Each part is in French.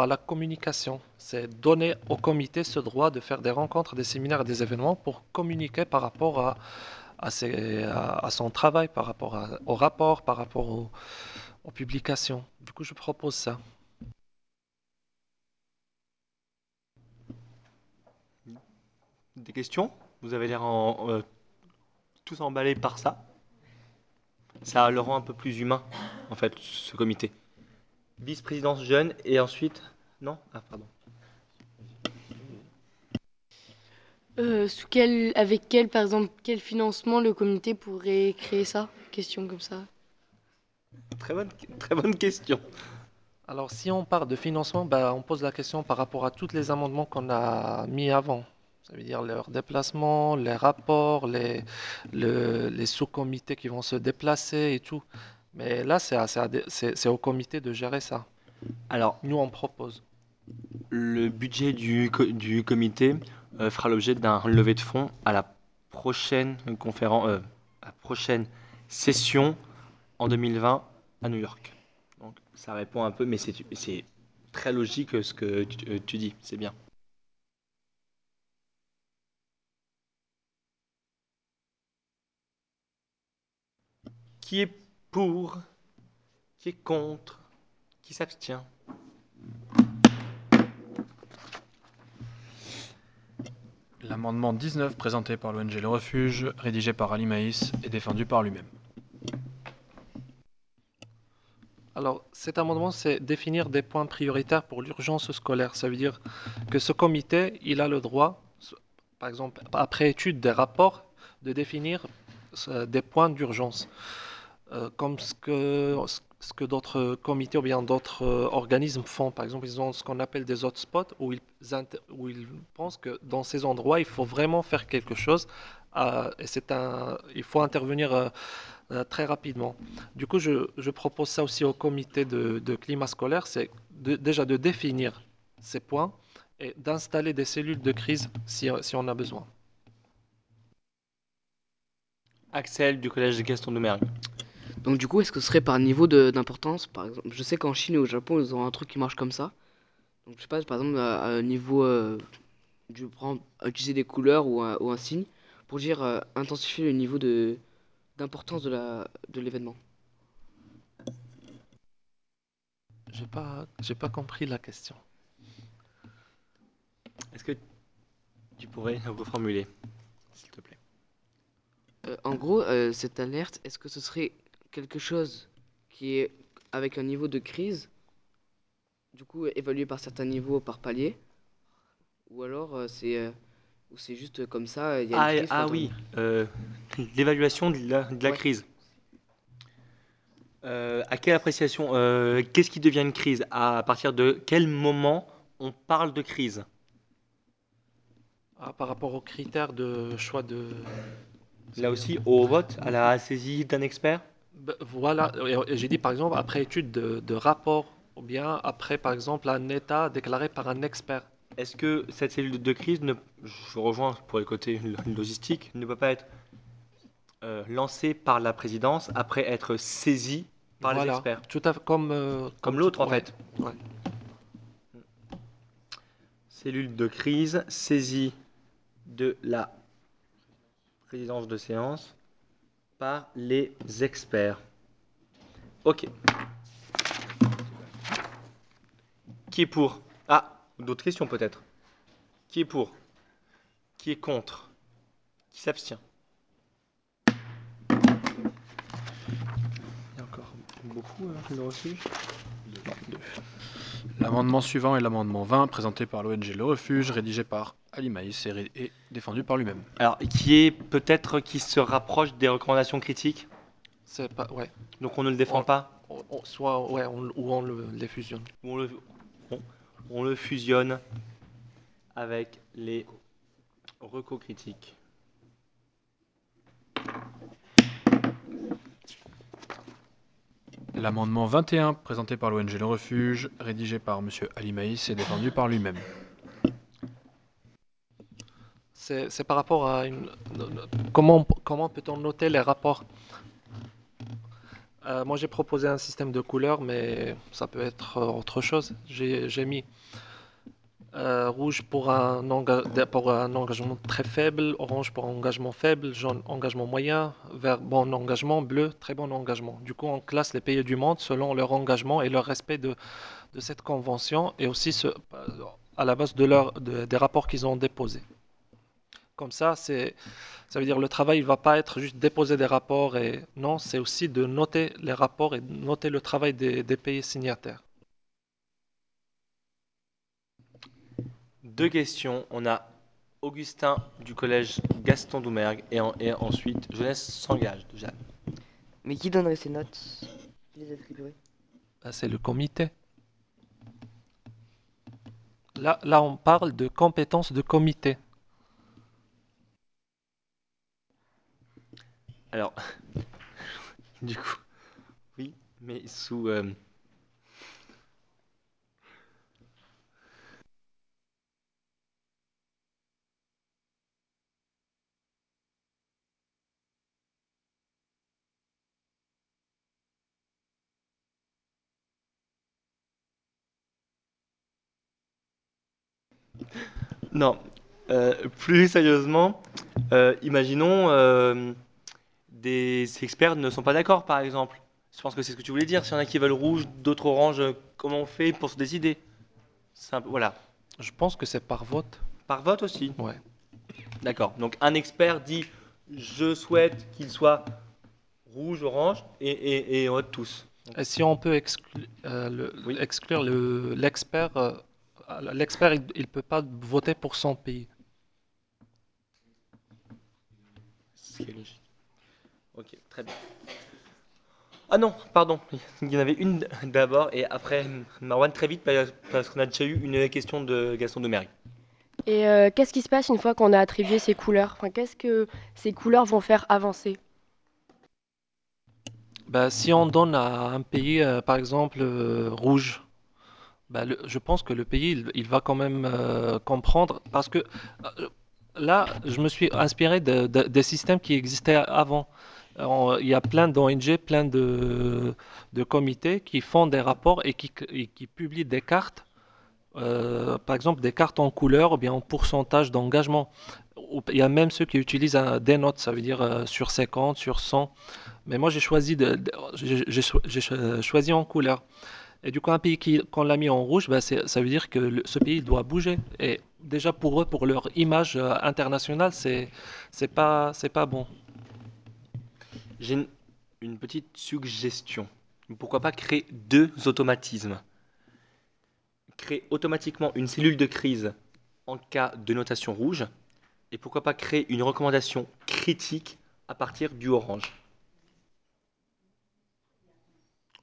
à la communication. C'est donner au comité ce droit de faire des rencontres, des séminaires des événements pour communiquer par rapport à, à, son travail, par rapport à- au rapport, par rapport au- aux publications. Du coup, je propose ça. Des questions? Vous avez l'air euh, tous emballés par ça? Ça le rend un peu plus humain, en fait, ce comité. Vice-présidence jeune et ensuite... Non? Ah, pardon. Euh, sous quel, avec quel, par exemple, quel financement le comité pourrait créer ça? Question comme ça. Très bonne, très bonne question. Alors, si on parle de financement, bah, on pose la question par rapport à tous les amendements qu'on a mis avant. Ça veut dire leurs déplacements, les rapports, les, le- les sous-comités qui vont se déplacer et tout. Mais là, c'est à- c'est à des- c'est- c'est au comité de gérer ça. Alors, Nous, on propose. le budget du, co- du comité euh, fera l'objet d'un levée de fonds à la prochaine conférence, euh, à la prochaine session en 2020 à New York. Donc, ça répond un peu, mais c'est c'est très logique ce que tu, euh, tu dis, c'est bien. Qui est pour? Qui est contre? Qui s'abstient? L'amendement 19 présenté par l'ONG Le Refuge, rédigé par Ali Maïs et défendu par lui-même. Alors, cet amendement, c'est définir des points prioritaires pour l'urgence scolaire. Ça veut dire que ce comité, il a le droit, par exemple, après étude des rapports, de définir euh, des points d'urgence, Euh, comme ce que, d'autres comités ou bien d'autres euh, organismes font. Par exemple, ils ont ce qu'on appelle des hotspots où ils, pensent que dans ces endroits, il faut vraiment faire quelque chose. euh, et il faut intervenir euh, euh, très rapidement. Du coup, je, propose ça aussi au comité de, de climat scolaire, c'est de- déjà de définir ces points et d'installer des cellules de crise si, on a besoin. Axel du collège Gaston de Mergue. Donc du coup, est-ce que ce serait par niveau de- d'importance? Par exemple, je sais qu'en Chine et au Japon, ils ont un truc qui marche comme ça. Donc je sais pas, par exemple, à, à un niveau, euh, je prends utiliser des couleurs ou un, ou un signe pour dire euh, intensifier le niveau de d'importance de la de l'événement. J'ai pas, j'ai pas compris la question. Est-ce que tu pourrais reformuler, s'il te plaît? Euh, en gros, euh, cette alerte, est-ce que ce serait quelque chose qui est avec un niveau de crise, du coup évalué par certains niveaux par palier, ou alors euh, c'est euh, ou c'est juste comme ça, il y a Ah, une crise, faut ah oui, euh, l'évaluation de la, de la Ouais. crise. Euh, à quelle appréciation, euh, qu'est-ce qui devient une crise? À partir de quel moment on parle de crise? Ah, par rapport aux critères de choix de... Là aussi, au vote, à la saisie d'un expert? Voilà, j'ai dit par exemple après étude de, de rapport ou bien après par exemple un état déclaré par un expert. Est-ce que cette cellule de crise, ne, je rejoins pour le côté lo- logistique, ne peut pas être euh, lancée par la présidence après être saisie par les experts? tout à fait comme, euh, Comme l'autre, en fait. ouais. Cellule de crise, saisie de la présidence de séance par les experts. Ok. Qui est pour? Ah, d'autres questions peut-être. Qui est pour? Qui est contre? Qui s'abstient? Il y a encore beaucoup euh, le refuge? L'amendement suivant est l'amendement 20 présenté par l'ONG Le Refuge, rédigé par Ali Maïs et défendu par lui-même. Alors, qui est peut-être qui se rapproche des recommandations critiques? C'est pas, ouais. Donc on ne le défend On- pas? On- on- soit, ouais, on, ou on le, les fusionne. on le, on, on le fusionne avec les recos critiques. L'amendement 21 présenté par l'ONG Le Refuge, rédigé par Monsieur Ali Maïs et défendu par lui-même. C'est par rapport à une... Comment, comment peut-on noter les rapports? Euh, moi, j'ai proposé un système de couleurs, mais ça peut être euh, autre chose. J'ai mis euh, rouge pour un, engagement très faible, orange pour un engagement faible, jaune engagement moyen, vert bon engagement, bleu très bon engagement. Du coup, on classe les pays du monde selon leur engagement et leur respect de, cette convention et aussi à la base des rapports qu'ils ont déposés. Comme ça, c'est, ça veut dire le travail ne va pas être juste déposer des rapports et non, c'est aussi de noter les rapports et de noter le travail des, des pays signataires. Deux questions. On a Augustin du collège Gaston Doumergue et, en- et ensuite Jeunesse s'engage de Jeanne. Mais qui donnerait ces notes? Qui les attribuerait? Ben, c'est le comité. Là, là, on parle de compétences de comité. Alors, du coup, oui, mais sous... euh, Non, euh, plus sérieusement, euh, imaginons des experts ne sont pas d'accord, par exemple. Je pense que c'est ce que tu voulais dire. S'il y en a qui veulent rouge, d'autres orange, comment on fait pour se décider? C'est un peu- voilà. Je pense que c'est par vote. Par vote aussi. Ouais. D'accord. Donc un expert dit je souhaite qu'il soit rouge, orange et, et, et on vote tous. Et si on peut euh, le- Oui. exclure le- l'expert, euh, l'expert, il ne peut pas voter pour son pays. Logique. Ok, très bien. Ah non, pardon, il y en avait une d'abord et après Marwan très vite parce parce qu'on a déjà eu une question de Gaston de Mergue. Et euh, qu'est-ce qui se passe une fois qu'on a attribué ces couleurs? Enfin, qu'est-ce que ces couleurs vont faire avancer? Ben, si on donne à un pays, euh, par exemple, euh, rouge, le- je pense que le pays, il, il va quand même euh, comprendre, parce que euh, là, je me suis inspiré de- de- des systèmes qui existaient avant. En- il y a plein d'ONG, plein de, comités qui font des rapports et qui, publient des cartes euh, par exemple des cartes en couleur ou bien en pourcentage d'engagement. Il y a même ceux qui utilisent des notes, ça veut dire euh, sur 50, sur 100. Mais moi j'ai choisi de, j'ai j'ai cho- j'ai cho- choisi en couleur. Et du coup un pays qui qu'on l'a mis en rouge, c'est- ça veut dire que ce pays doit bouger. Et déjà pour eux, pour leur image euh, internationale, c'est c'est pas c'est pas bon. J'ai une, une petite suggestion. Pourquoi pas créer deux automatismes? Créer automatiquement une cellule de crise en cas de notation rouge et pourquoi pas créer une recommandation critique à partir du orange?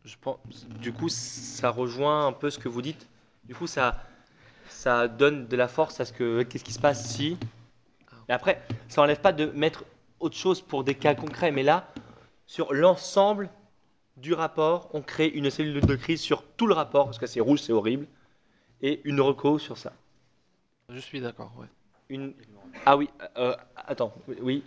Je pense, du coup, ça rejoint un peu ce que vous dites. Du coup, ça, ça donne de la force à ce que qu'est-ce qui se passe si? Et après, ça n'enlève pas de mettre autre chose pour des cas concrets, mais là, sur l'ensemble du rapport, on crée une cellule de crise sur tout le rapport, parce que c'est rouge, c'est horrible, et une reco sur ça. Je suis d'accord, ouais. Une... Ah oui, euh, attends, oui,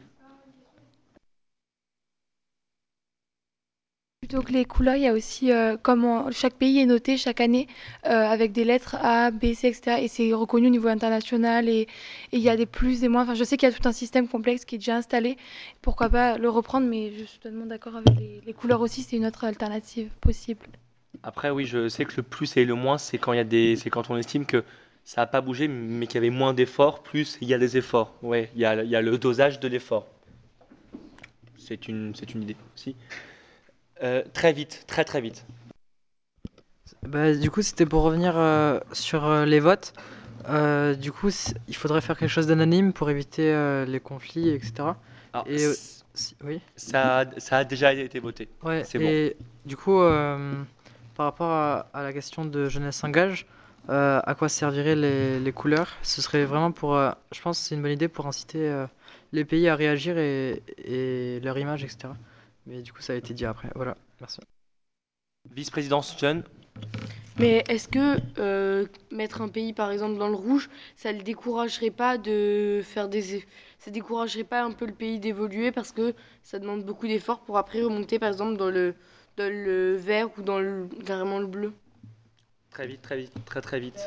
Plutôt que les couleurs, il y a aussi euh, comment chaque pays est noté chaque année euh, avec des lettres A, B, C, etc. Et c'est reconnu au niveau international et il y a des plus et moins. Enfin, je sais qu'il y a tout un système complexe qui est déjà installé. Pourquoi pas le reprendre, mais je suis totalement d'accord avec les, couleurs aussi, c'est une autre alternative possible. Après, oui, je sais que le plus et le moins, c'est quand il quand on estime que ça n'a pas bougé, mais qu'il y avait moins d'efforts, plus il y a des efforts. Ouais, il y a, il y a le dosage de l'effort. C'est une, c'est une idée aussi. Euh, très vite, très très vite. Bah, du coup, c'était pour revenir euh, sur euh, les votes. Euh, du coup, il faudrait faire quelque chose d'anonyme pour éviter euh, les conflits, etc. Alors, Et si- oui. ça, a- ça a déjà été voté. Ouais, C'est bon. et du coup, euh, par rapport à, à la question de jeunesse s'engage, euh, à quoi serviraient les, les couleurs? Ce serait vraiment pour, euh, je pense que c'est une bonne idée pour inciter euh, les pays à réagir et, et leur image, etc. Mais du coup, ça a été dit après. Voilà, merci. Vice-présidence jeune, Mais est-ce que euh, mettre un pays par exemple dans le rouge, ça le découragerait pas de faire des ça découragerait pas un peu le pays d'évoluer parce que ça demande beaucoup d'efforts pour après remonter par exemple dans le Dans le vert ou dans le, carrément le bleu? Très vite, très vite, très très vite.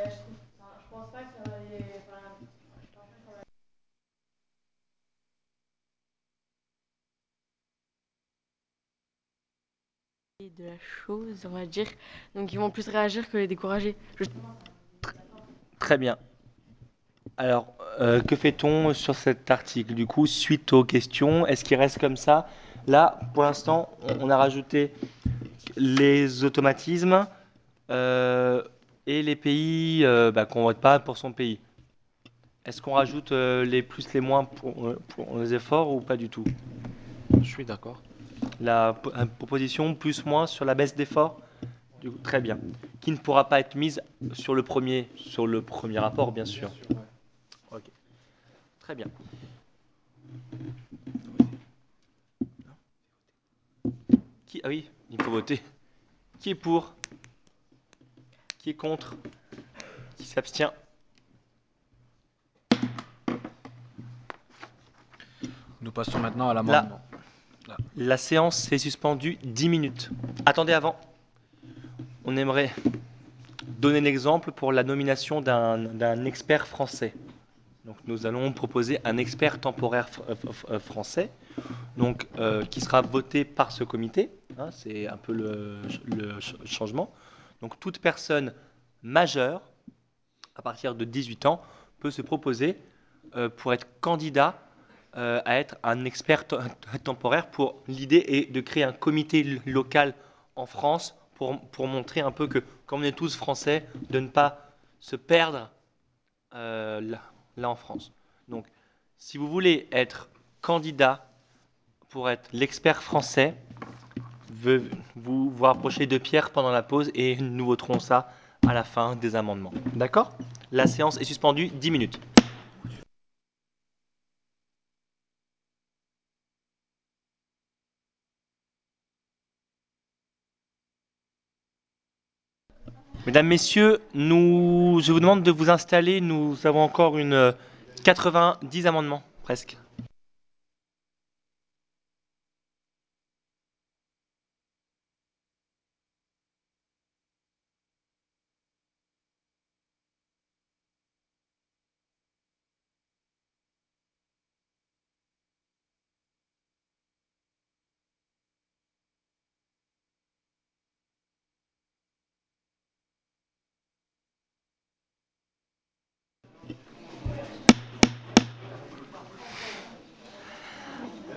De la chose, on va dire. Donc ils vont plus réagir que les décourager. Je- Très bien. Alors, euh, que fait-on sur cet article? Du coup, suite aux questions, est-ce qu'il reste comme ça? Là, pour l'instant, on, on a rajouté les automatismes euh, et les pays euh, bah, qu'on vote pas pour son pays. Est-ce qu'on rajoute euh, les plus, les moins pour, euh, pour les efforts ou pas du tout? Je suis d'accord. La proposition plus-moins sur la baisse coup, Très bien. Qui ne pourra pas être mise sur le premier, sur le premier rapport, bien sûr. Ok. Très bien. Qui, ah oui, il faut voter. Qui est pour? Qui est contre? Qui s'abstient? Nous passons maintenant à l'amendement. La séance est suspendue 10 minutes. Attendez avant. On aimerait donner l'exemple pour la nomination d'un expert français. Donc nous allons proposer un expert temporaire euh, euh, français, donc euh, qui sera voté par ce comité. hein, C'est un peu le, le ch- changement. Donc toute personne majeure à partir de 18 ans peut se proposer pour être candidat euh, à être un expert te- temporaire pour l'idée est de créer un comité local en France pour, pour montrer un peu que comme on est tous français de ne pas se perdre euh, là, là en France. Donc si vous voulez être candidat pour être l'expert français, ve- vous vous rapprochez de Pierre pendant la pause et nous voterons ça à la fin des amendements. D'accord? La séance est suspendue 10 minutes. Mesdames, Messieurs, je vous demande de vous installer. Nous avons encore une euh, 90 amendements, presque.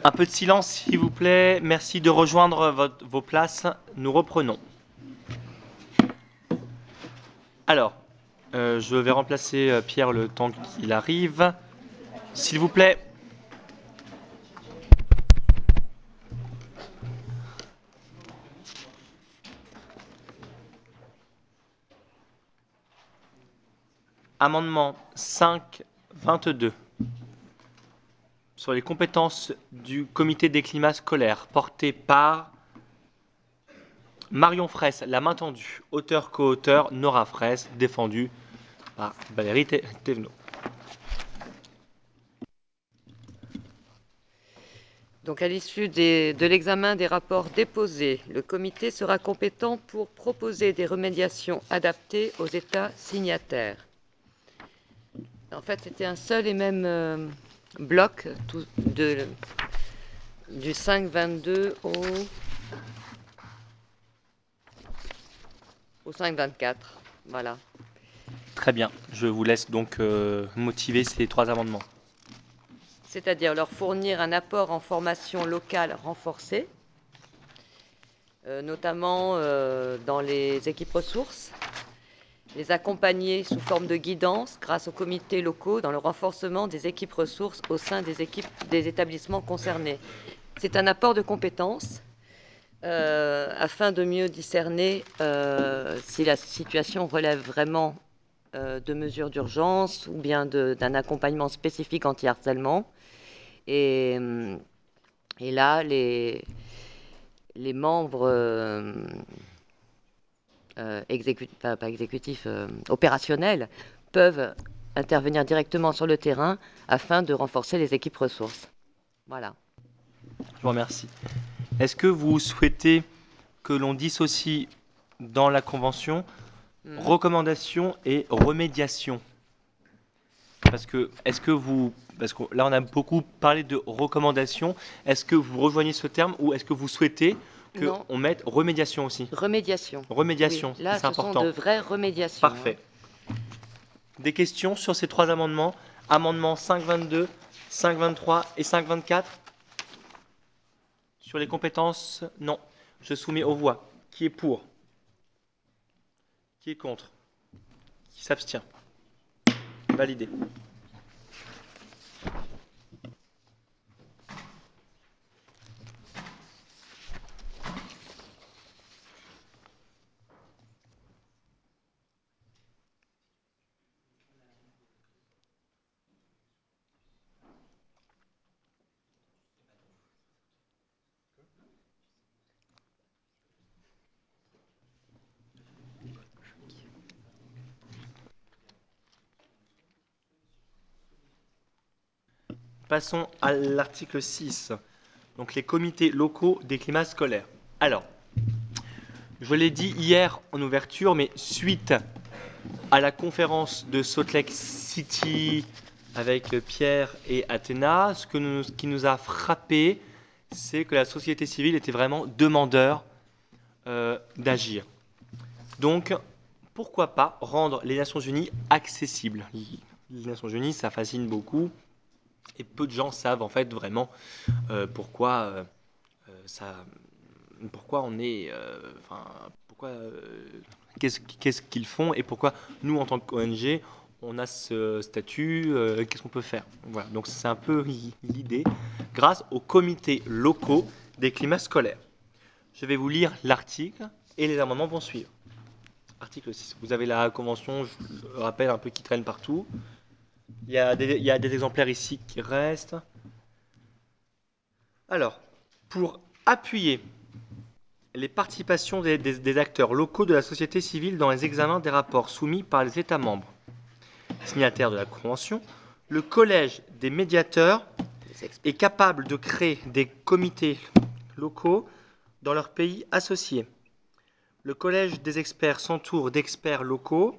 Un peu de silence, s'il vous plaît. Merci de rejoindre vos places. Nous reprenons. Alors, euh, je vais remplacer euh, Pierre le temps qu'il arrive. S'il vous plaît. Amendement 5, 22. Sur les compétences du comité des climats scolaires, porté par Marion Fraisse, la main tendue, auteur co-auteur Nora Fraisse, défendu par Valérie Thévenot. Donc, à l'issue de l'examen des rapports déposés, le comité sera compétent pour proposer des remédiations adaptées aux États signataires. En fait, c'était un seul et même euh, bloc tout- de, du 5-22 au, au 5-24. Voilà. Très bien, je vous laisse donc euh, motiver ces trois amendements. c'est-à-dire leur fournir un apport en formation locale renforcée, euh, notamment euh, dans les équipes ressources, les accompagner sous forme de guidance grâce aux comités locaux dans le renforcement des équipes ressources au sein des équipes des établissements concernés. C'est un apport de compétences euh, afin de mieux discerner euh, si la situation relève vraiment euh, de mesures d'urgence ou bien d'un accompagnement spécifique anti-harcèlement. Et, là, les membres euh, exécu- enfin, pas exécutifs, euh, opérationnels peuvent intervenir directement sur le terrain afin de renforcer les équipes ressources. Voilà. Je vous remercie. Est-ce que vous souhaitez que l'on dissocie dans la convention Mhm. recommandation et remédiation? Parce que, est-ce que vous, parce que là on a beaucoup parlé de recommandation, est-ce que vous rejoignez ce terme ou est-ce que vous souhaitez. Qu'on mette remédiation aussi Remédiation. Remédiation, Oui, là, c'est ce sont important. de vraies remédiations. Parfait. Des questions sur ces trois amendements? Amendements 522, 523 et 524 Sur les compétences Non. Je soumets aux voix. Qui est pour? Qui est contre? Qui s'abstient? Validé. Passons à l'article 6. Donc les comités locaux des climats scolaires. Alors, je l'ai dit hier en ouverture, mais suite à la conférence de Salt Lake City avec Pierre et Athéna, ce, qui nous a frappé, c'est que la société civile était vraiment demandeur euh, d'agir. Donc, pourquoi pas rendre les Nations Unies accessibles? Les Nations Unies, ça fascine beaucoup. Et peu de gens savent en fait vraiment euh, pourquoi, euh, euh, ça, pourquoi on est, enfin, pourquoi, qu'est-ce qu'ils font et pourquoi nous en tant qu'ONG on a ce statut, qu'est-ce qu'on peut faire. Voilà, donc c'est un peu l'idée, grâce aux comités locaux des climats scolaires. Je vais vous lire l'article et les amendements vont suivre. Article 6. Vous avez la convention, je le rappelle, un peu qui traîne partout. Il y, a des, exemplaires ici qui restent. Alors, pour appuyer les participations des, des- des acteurs locaux de la société civile dans les examens des rapports soumis par les États membres, signataires de la Convention, le Collège des médiateurs est capable de créer des comités locaux dans leurs pays associés. Le Collège des experts s'entoure d'experts locaux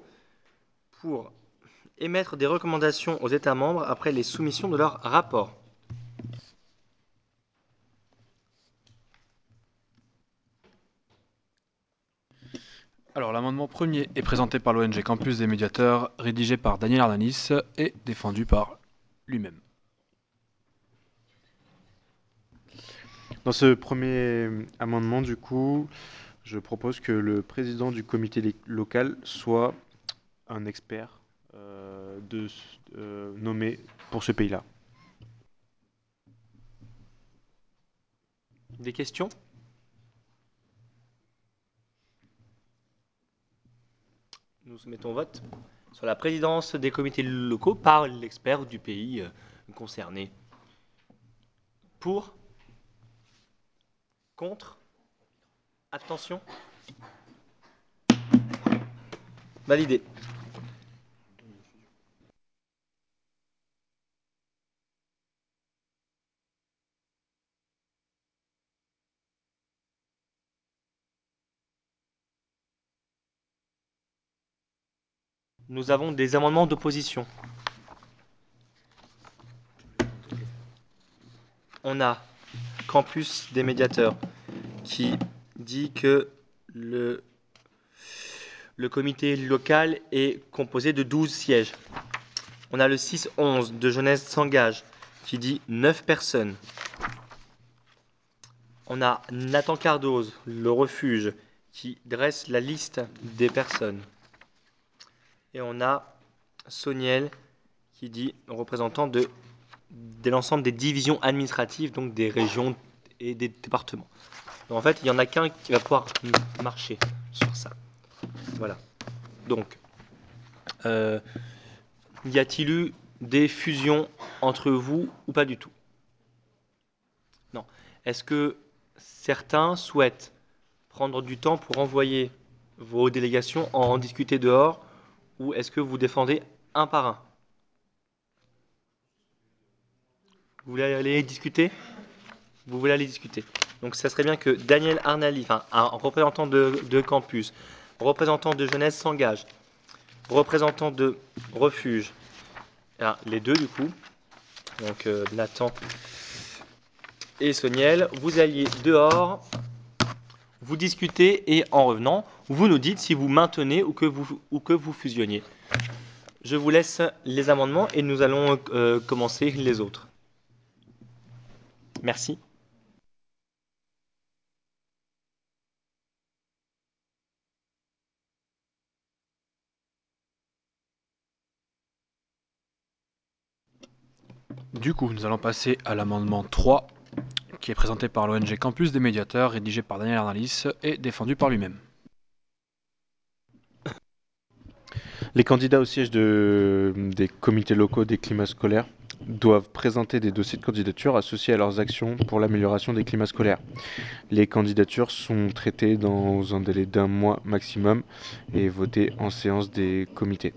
pour émettre des recommandations aux États membres après les soumissions de leurs rapports. Alors, l'amendement premier est présenté par l'ONG Campus des médiateurs, rédigé par Daniel Arnanis et défendu par lui-même. Dans ce premier amendement, du coup, je propose que le président du comité local soit un expert de, ce- euh, nommé pour ce pays-là. Des questions? Nous mettons vote sur la présidence des comités locaux par l'expert du pays euh, concerné. Pour? Contre? Abstention? Validé. Nous avons des amendements d'opposition. On a Campus des médiateurs qui dit que le, comité local est composé de 12 sièges. On a le 6-11 de Jeunesse s'engage qui dit 9 personnes. On a Nathan Cardoz, le refuge, qui dresse la liste des personnes. Et on a Soniel qui dit représentant de, de l'ensemble des divisions administratives, donc des régions et des départements. Donc en fait, il n'y en a qu'un qui va pouvoir marcher sur ça. Voilà. Donc, euh, y a-t-il eu des fusions entre vous ou pas du tout? Non. Est-ce que certains souhaitent prendre du temps pour envoyer vos délégations en discuter dehors ou est-ce que vous défendez un par un? Vous voulez aller discuter? Vous voulez aller discuter. Donc ça serait bien que Daniel Arnali, enfin un représentant de, campus, représentant de jeunesse s'engage, représentant de refuge, ah, les deux du coup, donc euh, Nathan et Soniel, vous alliez dehors, vous discutez et en revenant, vous nous dites si vous maintenez ou que vous, ou que vous fusionniez. Je vous laisse les amendements et nous allons euh, commencer les autres. Merci. Du coup, nous allons passer à l'amendement 3, qui est présenté par l'ONG Campus des médiateurs, rédigé par Daniel Arnalis et défendu par lui-même. Les candidats au siège de, des comités locaux des climats scolaires doivent présenter des dossiers de candidature associés à leurs actions pour l'amélioration des climats scolaires. Les candidatures sont traitées dans un délai d'un mois maximum et votées en séance des comités.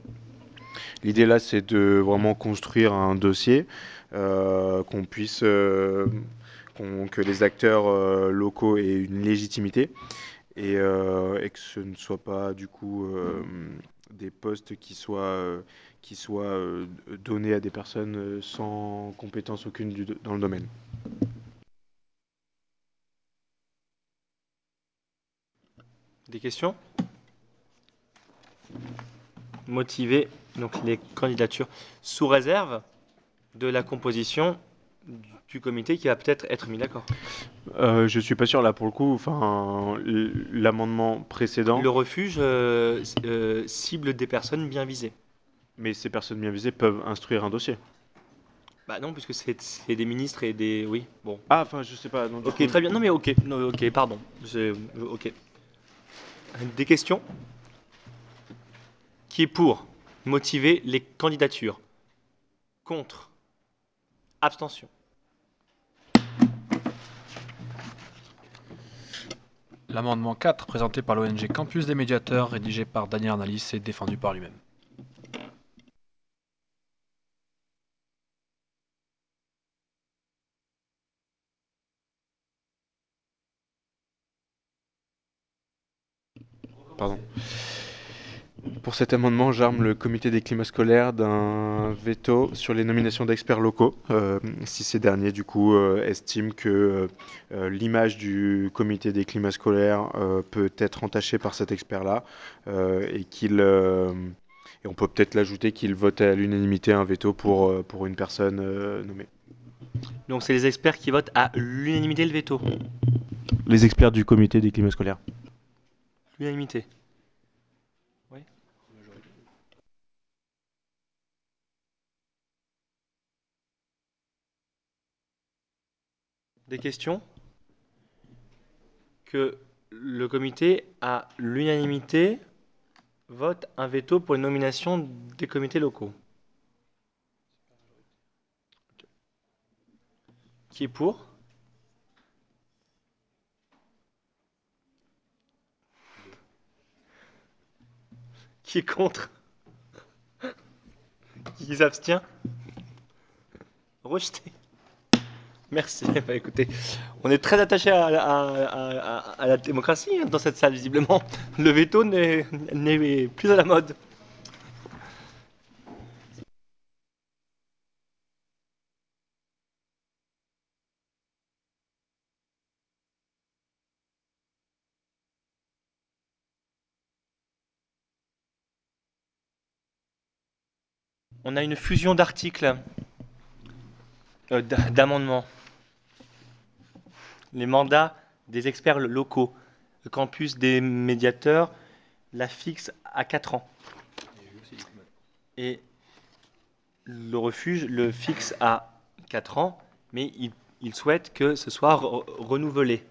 L'idée là, c'est de vraiment construire un dossier, euh, qu'on puisse, euh, que les acteurs euh, locaux aient une légitimité et, que ce ne soit pas du coup des postes qui soient, euh, qui soient euh, donnés à des personnes euh, sans compétence aucune dans le domaine. Des questions? Motiver donc les candidatures sous réserve de la composition du comité qui va peut-être être mis d'accord. Euh, je suis pas sûr là pour le coup. Enfin, l'amendement précédent. Le refuge euh, euh, cible des personnes bien visées. Mais ces personnes bien visées peuvent instruire un dossier. Bah non, puisque c'est des ministres et des... Oui, bon. Ah, enfin, je sais pas. non, Ok, coup- très bien. Non mais ok, non, ok, pardon. Ok. Des questions? Qui est pour motiver les candidatures? Contre? Abstention? L'amendement 4, présenté par l'ONG Campus des médiateurs, rédigé par Daniel Arnalis et défendu par lui-même. Pardon. Pour cet amendement, j'arme le comité des climats scolaires d'un veto sur les nominations d'experts locaux, euh, si ces derniers, du coup, euh, estiment que euh, l'image du comité des climats scolaires euh, peut être entachée par cet expert-là, euh, et qu'il... euh, et on peut peut-être l'ajouter qu'il vote à l'unanimité un veto pour, pour une personne euh, nommée. Donc c'est les experts qui votent à l'unanimité le veto. Les experts du comité des climats scolaires. L'unanimité. Des questions Que le comité, à l'unanimité, vote un veto pour une nomination des comités locaux. Qui est pour? Qui est contre? Qui s'abstient? Rejeté. Merci. Bah, écoutez, on est très attaché à, la démocratie hein, dans cette salle, visiblement. Le veto n'est plus à la mode. On a une fusion d'articles, euh, d'amendements. Les mandats des experts locaux. Le campus des médiateurs la fixe à 4 ans. Et le refuge le fixe à 4 ans, mais il, souhaite que ce soit re- renouvelé.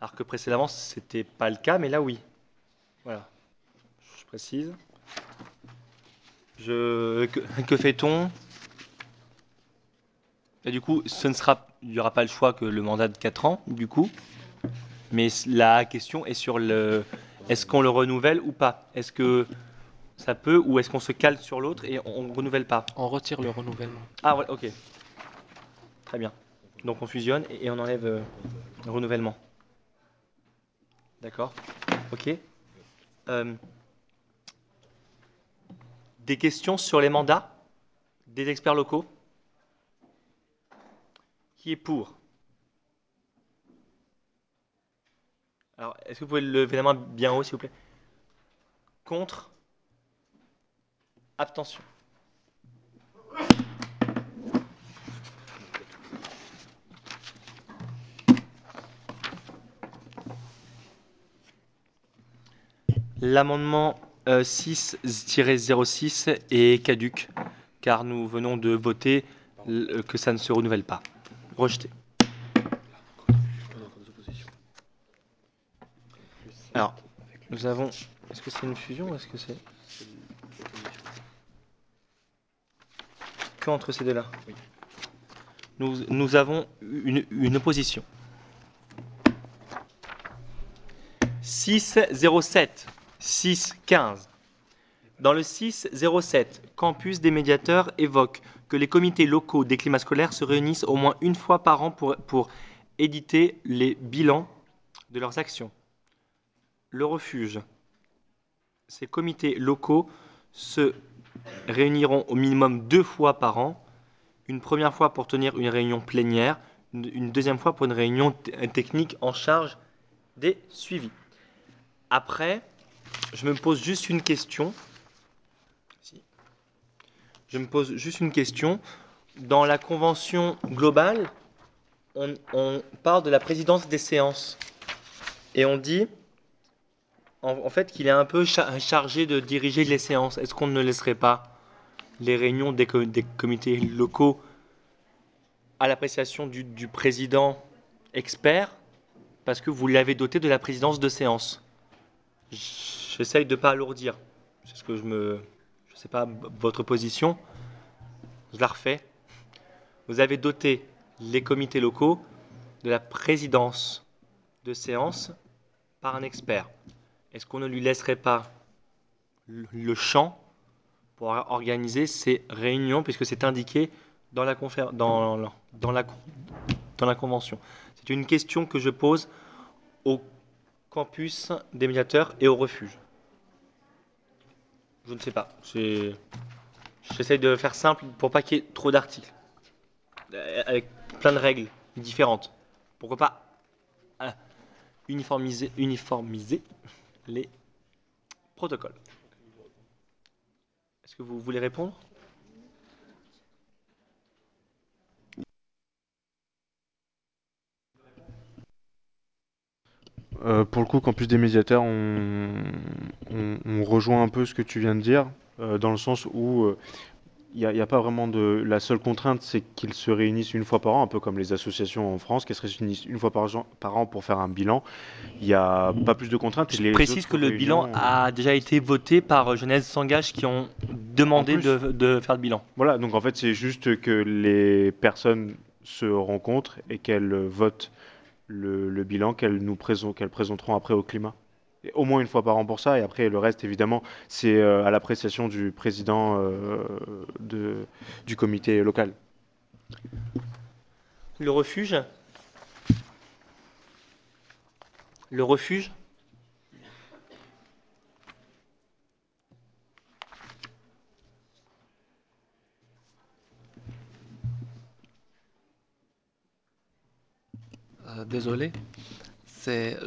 Alors que précédemment, ce n'était pas le cas, mais là, oui. Voilà. Je précise. Je, que fait-on? Et du coup, ce ne sera, il n'y aura pas le choix que le mandat de 4 ans, du coup. Mais la question est sur le, est-ce qu'on le renouvelle ou pas? Est-ce que ça peut ou est-ce qu'on se cale sur l'autre et on ne renouvelle pas? On retire le renouvellement. Ah ouais, ok. Très bien. Donc on fusionne et, et on enlève euh, le renouvellement. D'accord Ok. Euh, des questions sur les mandats des experts locaux? Qui est pour Alors, est-ce que vous pouvez lever la main bien haut, s'il vous plaît? Contre Abstention. L'amendement euh, 6-06 est caduc, car nous venons de voter l- que ça ne se renouvelle pas. Rejeté. Alors, nous avons... Est-ce que c'est une fusion ou est-ce que c'est... Que entre ces deux-là? Nous, nous avons une, une opposition. 607, 615. Dans le 607, Campus des médiateurs évoque que les comités locaux des climats scolaires se réunissent au moins une fois par an pour, pour éditer les bilans de leurs actions. Le refuge. Ces comités locaux se réuniront au minimum deux fois par an. Une première fois pour tenir une réunion plénière, une, deuxième fois pour une réunion technique en charge des suivis. Après, je me pose juste une question. Je me pose juste une question. Dans la convention globale, on, parle de la présidence des séances. Et on dit, en, fait, qu'il est un peu cha- chargé de diriger les séances. Est-ce qu'on ne laisserait pas les réunions des comités locaux à l'appréciation du, du président expert? Parce que vous l'avez doté de la présidence de séance J'essaye de ne pas alourdir. C'est ce que je me. Sais pas votre position. Je la refais. Vous avez doté les comités locaux de la présidence de séance par un expert. Est-ce qu'on ne lui laisserait pas le champ pour organiser ces réunions, puisque c'est indiqué dans la, dans la convention? C'est une question que je pose au campus des médiateurs et au refuge. Je ne sais pas. C'est- J'essaye de faire simple pour pas qu'il y ait trop d'articles. Euh, Avec plein de règles différentes. Pourquoi pas euh, uniformiser, uniformiser les protocoles Est-ce que vous voulez répondre? Euh, pour le coup, Campus des médiateurs, on, on- on rejoint un peu ce que tu viens de dire, euh, dans le sens où euh, il n'y a, pas vraiment de... La seule contrainte, c'est qu'ils se réunissent une fois par an, un peu comme les associations en France, qui se réunissent une fois par, an pour faire un bilan. Il n'y a pas plus de contraintes. Je les précise que le bilan a déjà été voté par Genèse S'engage qui ont demandé de faire le bilan. Voilà, donc en fait, c'est juste que les personnes se rencontrent et qu'elles votent le, bilan qu'elles nous présenteront après au climat. Et au moins une fois par an pour ça, et après le reste, évidemment, c'est euh, à l'appréciation du président euh, du comité local. Le refuge? Le refuge? Désolé.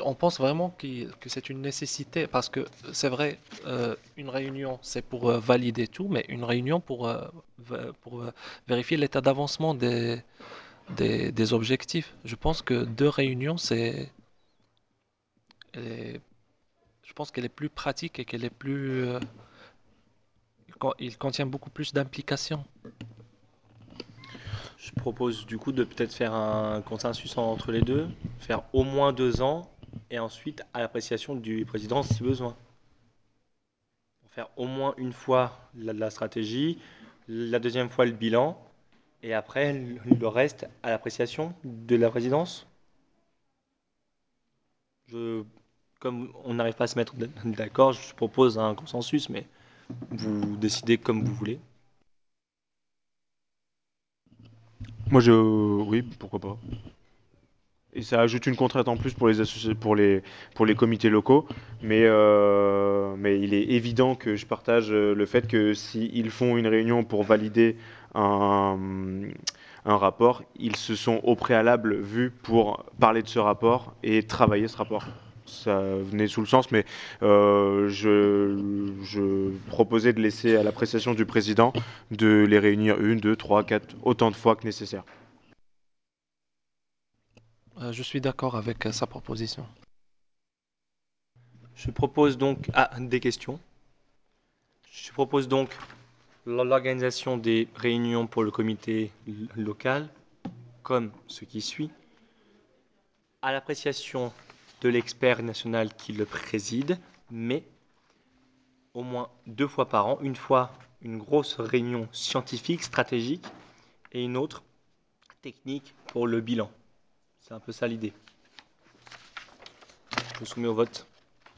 On pense vraiment que c'est une nécessité parce que c'est vrai, euh, une réunion, c'est pour euh, valider tout, mais une réunion pour, euh, vérifier l'état d'avancement des, objectifs. Je pense que deux réunions, c'est, je pense qu'elle est plus pratique et qu'elle est plus, il con- il contient beaucoup plus d'implication. Je propose du coup de peut-être faire un consensus entre les deux, faire au moins deux ans, et ensuite à l'appréciation du président si besoin. Faire au moins une fois la, stratégie, la deuxième fois le bilan, et après le le reste à l'appréciation de la présidence. Je, comme on n'arrive pas à se mettre d'accord, je propose un consensus, mais vous décidez comme vous voulez. Moi, je, oui, pourquoi pas. Et ça ajoute une contrainte en plus pour les, pour les, pour les comités locaux. Mais, euh, il est évident que je partage euh, le fait que s'ils font une réunion pour valider un rapport, ils se sont au préalable vus pour parler de ce rapport et travailler ce rapport. Ça venait sous le sens, mais euh, je, je proposais de laisser à l'appréciation du président de les réunir une, deux, trois, quatre, autant de fois que nécessaire. Euh, je suis d'accord avec euh, sa proposition. Je propose donc ah, des questions. Je propose donc l'organisation des réunions pour le comité local comme ce qui suit. À l'appréciation de l'expert national qui le préside, mais au moins deux fois par an, une fois une grosse réunion scientifique, stratégique, et une autre technique pour le bilan. C'est un peu ça l'idée. Je soumets au vote.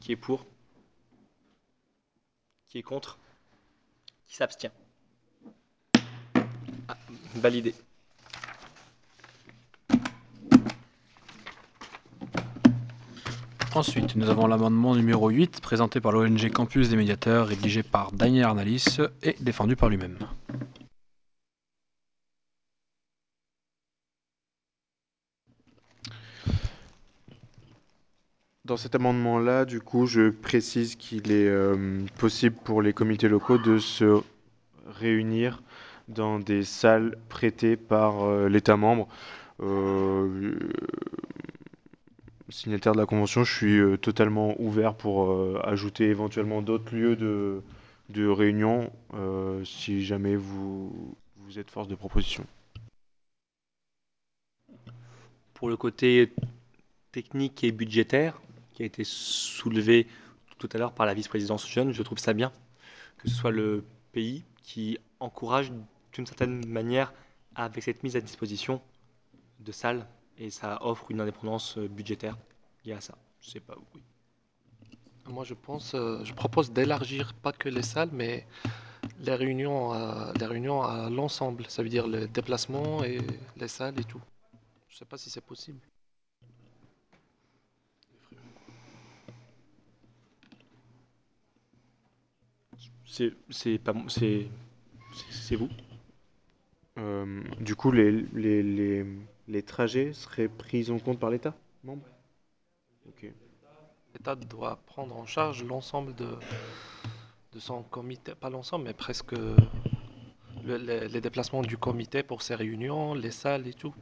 Qui est pour? Qui est contre? Qui s'abstient? Ah, Validé. Ensuite, nous avons l'amendement numéro 8, présenté par l'ONG Campus des médiateurs, rédigé par Daniel Arnalis et défendu par lui-même. Dans cet amendement-là, du coup, je précise qu'il est euh, possible pour les comités locaux de se réunir dans des salles prêtées par euh, l'État membre. Euh, signataire de la convention, je suis euh, totalement ouvert pour euh, ajouter éventuellement d'autres lieux de, réunion euh, si jamais vous, vous êtes force de proposition. Pour le côté technique et budgétaire, qui a été soulevé tout à l'heure par la vice-présidence jeune, je trouve ça bien que ce soit le pays qui encourage d'une certaine manière avec cette mise à disposition de salles et ça offre une indépendance euh, budgétaire liée à ça. Je sais pas, oui. Moi, je pense, euh, je propose d'élargir pas que les salles, mais les réunions, à, les réunions à l'ensemble. Ça veut dire les déplacements et les salles et tout. Je sais pas si c'est possible. C'est c'est pas c'est c'est- c'est vous? Euh, du coup, les, les, les, les trajets seraient pris en compte par l'État? Membre Ok. L'État doit prendre en charge l'ensemble de, de son comité, pas l'ensemble, mais presque le- les, les déplacements du comité pour ses réunions, les salles et tout.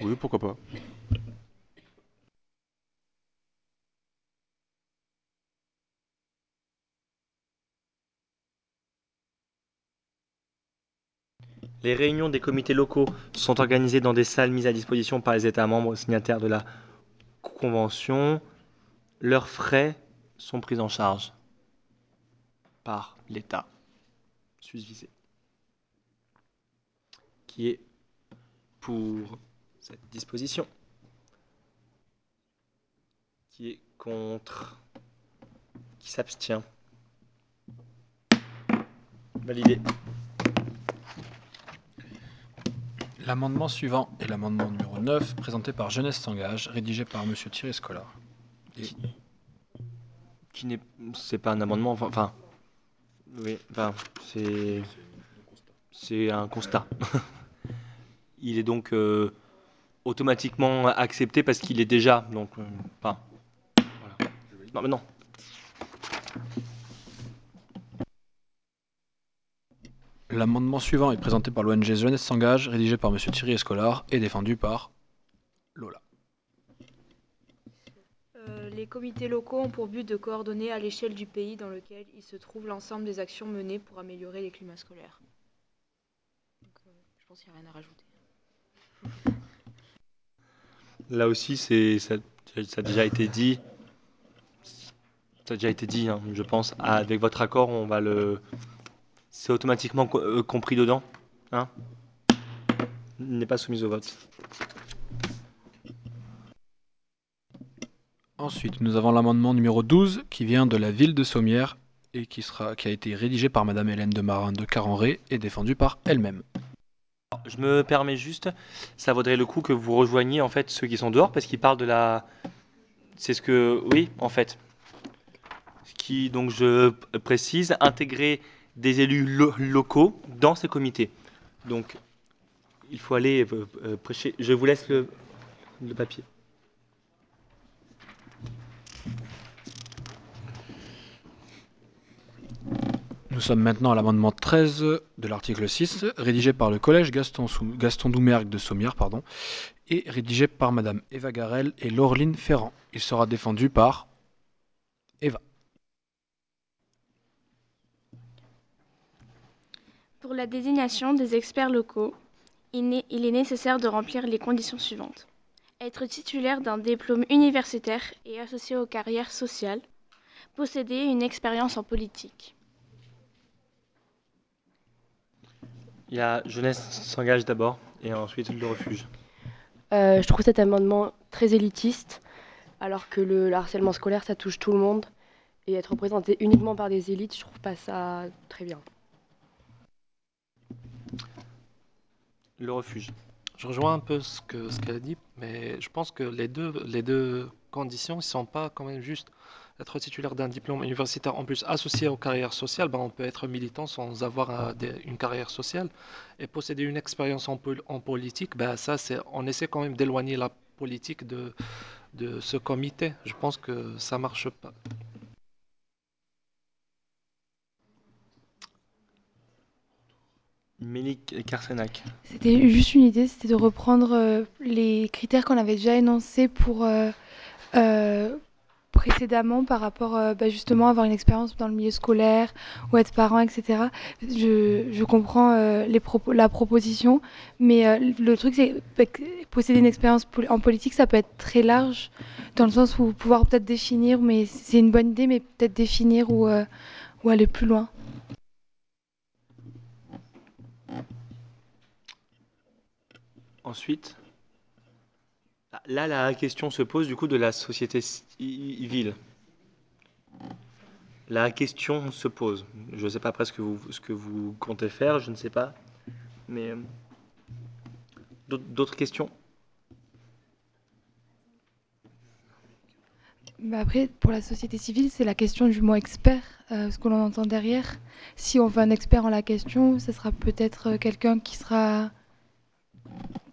Oui, pourquoi pas. Les réunions des comités locaux sont organisées dans des salles mises à disposition par les États membres signataires de la Convention. Leurs frais sont pris en charge par l'État susvisé. Qui est pour cette disposition? Qui est contre? Qui s'abstient? Validé. L'amendement suivant est l'amendement numéro 9, présenté par Jeunesse s'engage, rédigé par M. Thierry Scolar. Qui, qui n'est c'est pas un amendement enfin, enfin oui enfin c'est c'est un constat il est donc euh, automatiquement accepté parce qu'il est déjà donc euh, enfin voilà. non mais non L'amendement suivant est présenté par l'ONG Jeunesse s'engage, rédigé par M. Thierry Escolar et défendu par Lola. Euh, les comités locaux ont pour but de coordonner à l'échelle du pays dans lequel il se trouve l'ensemble des actions menées pour améliorer les climats scolaires. Donc, euh, je pense qu'il n'y a rien à rajouter. là aussi c'est ça, ça a déjà été dit ça a déjà été dit hein, je pense Ah, avec votre accord on va le c'est automatiquement co- euh, compris dedans hein? Il n'est pas soumis au vote Ensuite, nous avons l'amendement numéro 12 qui vient de la ville de Sommières et qui, sera, qui a été rédigé par Madame Hélène de Marin de Carenré et défendu par elle-même. je me permets juste, ça vaudrait le coup que vous rejoigniez en fait ceux qui sont dehors parce qu'ils parlent de la. C'est ce que. Oui, en fait. Ce qui, donc je précise, intégrer des élus lo- locaux dans ces comités. Donc, il faut aller euh, euh, prêcher. Je vous laisse le, papier. Nous sommes maintenant à l'amendement 13 de l'article 6, rédigé par le collège Gaston, Doumergue de Sommières pardon, et rédigé par Madame Eva Garel et Laureline Ferrand. Il sera défendu par Eva. Pour la désignation des experts locaux, il est nécessaire de remplir les conditions suivantes. Être titulaire d'un diplôme universitaire et associé aux carrières sociales. Posséder une expérience en politique. Il y a Jeunesse s'engage d'abord et ensuite le refuge. Euh, je trouve cet amendement très élitiste, alors que le, le harcèlement scolaire, ça touche tout le monde. Et être représenté uniquement par des élites, je trouve pas ça très bien. Le refuge. Je rejoins un peu ce que ce qu'elle a dit, mais je pense que les deux, les deux conditions ne sont pas quand même justes. Être titulaire d'un diplôme universitaire en plus associé aux carrières sociales, ben on peut être militant sans avoir une carrière sociale. Et posséder une expérience en, pol- en politique, ben ça, c'est, on essaie quand même d'éloigner la politique de, de ce comité. Je pense que ça marche pas. C'était juste une idée, c'était de reprendre euh, les critères qu'on avait déjà énoncés pour euh, euh, précédemment par rapport bah, justement à avoir une expérience dans le milieu scolaire ou être parent, etc. Je, comprends la proposition, mais le truc c'est posséder une expérience en politique, ça peut être très large dans le sens où pouvoir peut-être définir, mais c'est une bonne idée, mais peut-être définir ou aller plus loin. Ensuite, là, la question se pose du coup de la société civile. La question se pose. Je ne sais pas après ce que vous, comptez faire, je ne sais pas. Mais euh, d'autres d'autres questions? Bah après, pour la société civile, c'est la question du mot expert, euh, ce que l'on entend derrière. Si on veut un expert en la question, ce sera peut-être euh, quelqu'un qui sera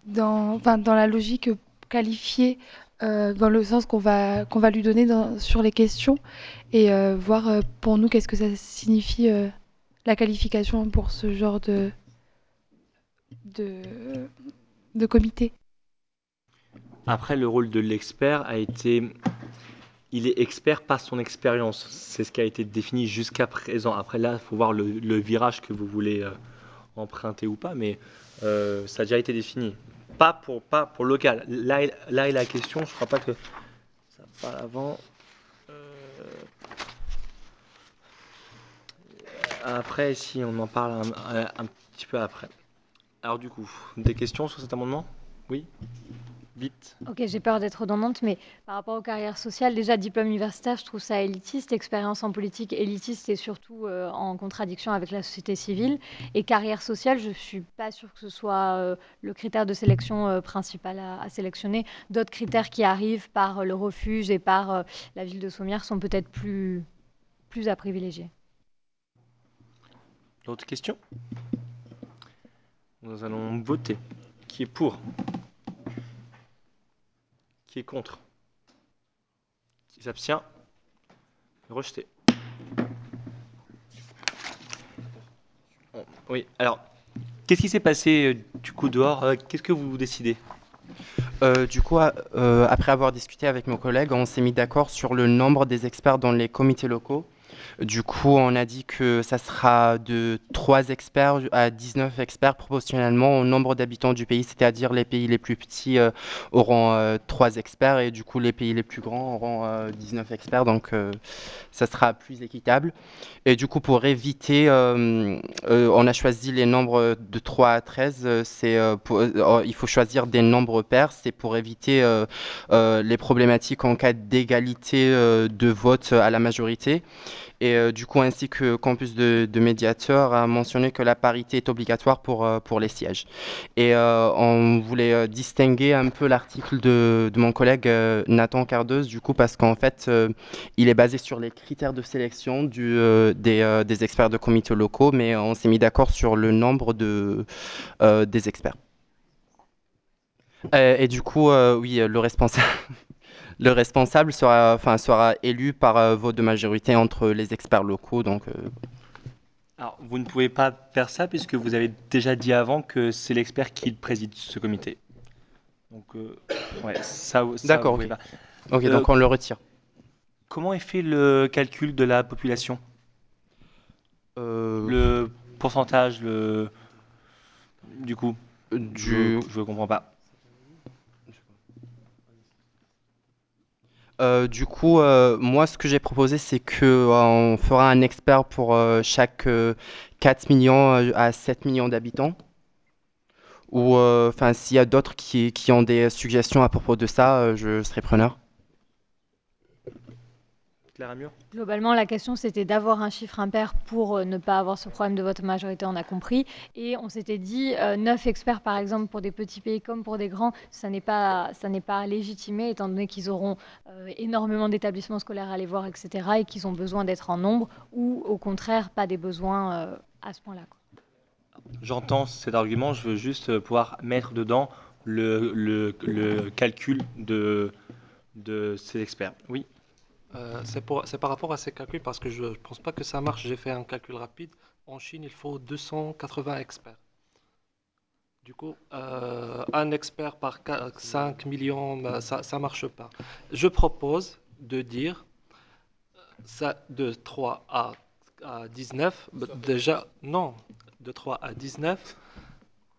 dans, la logique qualifiée, euh, dans le sens qu'on va, qu'on va lui donner sur les questions, et euh, voir euh, pour nous qu'est-ce que ça signifie la qualification pour ce genre de, de, comité. Après, le rôle de l'expert a été. Il est expert par son expérience. C'est ce qui a été défini jusqu'à présent. Après, là, il faut voir le, virage que vous voulez emprunter ou pas, mais ça a déjà été défini. Pas pour, pas pour local. Là, là est la question. Je crois pas que ça parle avant. Euh, Après, si on en parle un petit peu après. Alors, du coup, des questions sur cet amendement? Oui? Vite. Ok, j'ai peur d'être redondante, mais par rapport aux carrières sociales, déjà diplôme universitaire, je trouve ça élitiste. Expérience en politique élitiste et surtout euh, en contradiction avec la société civile. Et carrière sociale, je suis pas sûre que ce soit euh, le critère de sélection euh, principal à, à sélectionner. D'autres critères qui arrivent par euh, le refuge et par euh, la ville de Sommières sont peut-être plus, plus à privilégier. D'autres questions? Nous allons voter. Qui est pour? Qui est contre Qui s'abstient Rejeté. Oui, alors, qu'est-ce qui s'est passé euh, du coup dehors Euh, Qu'est-ce que vous décidez? Euh, du coup, après avoir discuté avec mes collègues, on s'est mis d'accord sur le nombre des experts dans les comités locaux. Du coup, on a dit que ça sera de 3 experts à 19 experts proportionnellement au nombre d'habitants du pays, c'est-à-dire les pays les plus petits euh, auront euh, 3 experts et du coup les pays les plus grands auront euh, 19 experts, donc euh, ça sera plus équitable. Et du coup, pour éviter, euh, on a choisi les nombres de 3 à 13, euh, c'est, euh, pour- euh, il faut choisir des nombres pairs, c'est pour éviter les problématiques en cas d'égalité de vote à la majorité. Et euh, du coup, ainsi que Campus de, de Médiateur a mentionné que la parité est obligatoire pour, euh, pour les sièges. Et euh, on voulait distinguer un peu l'article de, de mon collègue Nathan Cardeuse, du coup, parce qu'en fait, il est basé sur les critères de sélection des, experts de comités locaux, mais on s'est mis d'accord sur le nombre de, des experts. Et du coup, oui, le responsable, le responsable sera, enfin, sera élu par euh, vote de majorité entre les experts locaux. Donc, euh, Alors, vous ne pouvez pas faire ça puisque vous avez déjà dit avant que c'est l'expert qui préside ce comité. Donc, euh, ouais, ça, ça D'accord, ok. pas. Ok, Euh, donc on le retire. Comment est fait le calcul de la population? Euh, Le pourcentage, le... Du coup, du, je ne comprends pas. Euh, du coup, euh, moi, ce que j'ai proposé, c'est que euh, on fera un expert pour euh, chaque euh, 4 millions à 7 millions d'habitants. Ou, enfin, s'il y a d'autres qui, ont des suggestions à propos de ça, je serai preneur. Claire Amur Globalement, la question, c'était d'avoir un chiffre impair pour euh, ne pas avoir ce problème de vote majorité, on a compris. Et on s'était dit, euh, 9 experts, par exemple, pour des petits pays comme pour des grands, ça n'est pas, ça n'est pas légitimé, étant donné qu'ils auront euh, énormément d'établissements scolaires à aller voir, etc., et qu'ils ont besoin d'être en nombre, ou au contraire, pas des besoins euh, à ce point-là. J'entends cet argument, je veux juste pouvoir mettre dedans le, le, le calcul de, de ces experts. Oui, Euh, c'est pour- c'est par rapport à ces calculs parce que je ne pense pas que ça marche. J'ai fait un calcul rapide. En Chine, il faut 280 experts. Du coup, euh, un expert par 5 millions, bah, ça ne marche pas. Je propose de dire ça de 3 à, à 19. bah, Déjà, non, de 3 à 19.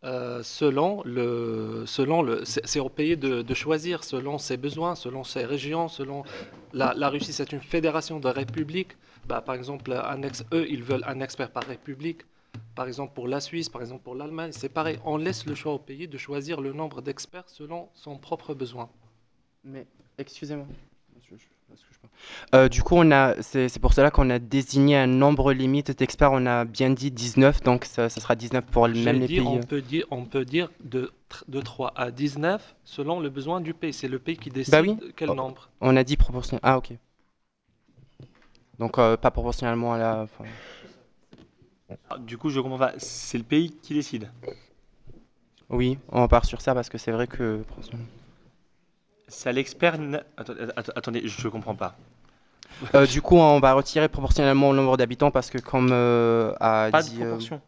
Euh, selon le, selon le, c'est au pays de, de choisir selon ses besoins, selon ses régions, selon la, la Russie, c'est une fédération de républiques. Bah, par exemple, un ex, eux, ils veulent un expert par république. Par exemple, pour la Suisse, par exemple, pour l'Allemagne, c'est pareil. On laisse le choix au pays de choisir le nombre d'experts selon son propre besoin. Mais, excusez-moi. Euh, du coup, on a, c'est c'est pour cela qu'on a désigné un nombre limite d'experts. On a bien dit 19, donc ça, ça sera 19 pour J'ai même les dit, pays. on peut dire, on peut dire de, tr- de 3 à 19 selon le besoin du pays. C'est le pays qui décide Bah oui. quel Oh, nombre. On a dit proportionnel. Ah, ok. Donc, euh, pas proportionnellement à la. enfin, Ah, du coup, je comprends pas. C'est le pays qui décide. Oui, on part sur ça parce que c'est vrai que. À l'expert. na- Attends- att- Attendez, je comprends pas. Euh, du coup, on va retirer proportionnellement au nombre d'habitants parce que, comme euh, a Pas de dit. euh, proportion.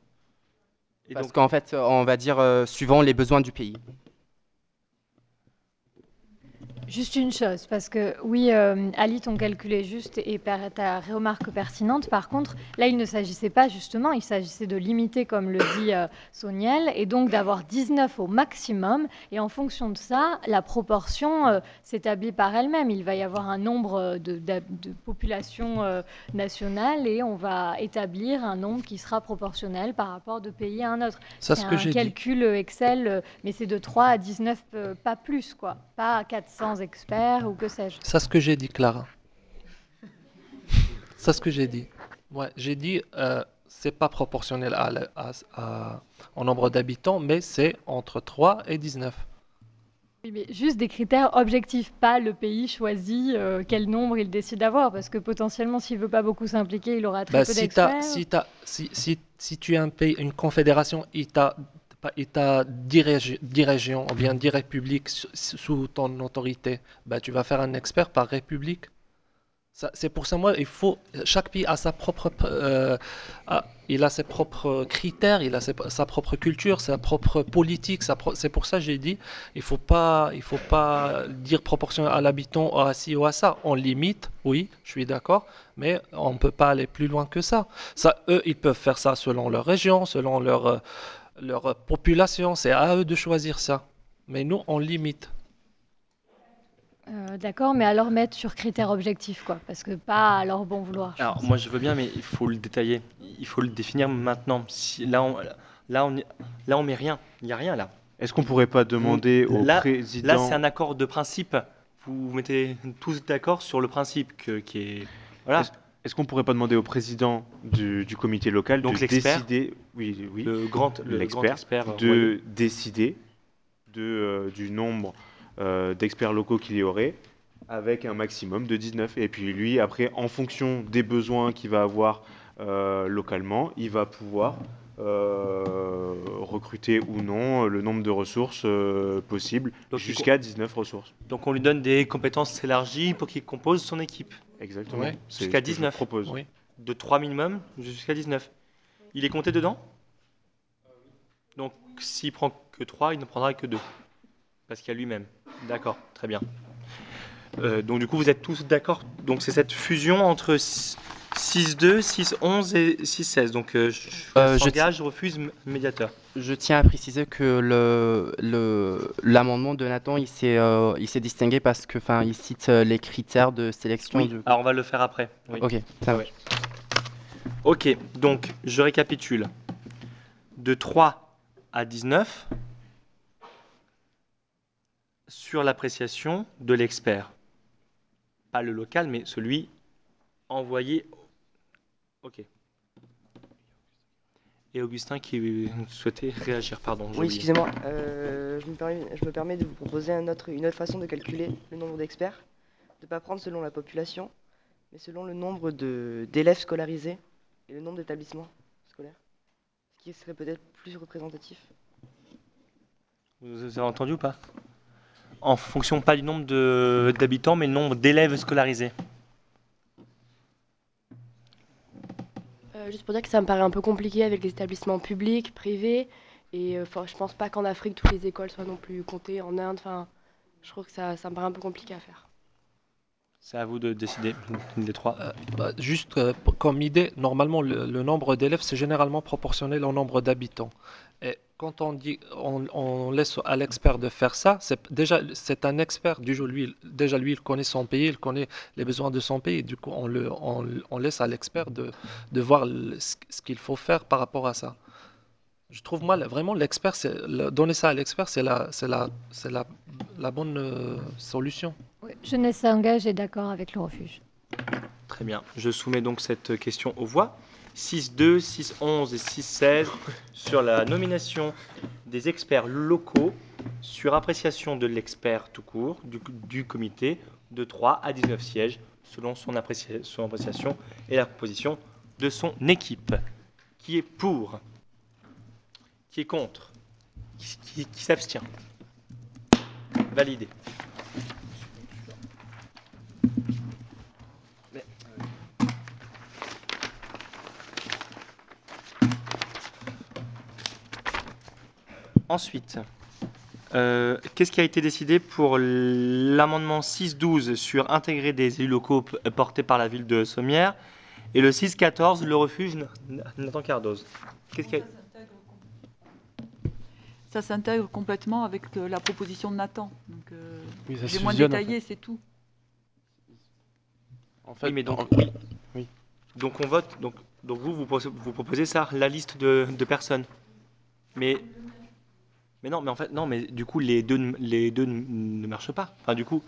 Et parce qu'en fait, on va dire euh, suivant les besoins du pays. Juste une chose, parce que oui, euh, Ali, ton calcul est juste et ta remarque pertinente. Par contre, là, il ne s'agissait pas justement, il s'agissait de limiter, comme le dit euh, Soniel, et donc d'avoir 19 au maximum. Et en fonction de ça, la proportion euh, s'établit par elle-même. Il va y avoir un nombre euh, de, d'hab- de population euh, nationale et on va établir un nombre qui sera proportionnel par rapport de pays à un autre. Ça, C'est ce que un dit. calcul euh, Excel, mais c'est de 3 à 19, euh, pas plus, quoi. Pas 400 experts ou que sais-je. C'est ce que j'ai dit, Clara. C'est ce que j'ai dit. Ouais, j'ai dit, euh, c'est pas proportionnel à la- à- à- au nombre d'habitants, mais c'est entre 3 et 19. Oui, mais juste des critères objectifs, pas le pays choisit euh, quel nombre il décide d'avoir, parce que potentiellement, s'il veut pas beaucoup s'impliquer, il aura très Bah, peu si, d'experts. si, t'as- si, si, si tu es un pays, une confédération, il t'a t'a 10, régi- 10 régions ou bien 10 républiques sous, ton autorité, bah, tu vas faire un expert par république. C'est pour ça, moi, il faut, chaque pays a sa propre, euh, a- il a ses propres critères, il a ses- sa propre culture, sa propre politique. pro- c'est pour ça que j'ai dit, il faut pas, il faut pas dire proportionnel à l'habitant à ci ou à ça. On limite, oui, je suis d'accord, mais on ne peut pas aller plus loin que ça. Ça, eux, ils peuvent faire ça selon leur région, selon leur, euh, leur population. C'est à eux de choisir ça. Mais nous, on limite. Euh, D'accord, mais alors mettre sur critères objectifs, quoi, parce que pas à leur bon vouloir. alors pense. moi je veux bien, mais il faut le détailler. Il faut le définir maintenant. Si, là, on, là, on, là, on met rien. Il n'y a rien là. Est-ce qu'on pourrait pas demander au là, président Là, c'est un accord de principe. Vous vous mettez tous d'accord sur le principe que, qui est. Voilà. Est-ce- qu'on pourrait pas demander au président du, du comité local Donc de décider, oui, oui, Le grand, le grand l'expert, expert. euh, de décider de, euh, du nombre euh, d'experts locaux qu'il y aurait avec un maximum de 19. Et puis lui, après, en fonction des besoins qu'il va avoir euh, localement, il va pouvoir euh, recruter ou non le nombre de ressources euh, possibles jusqu'à 19 ressources. Donc on lui donne des compétences élargies pour qu'il compose son équipe. Exactement. Ouais. Jusqu'à ce que je 19. propose. Oui. De 3 minimum jusqu'à 19. Il est compté dedans? Donc s'il prend que 3, il ne prendra que 2. Parce qu'il y a lui-même. D'accord, très bien. Euh, donc du coup, vous êtes tous d'accord? Donc c'est cette fusion entre 6-2, 6-11 et 6-16. Donc euh, je, Euh, je je refuse médiateur. Je tiens à préciser que le, le, l'amendement de Nathan, il s'est, euh, il s'est distingué parce que, enfin, il cite les critères de sélection Oui, du. alors on va le faire après. oui. Ok, ça va. Ok, donc je récapitule. De 3 à 19 sur l'appréciation de l'expert. Pas le local, mais celui envoyé. Ok. Et Augustin qui souhaitait réagir, pardon. Oui, excusez-moi. euh, je, me permets, je me permets de vous proposer un autre, une autre façon de calculer le nombre d'experts. De ne pas prendre selon la population, mais selon le nombre d'élèves scolarisés et le nombre d'établissements scolaires. Ce qui serait peut-être plus représentatif. Vous avez entendu ou pas? En fonction pas du nombre de- d'habitants, mais le nombre d'élèves scolarisés. Euh, juste pour dire que ça me paraît un peu compliqué avec les établissements publics, privés. Et euh, je pense pas qu'en Afrique, toutes les écoles soient non plus comptées, en Inde. Enfin, je trouve que ça, ça me paraît un peu compliqué à faire. C'est à vous de décider, les trois. Euh, bah, juste euh, comme idée, normalement, le, le nombre d'élèves, c'est généralement proportionnel au nombre d'habitants. Et quand on dit, on, on laisse à l'expert de faire ça, c'est déjà, c'est un expert du jeu. Lui, déjà, lui, il connaît son pays, il connaît les besoins de son pays. Du coup, on, le, on, laisse à l'expert de, de voir le- ce, qu'il faut faire par rapport à ça. Je trouve, moi, vraiment, l'expert, c'est, le- donner ça à l'expert, c'est la, c'est la, c'est la, la bonne euh, solution. Jeunesse s'engage est d'accord avec le refuge. Très bien. Je soumets donc cette question aux voix. 6-2, 6-11 et 6-16 sur la nomination des experts locaux sur appréciation de l'expert tout court du, comité de 3 à 19 sièges selon son, apprécia- son appréciation et la composition de son équipe. Qui est pour? Qui est contre? Qui s'abstient? Validé. Ensuite, euh, qu'est-ce qui a été décidé pour l'amendement 6-12 sur intégrer des élus locaux portés par la ville de Sommières et le 6-14, le refuge Nathan Cardoz? Qu'est-ce qui a- Ça s'intègre complètement avec euh, la proposition de Nathan. Donc, euh, Oui, j'ai moins en détaillé, c'est tout. En fait, Oui, mais donc, en- oui. oui. donc on vote. Donc, donc vous, vous, proposez- vous proposez ça, la liste de, de personnes. Mais, mais non, mais en fait, non, mais du coup, les deux, ne- les deux ne marchent pas. Enfin, du coup,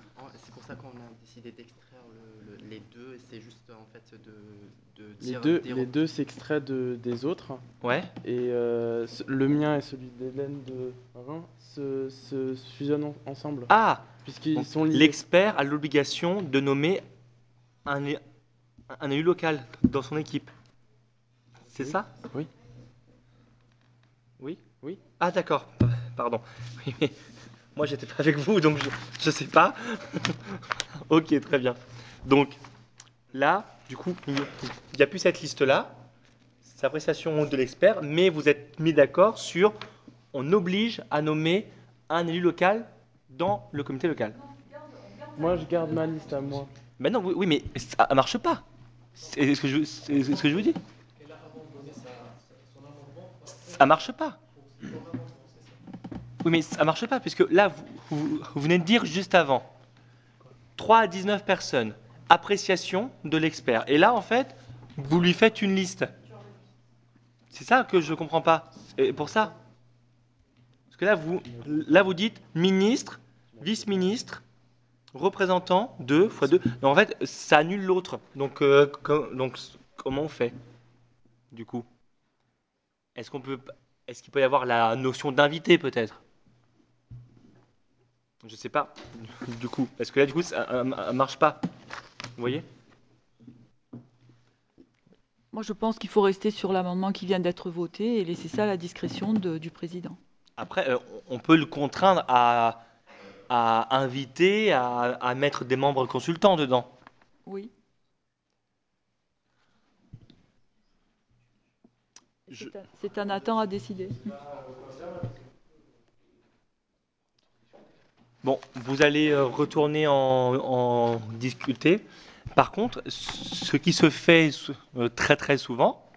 C'est pour ça qu'on a décidé d'extraire le- le- les deux, c'est juste en fait de, de Les deux, les deux s'extraient de, des autres. Ouais. Et euh, le mien et celui d'Hélène de Rhin se, se fusionnent en- ensemble. Ah Puisqu'ils sont liés. L'expert a l'obligation de nommer un, un élu local dans son équipe. C'est ça? Oui. Oui? Oui. Ah d'accord, pardon. Oui, mais moi j'étais pas avec vous, donc je, je sais pas. ok, très bien. Donc là, du coup, il n'y a plus cette liste-là. C'est appréciation de l'expert, mais vous êtes mis d'accord sur on oblige à nommer un élu local dans le comité local. Moi, je garde ma liste à moi. Mais non, oui, mais ça marche pas. C'est ce que je, c'est ce que je vous dis. Ça marche pas. Mais ça marche pas, puisque là, vous, vous- venez de dire juste avant 3 à 19 personnes, appréciation de l'expert. Et là, en fait, vous lui faites une liste. C'est ça que je comprends pas. Et pour ça. Parce que là, vous, là, vous dites ministre, vice-ministre, Représentant 2 fois 2. Non, en fait, ça annule l'autre. Donc, euh, donc, comment on fait Du coup? Est-ce qu'on peut. Est-ce qu'il peut y avoir la notion d'invité peut-être? Je sais pas. Du coup. Parce que là, du coup, ça euh, euh, marche pas. Vous voyez? Moi, je pense qu'il faut rester sur l'amendement qui vient d'être voté et laisser ça à la discrétion de- du président. Après, euh, on peut le contraindre à, à inviter, à, à mettre des membres consultants dedans. Oui. C'est à- C'est à Nathan à décider. Bon, vous allez euh, retourner en, discuter. Par contre, ce qui se fait euh, très très souvent,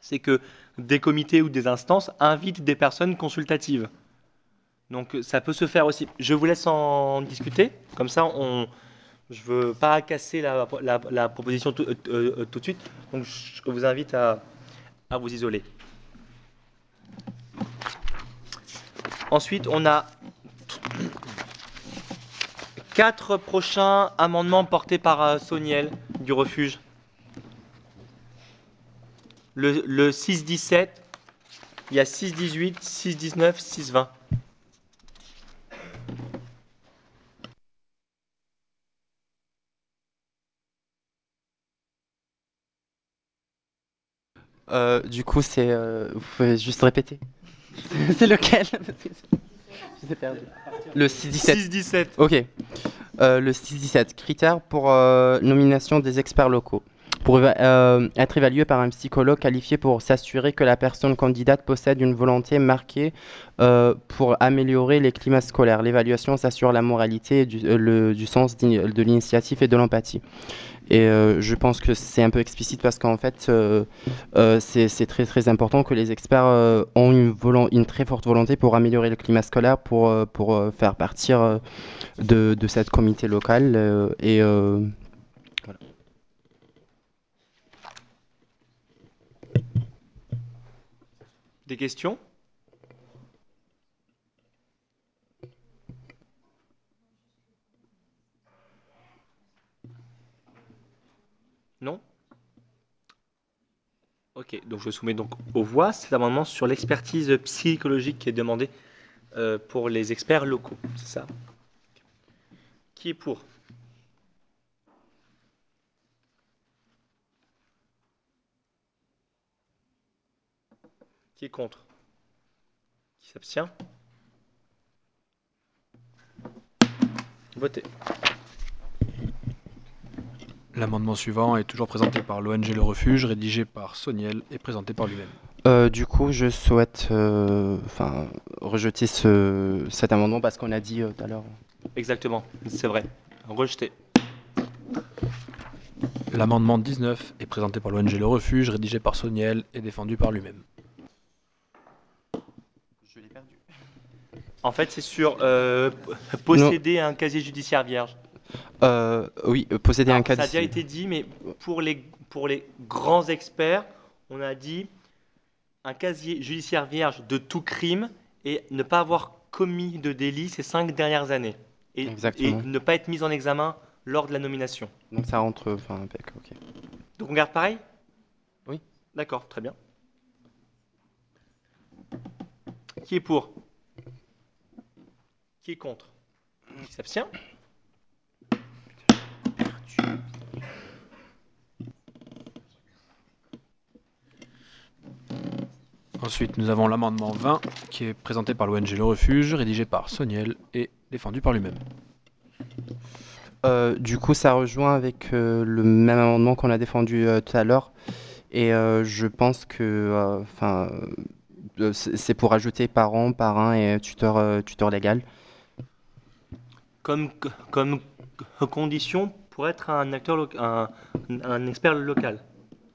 c'est que des comités ou des instances invitent des personnes consultatives. Donc ça peut se faire aussi. Je vous laisse en discuter. Comme ça, on, je veux pas casser la, la- proposition tout, euh, tout de suite. Donc je vous invite à vous isoler. Ensuite, on a quatre prochains amendements portés par euh, Soniel du refuge. Le, le 6-17, il y a 6-18, 6-19, 6-20. Euh, du coup, c'est. euh, vous pouvez juste répéter. c'est lequel? perdu. Le 6-17. 6-17. Ok. Euh, le 6-17. Critères pour euh, nomination des experts locaux. Pour euh, être évalué par un psychologue qualifié pour s'assurer que la personne candidate possède une volonté marquée euh, pour améliorer les climats scolaires. L'évaluation s'assure la moralité, et du, euh, le- du sens de l'initiative et de l'empathie. Et euh, je pense que c'est un peu explicite parce qu'en fait, euh, euh, c'est très très important que les experts ont une, une très forte volonté pour améliorer le climat scolaire, pour, pour faire partir de, de cette comité locale. et. Des questions Non Ok, donc je soumets donc aux voix cet amendement sur l'expertise psychologique qui est demandée euh, pour les experts locaux, c'est ça? Qui est pour? Qui est contre? Qui s'abstient? Votez. L'amendement suivant est toujours présenté par l'ONG Le Refuge, rédigé par Soniel et présenté par lui-même. Euh, du coup, je souhaite euh, enfin, rejeter ce, cet amendement parce qu'on a dit euh, tout à l'heure. Exactement, c'est vrai. Rejeté. L'amendement 19 est présenté par l'ONG Le Refuge, rédigé par Soniel et défendu par lui-même. Je l'ai perdu. En fait, c'est sur euh, posséder un casier judiciaire vierge. Euh, oui, euh, posséder un cas Ça a déjà été dit, mais pour les, pour les grands experts, on a dit un casier judiciaire vierge de tout crime et ne pas avoir commis de délit ces cinq dernières années. Et, et ne pas être mis en examen lors de la nomination. Donc ça rentre, enfin, avec, ok. Donc on garde pareil? Oui. D'accord, très bien. Qui est pour? Qui est contre? Qui s'abstient? Ensuite, nous avons l'amendement 20 qui est présenté par l'ONG Le Refuge, rédigé par Soniel et défendu par lui-même. Euh, du coup, ça rejoint avec euh, le même amendement qu'on a défendu euh, tout à l'heure. Et euh, je pense que euh, enfin, euh, c'est pour ajouter parents, parrain et tuteur, euh, tuteur légal. comme, comme condition pour être un acteur loca- un, un expert local.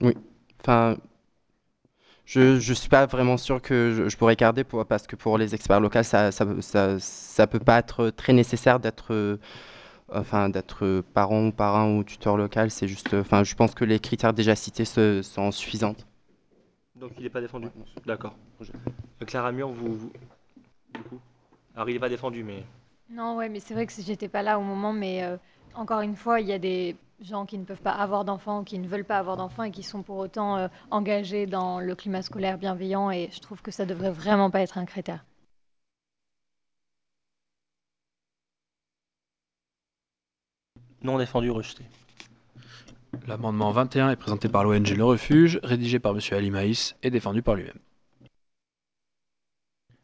Oui. Enfin, je je suis pas vraiment sûr que je, je pourrais garder pour, parce que pour les experts locaux, ça ça, ça, ça peut pas être très nécessaire d'être euh, enfin d'être parent ou parrain ou tuteur local. C'est juste, enfin, je pense que les critères déjà cités se- sont suffisants. Donc il n'est pas défendu. D'accord. Euh, Clara Mur, vous, vous- du coup. Alors il n'est pas défendu, mais Non, ouais, mais c'est vrai que si j'étais pas là au moment, mais euh, encore une fois, il y a des gens qui ne peuvent pas avoir d'enfants, qui ne veulent pas avoir d'enfants et qui sont pour autant euh, engagés dans le climat scolaire bienveillant et je trouve que ça devrait vraiment pas être un critère. Non défendu, rejeté. L'amendement 21 est présenté par l'ONG Le Refuge, rédigé par Monsieur Ali Maïs et défendu par lui-même.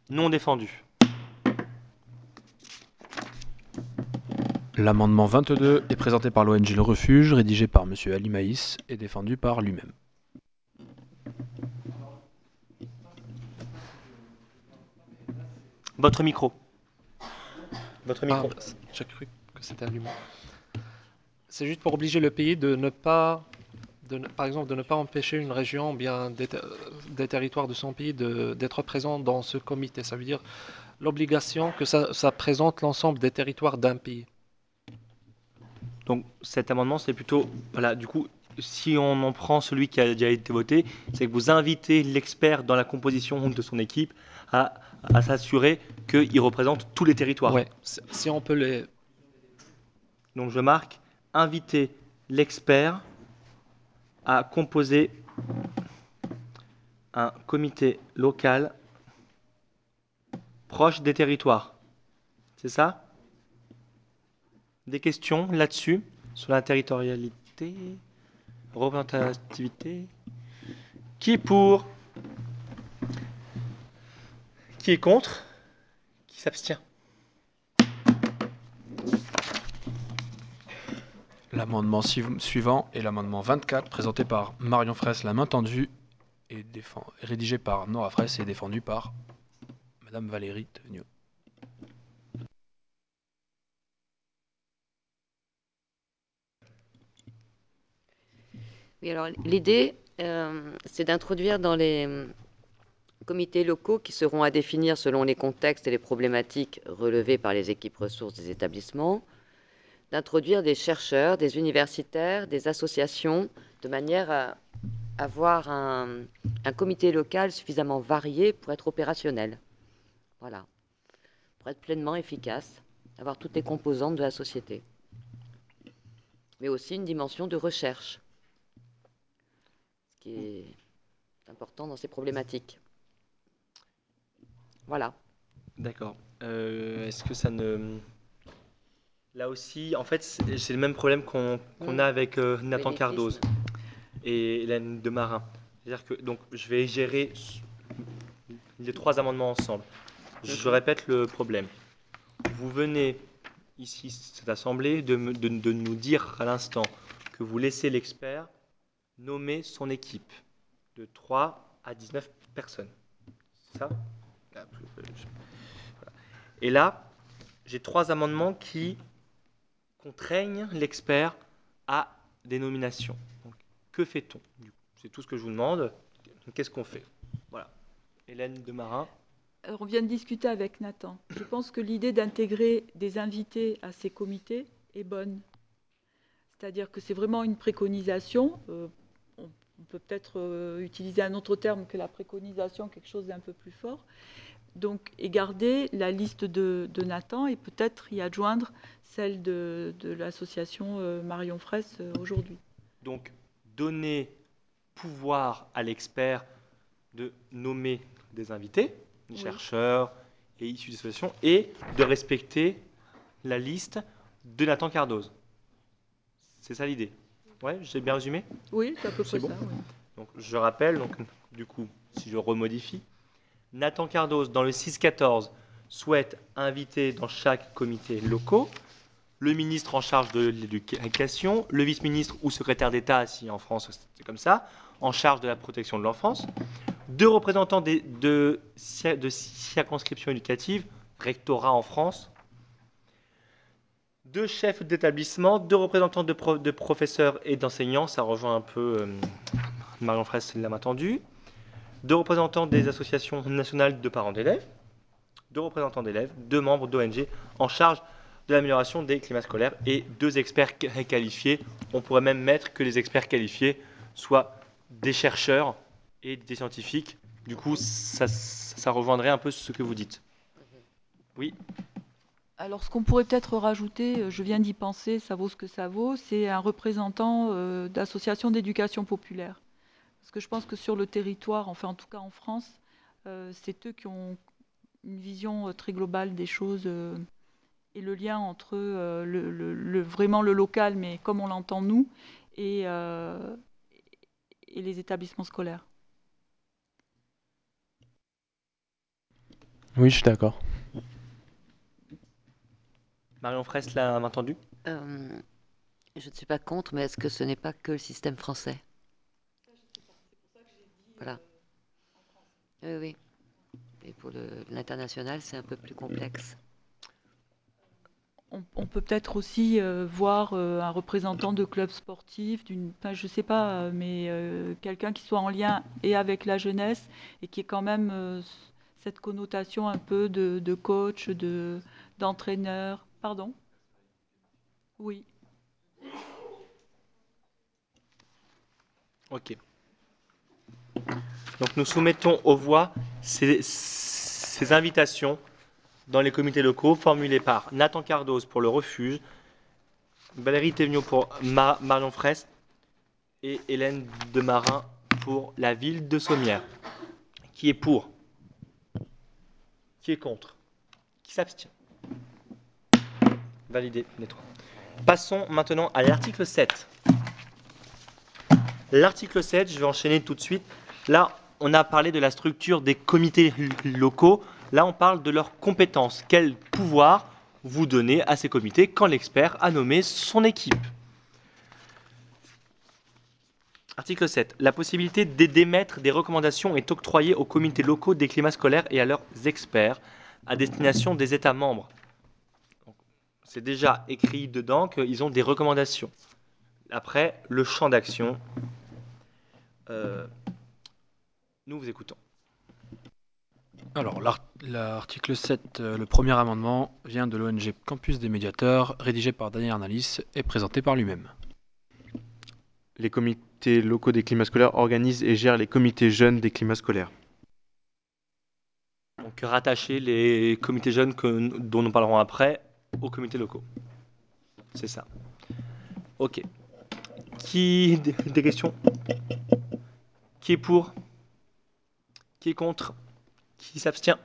Non défendu. L'amendement 22 est présenté par l'ONG Le Refuge, rédigé par Monsieur Ali Maïs et défendu par lui-même. Votre micro. Votre micro. Ah, j'ai cru que c'était allumé. C'est juste pour obliger le pays de ne pas, de ne- par exemple, de ne pas empêcher une région, ou bien des, ter- des territoires de son pays de- d'être présent dans ce comité. Ça veut dire l'obligation que ça, ça présente l'ensemble des territoires d'un pays. Donc cet amendement, c'est plutôt, voilà, du coup, si on en prend celui qui a déjà été voté, c'est que vous invitez l'expert dans la composition de son équipe à, à s'assurer qu'il représente tous les territoires. Ouais, si si on peut les, Donc je marque inviter l'expert à composer un comité local proche des territoires. C'est ça? Des questions là-dessus Sur la territorialité Représentativité. Qui est pour? Qui est contre? Qui s'abstient? L'amendement suiv- suivant est l'amendement 24, présenté par Marion Fraisse, la main tendue, et rédigé par Nora Fraisse et défendu par Madame Valérie Teugnot. L'idée, euh, c'est d'introduire dans les euh, comités locaux qui seront à définir selon les contextes et les problématiques relevées par les équipes ressources des établissements, d'introduire des chercheurs, des universitaires, des associations, de manière à avoir un, comité local suffisamment varié pour être opérationnel. Voilà. Pour être pleinement efficace, avoir toutes les composantes de la société. Mais aussi une dimension de recherche qui est important dans ces problématiques. Voilà. D'accord. Euh, Est-ce que ça ne... Là aussi, en fait, c'est le même problème qu'on Mm. a avec euh, Nathan. Cardoz et Hélène de Marin. C'est-à-dire que donc, je vais gérer les trois amendements ensemble. Je répète le problème. Vous venez ici, cette assemblée, de, me- de- de nous dire à l'instant que vous laissez l'expert nommer son équipe de 3 à 19 personnes. C'est ça? Euh. Et là, j'ai trois amendements qui contraignent l'expert à des nominations. Que fait-on C'est tout ce que je vous demande. Qu'est-ce qu'on fait? Voilà. Hélène Demarin. Alors, on vient de discuter avec Nathan. Je pense que l'idée d'intégrer des invités à ces comités est bonne. C'est-à-dire que c'est vraiment une préconisation. euh, on peut peut-être euh, utiliser un autre terme que la préconisation, quelque chose d'un peu plus fort. Donc, et garder la liste de, de Nathan et peut-être y adjoindre celle de, de l'association euh, Marion Fraisse euh, aujourd'hui. Donc, donner pouvoir à l'expert de nommer des invités, des Oui. chercheurs et issus des associations, et de respecter la liste de Nathan Cardoz. C'est ça l'idée. Ouais, j'ai bien résumé? Oui, c'est à peu près bon ça. oui. Donc, je rappelle, donc, du coup, si je remodifie, Nathan Cardoz, dans le 6-14, souhaite inviter dans chaque comité locaux le ministre en charge de l'éducation, le vice-ministre ou secrétaire d'État, si en France c'est comme ça, en charge de la protection de l'enfance, deux représentants des- de, de circonscriptions éducatives, rectorat en France, deux chefs d'établissement, deux représentants de, pro- de professeurs et d'enseignants, ça rejoint un peu euh, Marion Fraisse l'a entendu, deux représentants des associations nationales de parents d'élèves, deux représentants d'élèves, deux membres d'ONG en charge de l'amélioration des climats scolaires et deux experts qua- qualifiés. On pourrait même mettre que les experts qualifiés soient des chercheurs et des scientifiques. Du coup, ça, ça rejoindrait un peu ce que vous dites. Oui Alors, ce qu'on pourrait peut-être rajouter, euh, je viens d'y penser, ça vaut ce que ça vaut, c'est un représentant euh, d'associations d'éducation populaire. Parce que je pense que sur le territoire, enfin en tout cas en France, euh, c'est eux qui ont une vision très globale des choses et le lien entre le, vraiment le local, mais comme on l'entend nous, et les établissements scolaires. Oui, je suis d'accord. Marion Fraisse l'a entendu? Euh, je ne suis pas contre, mais est-ce que ce n'est pas que le système français? Voilà. Oui, oui. Et pour l'international, c'est un peu plus complexe. On, on peut peut-être aussi euh, voir euh, un représentant de club sportif, d'une, enfin, je sais pas, mais euh, quelqu'un qui soit en lien et avec la jeunesse et qui ait quand même euh, cette connotation un peu de, de coach, de, d'entraîneur. Pardon? Oui. Ok. Donc nous soumettons aux voix ces, invitations dans les comités locaux formulées par Nathan Cardoz pour le refuge, Valérie Thévenot pour Ma- Marion Fraisse et Hélène Demarin pour la ville de Sommières. Qui est pour? Qui est contre? Qui s'abstient? Validé les trois. Passons maintenant à l'article 7. L'article 7, je vais enchaîner tout de suite. Là, on a parlé de la structure des comités locaux. Là, on parle de leurs compétences. Quel pouvoir vous donnez à ces comités quand l'expert a nommé son équipe? Article 7. La possibilité d'é- d'émettre des recommandations est octroyée aux comités locaux des climats scolaires et à leurs experts à destination des États membres. C'est déjà écrit dedans qu'ils ont des recommandations. Après, le champ d'action, euh, nous vous écoutons. Alors, l'art- l'article 7, euh, le premier amendement, vient de l'ONG Campus des médiateurs, rédigé par Daniel Arnalis et présenté par lui-même. Les comités locaux des climats scolaires organisent et gèrent les comités jeunes des climats scolaires. Donc rattacher les comités jeunes que- dont nous parlerons après aux comités locaux. C'est ça. Ok. Qui des, questions? Qui est pour? Qui est contre? Qui s'abstient?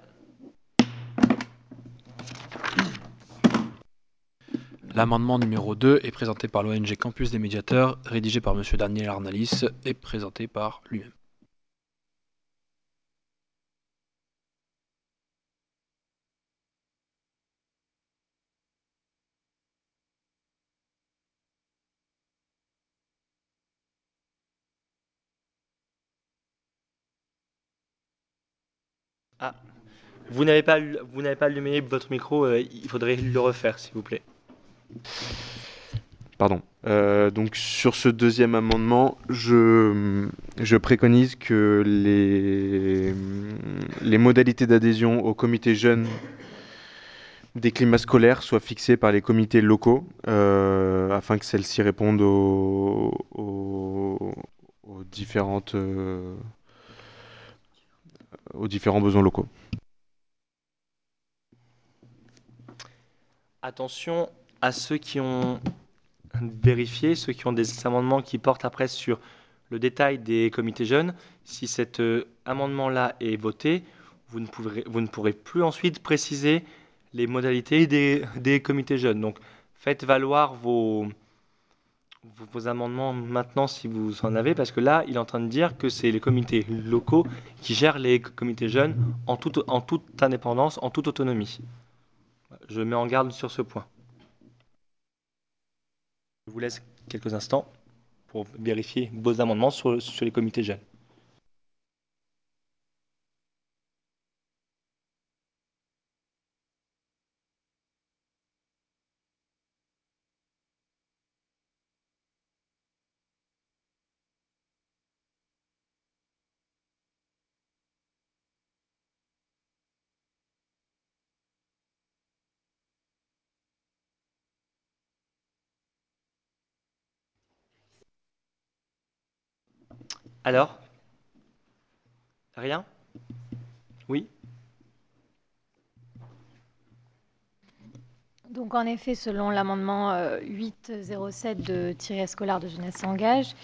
L'amendement numéro 2 est présenté par l'ONG Campus des médiateurs, rédigé par M. Daniel Arnalis et présenté par lui-même. Ah, vous n'avez pas, vous allumé votre micro. euh, il faudrait le refaire, s'il vous plaît. Pardon. Euh, donc sur ce deuxième amendement, je, préconise que les, modalités d'adhésion au comité jeunes des climats scolaires soient fixées par les comités locaux euh, afin que celles-ci répondent aux, différentes, aux différents besoins locaux. Attention à ceux qui ont vérifié, ceux qui ont des amendements qui portent après sur le détail des comités jeunes. Si cet euh, amendement-là est voté, vous ne, pourrez, plus ensuite préciser les modalités des, des comités jeunes. Donc faites valoir vos, vos, amendements maintenant si vous en avez, parce que là, il est en train de dire que c'est les comités locaux qui gèrent les comités jeunes en toute, en toute indépendance, en toute autonomie. Je mets en garde sur ce point. Je vous laisse quelques instants pour vérifier vos amendements sur, sur les comités jeunes. Alors? Rien? Oui? Donc en effet, selon l'amendement euh, 807 de Thierry Scolaire de Jeunesse s'engage,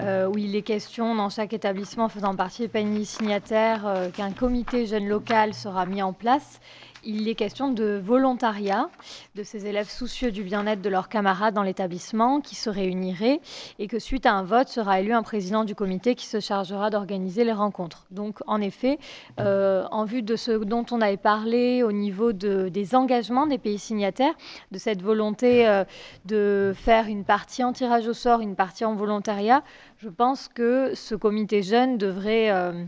euh, où il est question dans chaque établissement faisant partie des pays signataires euh, qu'un comité jeune local sera mis en place il est question de volontariat de ces élèves soucieux du bien-être de leurs camarades dans l'établissement qui se réuniraient et que suite à un vote sera élu un président du comité qui se chargera d'organiser les rencontres. Donc en effet, euh, en vue de ce dont on avait parlé au niveau de, des engagements des pays signataires, de cette volonté euh, de faire une partie en tirage au sort, une partie en volontariat, je pense que ce comité jeune devrait... Euh,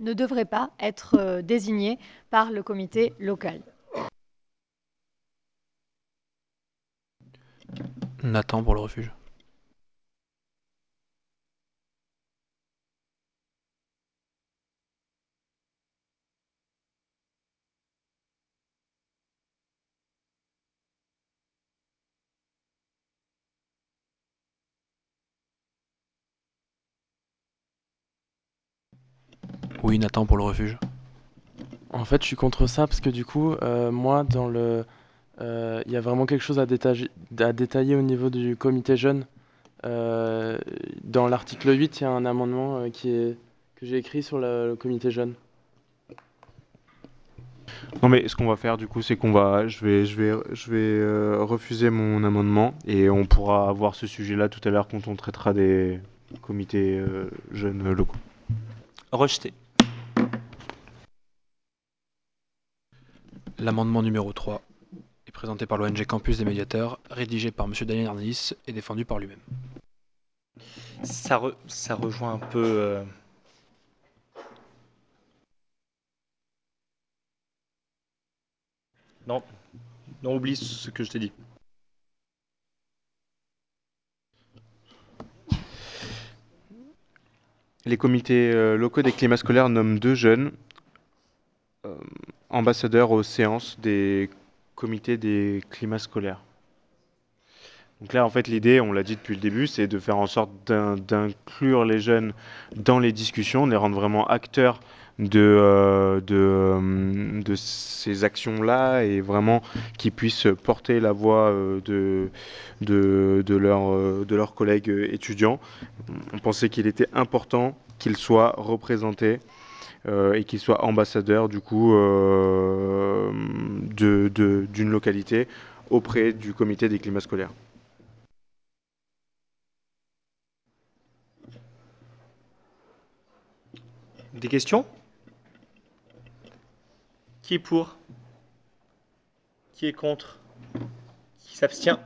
ne devrait pas être euh, désigné par le comité local. Nathan pour le refuge. Oui, Nathan pour le refuge. En fait, je suis contre ça parce que du coup, euh, moi, dans le, euh, il y a vraiment quelque chose à détailler, à détailler au niveau du comité jeune. Euh, dans l'article 8, il y a un amendement euh, qui est, que j'ai écrit sur le, le comité jeune. Non mais ce qu'on va faire du coup c'est qu'on va je vais je vais je vais euh, refuser mon amendement et on pourra avoir ce sujet-là tout à l'heure quand on traitera des comités euh, jeunes locaux. Rejeté. L'amendement numéro 3 est présenté par l'ONG Campus des médiateurs, rédigé par M. Daniel Arnalys et défendu par lui-même. Ça, re- ça rejoint un peu. euh, Non, non, oublie ce que je t'ai dit. Les comités euh, locaux des climats scolaires nomment deux jeunes euh, ambassadeurs aux séances des comités des climats scolaires. Donc là, en fait, l'idée, on l'a dit depuis le début, c'est de faire en sorte d'in- d'inclure les jeunes dans les discussions, de les rendre vraiment acteurs de, euh, euh, ces actions-là et vraiment qu'ils puissent porter la voix euh, de, leurs, collègues étudiants. On pensait qu'il était important qu'ils soient représentés et qu'ils soient ambassadeurs du coup euh, d'une localité auprès du comité des climats scolaires. Des questions? Qui est pour? Qui est contre? Qui s'abstient?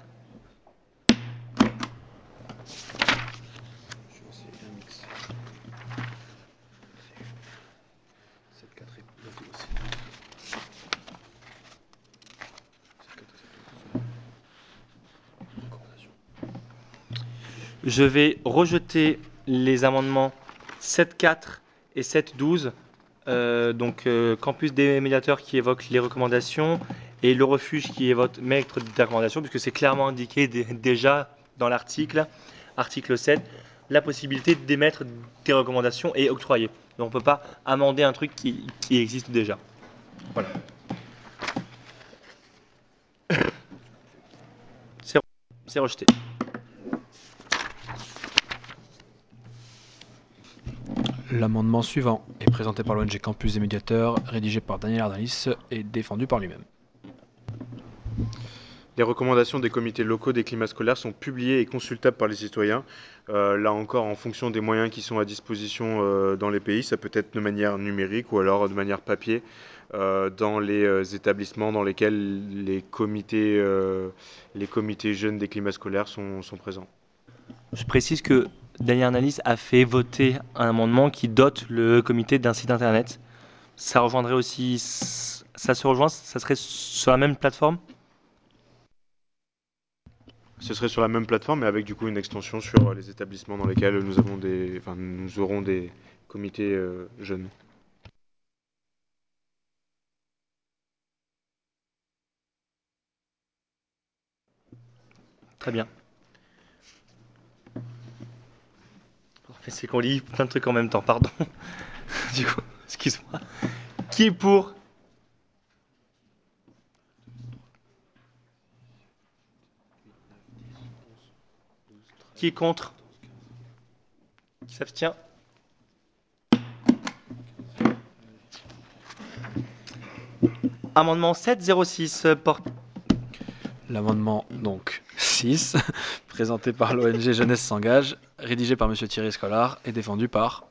Je vais rejeter les amendements 7.4 et 7.12. Euh, donc euh, campus des médiateurs qui évoque les recommandations et le refuge qui évoque maître des recommandations puisque c'est clairement indiqué dé- déjà dans l'article, article 7, la possibilité d'émettre des recommandations et octroyer. Donc on ne peut pas amender un truc qui, qui existe déjà. Voilà. C'est rejeté. L'amendement suivant est présenté par l'ONG Campus des médiateurs, rédigé par Daniel Arnalys et défendu par lui-même. Les recommandations des comités locaux des climats scolaires sont publiées et consultables par les citoyens. Euh, là encore, en fonction des moyens qui sont à disposition euh, dans les pays, ça peut être de manière numérique ou alors de manière papier euh, dans les euh, établissements dans lesquels les comités, euh, les comités jeunes des climats scolaires sont, sont présents. Je précise que Daniel Arnalys a fait voter un amendement qui dote le comité d'un site internet. Ça rejoindrait aussi. Ça se rejoint Ça serait sur la même plateforme? Ce serait sur la même plateforme, mais avec du coup une extension sur les établissements dans lesquels nous avons des, enfin, nous aurons des comités euh, jeunes. Très bien. C'est qu'on lit plein de trucs en même temps, pardon. du coup, excuse-moi. Qui est pour? Qui est contre? Qui s'abstient? Amendement 706 euh, porte. L'amendement donc 6, présenté par l'ONG Jeunesse s'engage, rédigé par Monsieur Thierry Scolar et défendu par.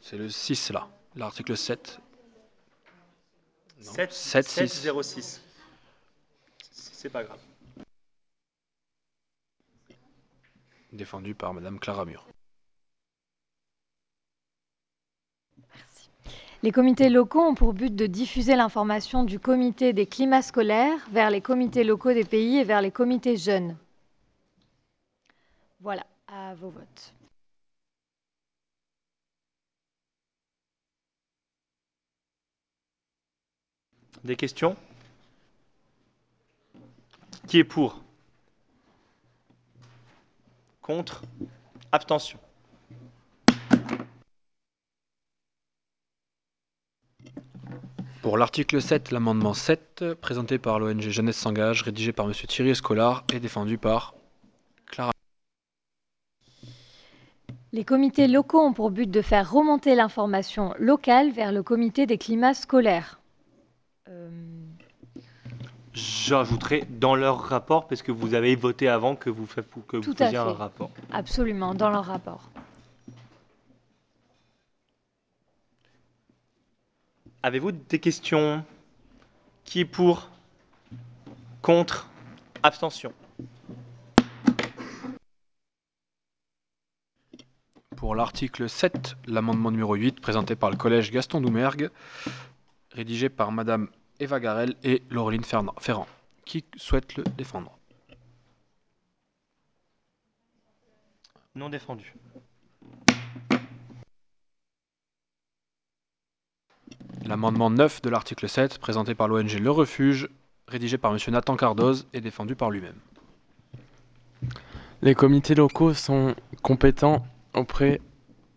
C'est le 6 là, l'article 7. Non, 7, 7, 6. 706. C'est pas grave. Défendu par Madame Clara Mur. Les comités locaux ont pour but de diffuser l'information du comité des climats scolaires vers les comités locaux des pays et vers les comités jeunes. Voilà, à vos votes. Des questions? Qui est pour? Contre? Abstention? Pour l'article 7, l'amendement 7, présenté par l'ONG Jeunesse s'engage, rédigé par Monsieur Thierry Escolar et défendu par Clara. Les comités locaux ont pour but de faire remonter l'information locale vers le comité des climats scolaires. Euh, J'ajouterai dans leur rapport, parce que vous avez voté avant que vous, que vous Tout à faisiez un fait. rapport. absolument, dans leur rapport. Avez-vous des questions Qui est pour Contre Abstention? Pour l'article 7, l'amendement numéro 8, présenté par le collège Gaston Doumergue, rédigé par Madame Eva Garel et Laureline Ferrand. Qui souhaite le défendre? Non défendu. L'amendement 9 de l'article 7, présenté par l'ONG Le Refuge, rédigé par Monsieur Nathan Cardoz et défendu par lui-même. Les comités locaux sont compétents auprès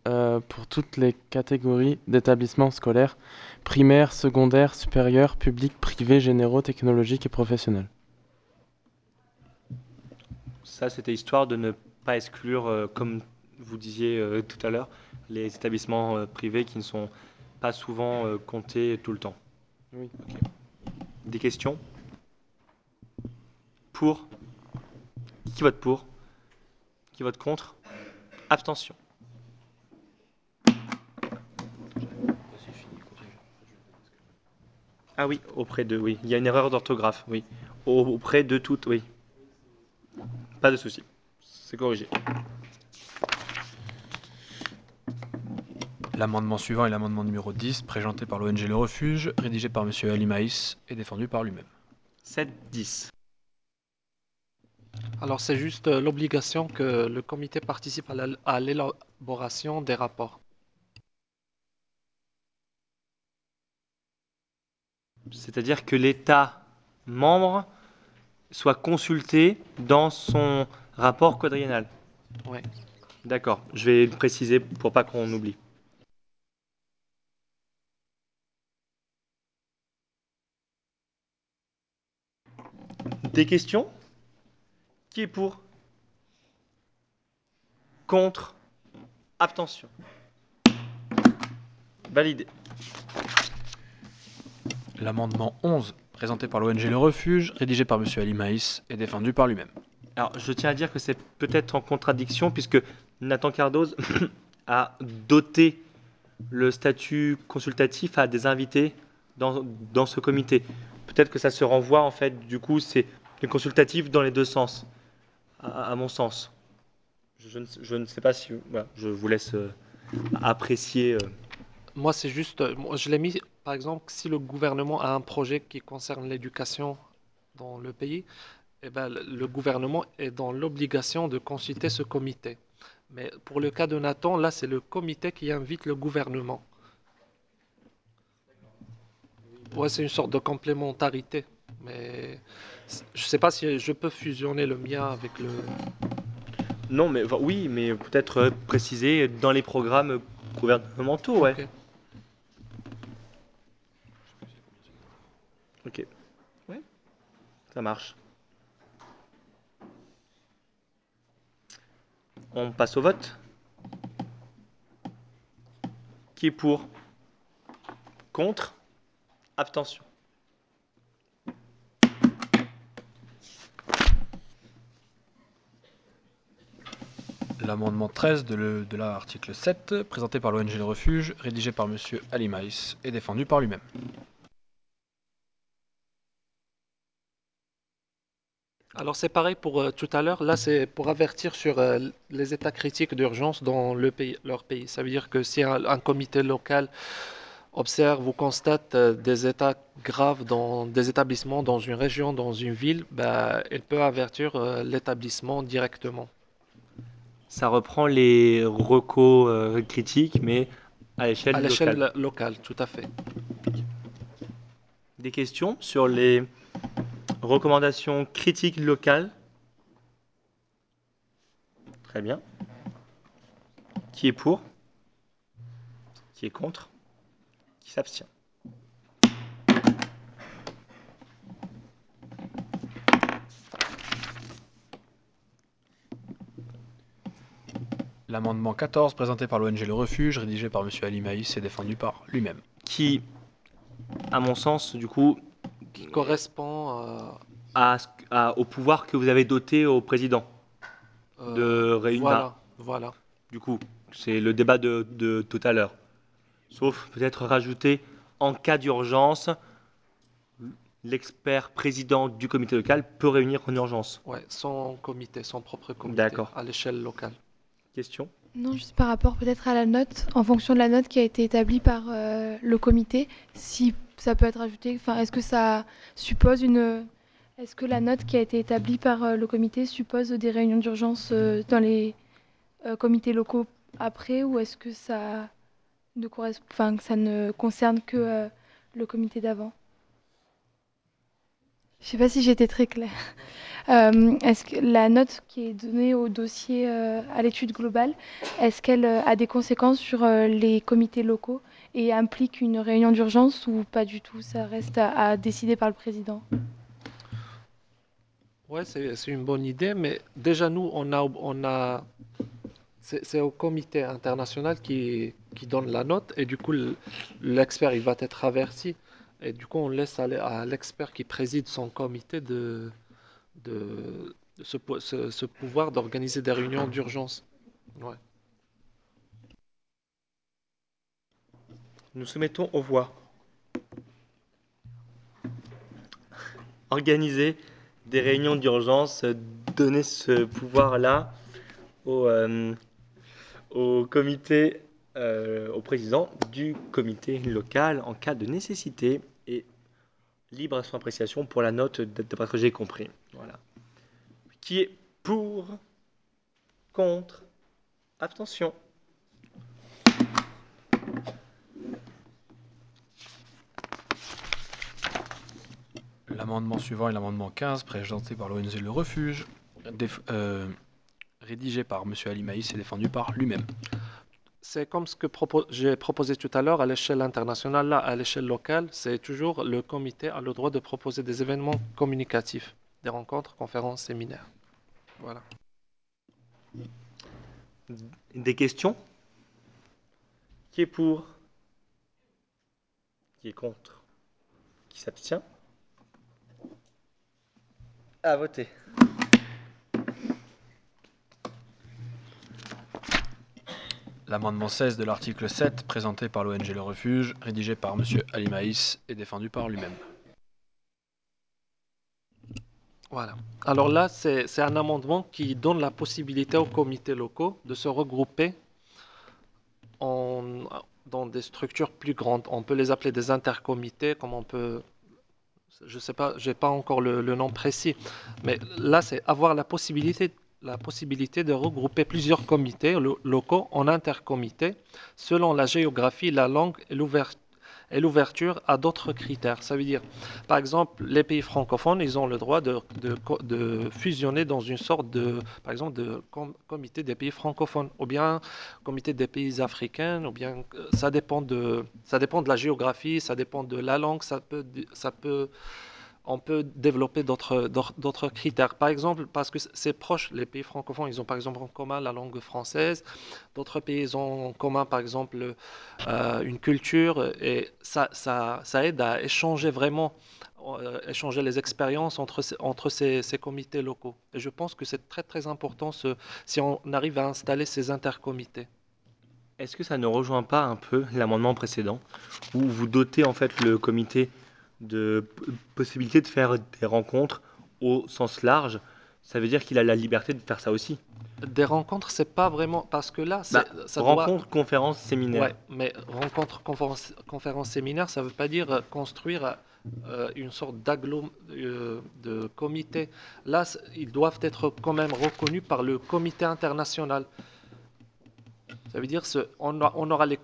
euh, pour toutes les catégories d'établissements scolaires, primaires, secondaires, supérieurs, publics, privés, généraux, technologiques et professionnels. Ça, c'était histoire de ne pas exclure, euh, comme vous disiez euh, tout à l'heure, les établissements euh, privés qui ne sont pas souvent euh, comptés tout le temps. Oui. Ok. Des questions? Pour? Qui vote pour? Qui vote contre? Abstention. Ah oui, auprès de, oui. Il y a une erreur d'orthographe, oui. Au- Auprès de toutes, oui. Pas de souci. C'est corrigé. L'amendement suivant est l'amendement numéro 10, présenté par l'ONG Le Refuge, rédigé par Monsieur Ali Maïs et défendu par lui-même. 7, 10. Alors c'est juste euh, l'obligation que le comité participe à la- à l'élaboration des rapports. C'est-à-dire que l'État membre soit consulté dans son rapport quadriennal. Ouais. D'accord, je vais le préciser pour pas qu'on oublie. Des questions Qui est pour? Contre? Abstention Validé. L'amendement 11, présenté par l'ONG Le Refuge, rédigé par Monsieur Ali Maïs et défendu par lui-même. Alors, je tiens à dire que c'est peut-être en contradiction puisque Nathan Cardoz a doté le statut consultatif à des invités dans, dans ce comité. Peut-être que ça se renvoie, en fait, du coup, c'est le consultatif dans les deux sens, à, à mon sens. Je, ne, je ne sais pas si... voilà, je vous laisse euh, apprécier. euh. Moi, c'est juste, euh, moi, je l'ai mis, par exemple, si le gouvernement a un projet qui concerne l'éducation dans le pays, eh ben, le gouvernement est dans l'obligation de consulter ce comité. Mais pour le cas de Nathan, là, c'est le comité qui invite le gouvernement. Ouais, c'est une sorte de complémentarité. Mais je ne sais pas si je peux fusionner le mien avec le. Non, mais oui, mais peut-être euh, préciser dans les programmes gouvernementaux, ouais. Ok. Ok. Ça marche. On passe au vote. Qui est pour? Contre? Abstention. L'amendement 13 de, le- de l'article 7, présenté par l'ONG Le Refuge, rédigé par Monsieur Ali Maïs et défendu par lui-même. Alors c'est pareil pour euh, tout à l'heure. Là, c'est pour avertir sur euh, les états critiques d'urgence dans leur pays. Ça veut dire que si un, comité local observe ou constate euh, des états graves dans des établissements, dans une région, dans une ville, bah, il peut avertir l'établissement directement. Ça reprend les recos euh, critiques, mais à l'échelle À l'échelle locale. locale, tout à fait. Des questions sur les recommandations critiques locales? Très bien. Qui est pour? Qui est contre? Qui s'abstient? L'amendement 14, présenté par l'ONG Le Refuge, rédigé par Monsieur Ali Maïs et défendu par lui-même. Qui, à mon sens, du coup, Qui correspond euh, à, ce- à- au pouvoir que vous avez doté au président euh, de réunir. Voilà, voilà. Du coup, c'est le débat de, de tout à l'heure. Sauf peut-être rajouter en cas d'urgence, l'expert président du comité local peut réunir en urgence. Ouais, son comité, son propre comité, D'accord. à l'échelle locale. Question Non, juste par rapport peut-être à la note, en fonction de la note qui a été établie par euh, le comité, si ça peut être ajouté, enfin, est-ce que ça suppose une... Est-ce que la note qui a été établie par euh, le comité suppose des réunions d'urgence euh, dans les comités locaux après, ou est-ce que ça ne, concerne que le comité d'avant? Je sais pas si été très claire. Euh, est-ce que la note qui est donnée au dossier euh, à l'étude globale, est-ce qu'elle euh, a des conséquences sur les comités locaux et implique une réunion d'urgence ou pas du tout? Ça reste à, décider par le président. Ouais, c'est une bonne idée, mais déjà nous, on a, c'est au comité international qui, qui donne la note et du coup, le- l'expert, il va être averti. Et du coup, on laisse à l'expert qui préside son comité de, de, ce, po- ce- ce pouvoir d'organiser des réunions d'urgence. Nous soumettons aux voix. Organiser des réunions d'urgence, donner ce pouvoir-là au, euh, au comité, euh, au président du comité local en cas de nécessité libre à son appréciation pour la note d'après ce que j'ai compris. Voilà. Qui est pour, contre, abstention. L'amendement suivant est l'amendement 15, présenté par l'ONG Le Refuge, euh, rédigé par Monsieur Ali Maïs et défendu par lui-même. C'est comme ce que propo- j'ai proposé tout à l'heure à l'échelle internationale, là, à l'échelle locale, c'est toujours le comité a le droit de proposer des événements communicatifs, des rencontres, conférences, séminaires. Voilà. Des questions? Qui est pour? Qui est contre? Qui s'abstient? À voter. L'amendement 16 de l'article 7, présenté par l'ONG Le Refuge, rédigé par Monsieur Ali Maïs et défendu par lui-même. Voilà. Alors là, c'est un amendement qui donne la possibilité aux comités locaux de se regrouper dans des structures plus grandes. On peut les appeler des intercomités, comme on peut. Je sais pas, j'ai pas encore le, le nom précis, mais là, c'est avoir la possibilité, la possibilité de regrouper plusieurs comités lo- locaux en intercomités selon la géographie, la langue et l'ouverture à d'autres critères. Ça veut dire, par exemple, les pays francophones, ils ont le droit de, de fusionner dans une sorte de, par exemple, de com- comité des pays francophones, ou bien comité des pays africains, ou bien euh, ça dépend de, ça dépend de la géographie, ça dépend de la langue, ça peut, ça peut on peut développer d'autres critères. Par exemple, parce que c'est proche, les pays francophones, ils ont par exemple en commun la langue française, d'autres pays ont en commun par exemple euh, une culture, et ça, aide à échanger vraiment, euh, échanger les expériences entre, ces- comités locaux. Et je pense que c'est très très important si on arrive à installer ces intercomités. Est-ce que ça ne rejoint pas un peu l'amendement précédent où vous dotez en fait le comité de possibilité de faire des rencontres au sens large? Ça veut dire qu'il a la liberté de faire ça aussi. Des rencontres, c'est pas vraiment parce que là, Bah, ça doit. rencontres, conférences, séminaires. Ouais, mais rencontre, conférence, conférence, séminaire, ça veut pas dire euh, construire euh, une sorte d'agglom euh, de comité. Là, ils doivent être quand même reconnus par le comité international. Ça veut dire ce, aura le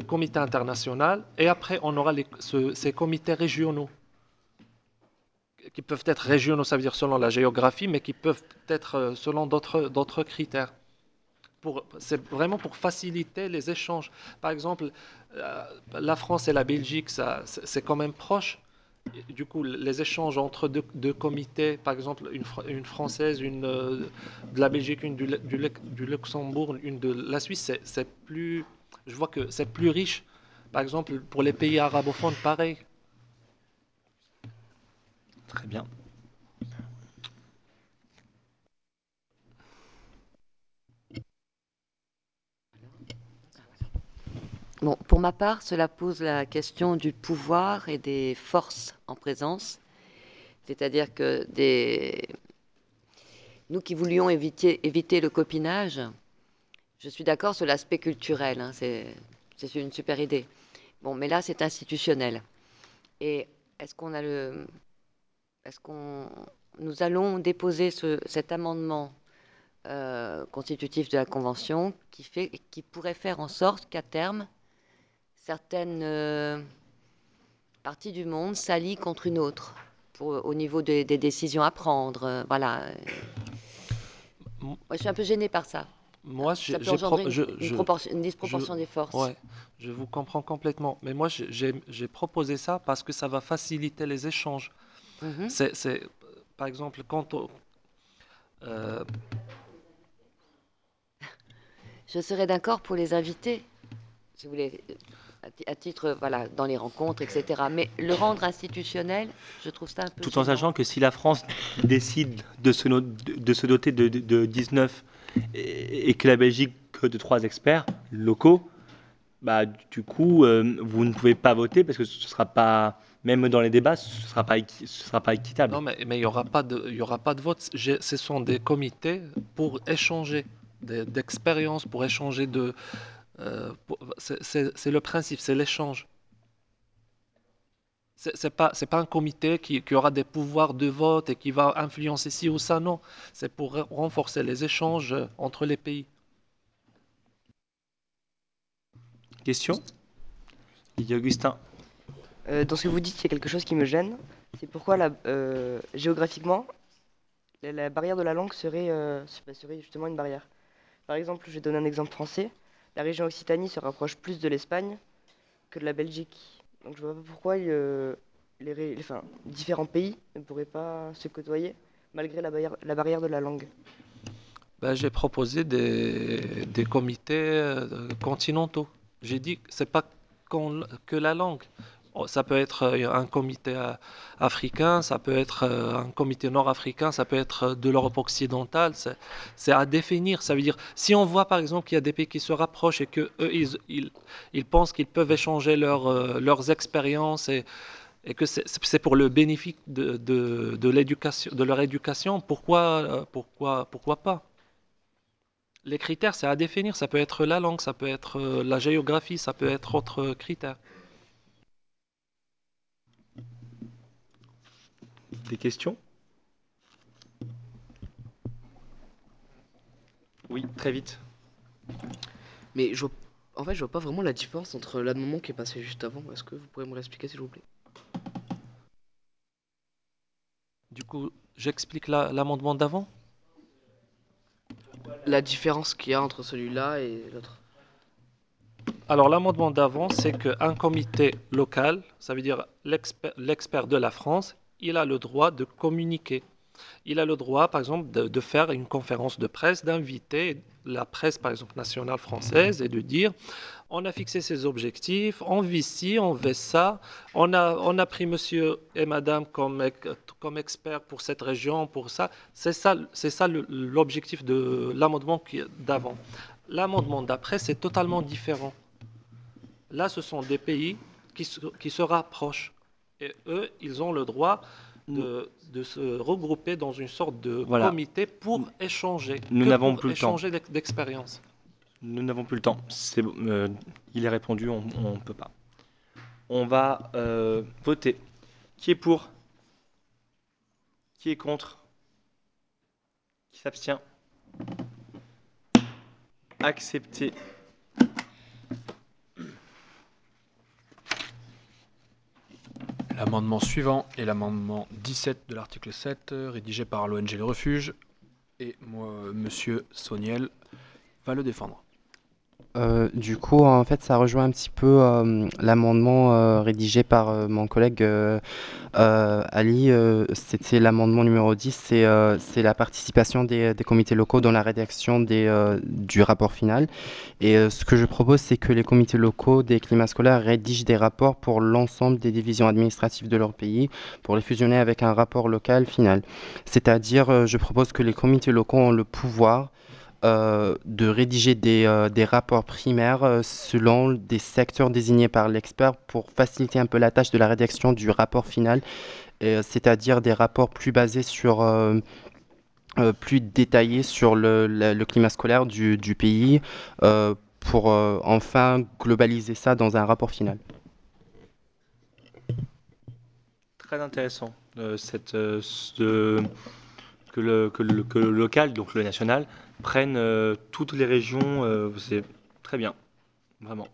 comité international et après on aura ces comités régionaux qui peuvent être régionaux, ça veut dire selon la géographie, mais qui peuvent être euh, selon d'autres critères. C'est vraiment pour faciliter les échanges. Par exemple, euh, la France et la Belgique, c'est quand même proche. Du coup, les échanges entre deux, comités, par exemple une, Fr- une française, une euh, de la Belgique, une du, du Luxembourg, une de la Suisse, c'est plus, je vois que c'est plus riche. Par exemple, pour les pays arabophones, pareil. Très bien. Pour ma part, cela pose la question du pouvoir et des forces en présence. C'est-à-dire que des... nous qui voulions éviter, le copinage, je suis d'accord sur l'aspect culturel, hein, c'est une super idée. Bon, mais là, c'est institutionnel. Et est-ce qu'on a le... Est-ce qu'on... Nous allons déposer ce- cet amendement euh, constitutif de la Convention qui, fait, qui pourrait faire en sorte qu'à terme, certaines euh, parties du monde s'allient contre une autre pour, au niveau des, des décisions à prendre. euh, voilà. Moi, je suis un peu gênée par ça. Moi, Ça peut engendrer je- une je- une disproportion je- des forces. Ouais, je vous comprends complètement. Mais moi, j'ai- proposé ça parce que ça va faciliter les échanges. Mhm. C'est, c'est- par exemple, quand on- euh, Je serais d'accord pour les inviter, si vous voulez, à, ti- à titre, voilà, dans les rencontres, etc. Mais le rendre institutionnel, je trouve ça un peu. Tout en sachant que si la France décide de se, no- de, se doter de, de- de 19 et, et que la Belgique que de 3 experts locaux, bah, du coup, euh, vous ne pouvez pas voter parce que ce ne sera pas, même dans les débats, ce ne sera, pas ce sera pas équitable. non, mais mais il y aura pas de, il y aura pas de vote. Ce sont des comités pour échanger d'expériences, pour échanger de. Euh, c'est le principe, c'est l'échange. C'est c'est pas, un comité qui, qui aura des pouvoirs de vote et qui va influencer ci ou ça, non. C'est pour re- renforcer les échanges euh, entre les pays. Question? Didier Augustin. Euh, dans ce que vous dites, il y a quelque chose qui me gêne. C'est pourquoi la- euh, géographiquement, la, la barrière de la langue serait, serait justement une barrière. Par exemple, je vais donner un exemple français. La région Occitanie se rapproche plus de l'Espagne que de la Belgique. Donc je vois pas pourquoi euh, les, différents pays ne pourraient pas se côtoyer malgré la barrière, de la langue. Ben, j'ai proposé des, comités euh, continentaux. J'ai dit que c'est pas que la langue. Oh, Ça peut être euh, un comité euh, africain, ça peut être euh, un comité nord-africain, ça peut être de l'Europe occidentale. C'est à définir. Ça veut dire, si on voit par exemple qu'il y a des pays qui se rapprochent et que eux, ils, ils, pensent qu'ils peuvent échanger leurs euh, leurs expériences et, et que c'est pour le bénéfice de, de, de l'éducation, de leur éducation, pourquoi, pourquoi, pourquoi pas? Les critères, c'est à définir. Ça peut être la langue, ça peut être la géographie, ça peut être autre critère. Des questions? Oui, très vite. Mais je vois- en fait, je vois pas vraiment la différence entre l'amendement qui est passé juste avant. Est-ce que vous pourrez me l'expliquer, s'il vous plaît? Du coup, j'explique la- l'amendement d'avant? La différence qu'il y a entre celui-là et l'autre. Alors, l'amendement d'avant, c'est qu'un comité local, ça veut dire l'expert l'expert de la France, il a le droit de communiquer. Il a le droit, par exemple, de, faire une conférence de presse, d'inviter la presse, par exemple, nationale française et de dire on a fixé ces objectifs, on vit ci, on vit ça, on a, pris monsieur et madame comme, ex- comme experts pour cette région, pour ça. C'est ça, l'objectif de l'amendement d'avant. L'amendement d'après, c'est totalement différent. Là, ce sont des pays qui se rapprochent. Et eux, ils ont le droit de, de se regrouper dans une sorte de Voilà. comité pour échanger. Nous n'avons plus le temps. échanger d'ex- d'expérience. Nous n'avons plus le temps. Euh, il est répondu, on ne peut pas. On va euh, voter. Qui est pour? Qui est contre? Qui s'abstient? Accepté. L'amendement suivant est l'amendement 17 de l'article 7, euh, rédigé par l'ONG Le Refuge. Et moi, monsieur Soniel va le défendre. Euh, du coup, en fait, ça rejoint un petit peu euh, l'amendement euh, rédigé par mon collègue Ali. euh, C'était l'amendement numéro 10, c'est la participation des, comités locaux dans la rédaction du rapport final. Et ce que je propose, c'est que les comités locaux des climats scolaires rédigent des rapports pour l'ensemble des divisions administratives de leur pays, pour les fusionner avec un rapport local final. C'est-à-dire, je propose que les comités locaux ont le pouvoir euh, de rédiger des, euh, rapports primaires euh, selon des secteurs désignés par l'expert pour faciliter un peu la tâche de la rédaction du rapport final, c'est-à-dire des rapports plus basés sur, plus détaillés sur le, climat scolaire du, pays, pour enfin globaliser ça dans un rapport final. Très intéressant. que, que le local, donc le national, prenne euh, toutes les régions. euh, c'est très bien. Vraiment.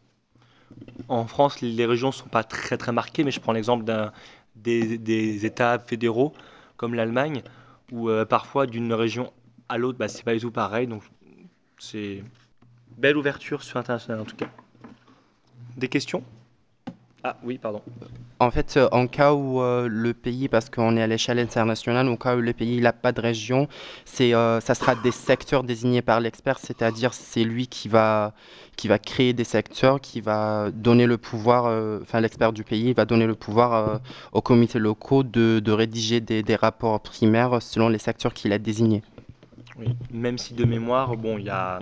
En France, les régions ne sont pas très très marquées, mais je prends l'exemple des, des États fédéraux comme l'Allemagne, où euh, parfois d'une région à l'autre, bah, c'est pas du tout pareil. Donc c'est belle ouverture sur l'international en tout cas. Des questions? Ah oui, pardon. En fait, euh, en cas où euh, le pays, parce qu'on est à l'échelle internationale, au cas où le pays n'a pas de région, euh, ça sera des secteurs désignés par l'expert, c'est-à-dire c'est lui qui va, créer des secteurs, qui va donner le pouvoir, enfin l'expert du pays va donner le pouvoir aux comités locaux de, rédiger des rapports primaires selon les secteurs qu'il a désignés. Même si de mémoire, bon, il y a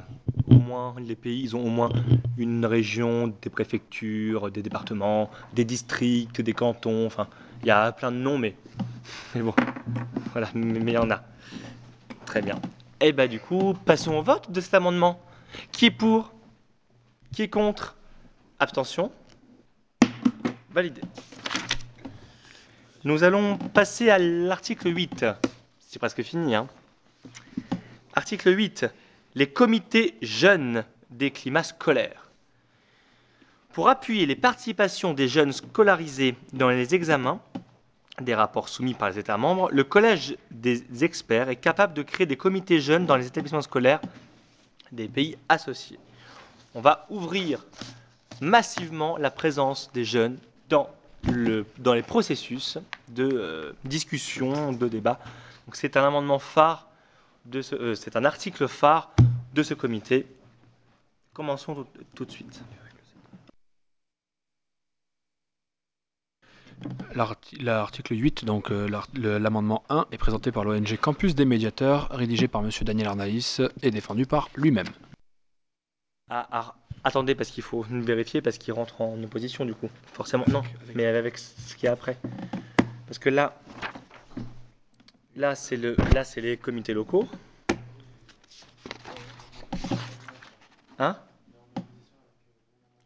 au moins, les pays, ils ont au moins une région, des préfectures, des départements, des districts, des cantons, enfin, il y a plein de noms, mais, bon, voilà, mais il y en a. Très bien. Et bah du coup, passons au vote de cet amendement. Qui est pour? Qui est contre? Abstention? Validé. Nous allons passer à l'article 8. C'est presque fini, hein Article 8. Les comités jeunes des climats scolaires. Pour appuyer les participations des jeunes scolarisés dans les examens des rapports soumis par les États membres, le Collège des experts est capable de créer des comités jeunes dans les établissements scolaires des pays associés. On va ouvrir massivement la présence des jeunes dans, le, dans les processus de euh, discussion, de débat. C'est un amendement phare de ce, euh, c'est un article phare de ce comité. Commençons tout, tout de suite. L'arti- L'article 8, donc euh, l'amendement 1, est présenté par l'ONG Campus des médiateurs, rédigé par M. Daniel Arnaïs et défendu par lui-même. Ah, ah, attendez, parce qu'il faut vérifier, parce qu'il rentre en opposition du coup. Forcément, non, mais avec ce qu'il y a après. Parce que là, là c'est le, là c'est les comités locaux. Hein?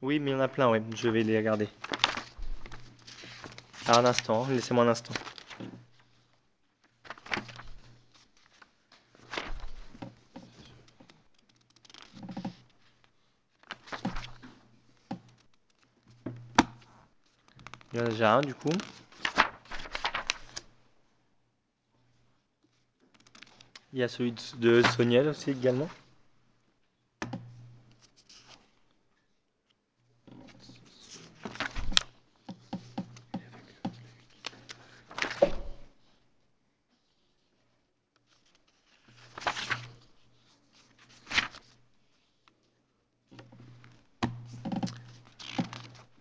Oui, mais il y en a plein, oui. Je vais les regarder. Alors, un instant, hein, laissez-moi un instant. Il y en a déjà un du coup. Il y a celui de Soniel aussi également.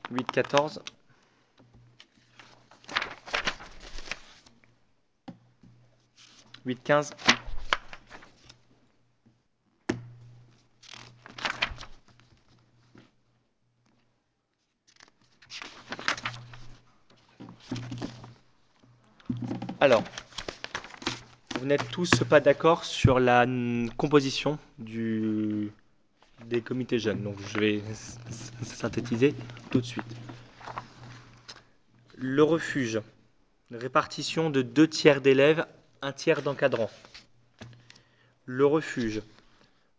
Huit quatorze. Huit quinze. N'êtes tous pas d'accord sur la mm, composition du, des comités jeunes. Donc, je vais synthétiser tout de suite. Le refuge, répartition de deux tiers d'élèves, un tiers d'encadrants. Le refuge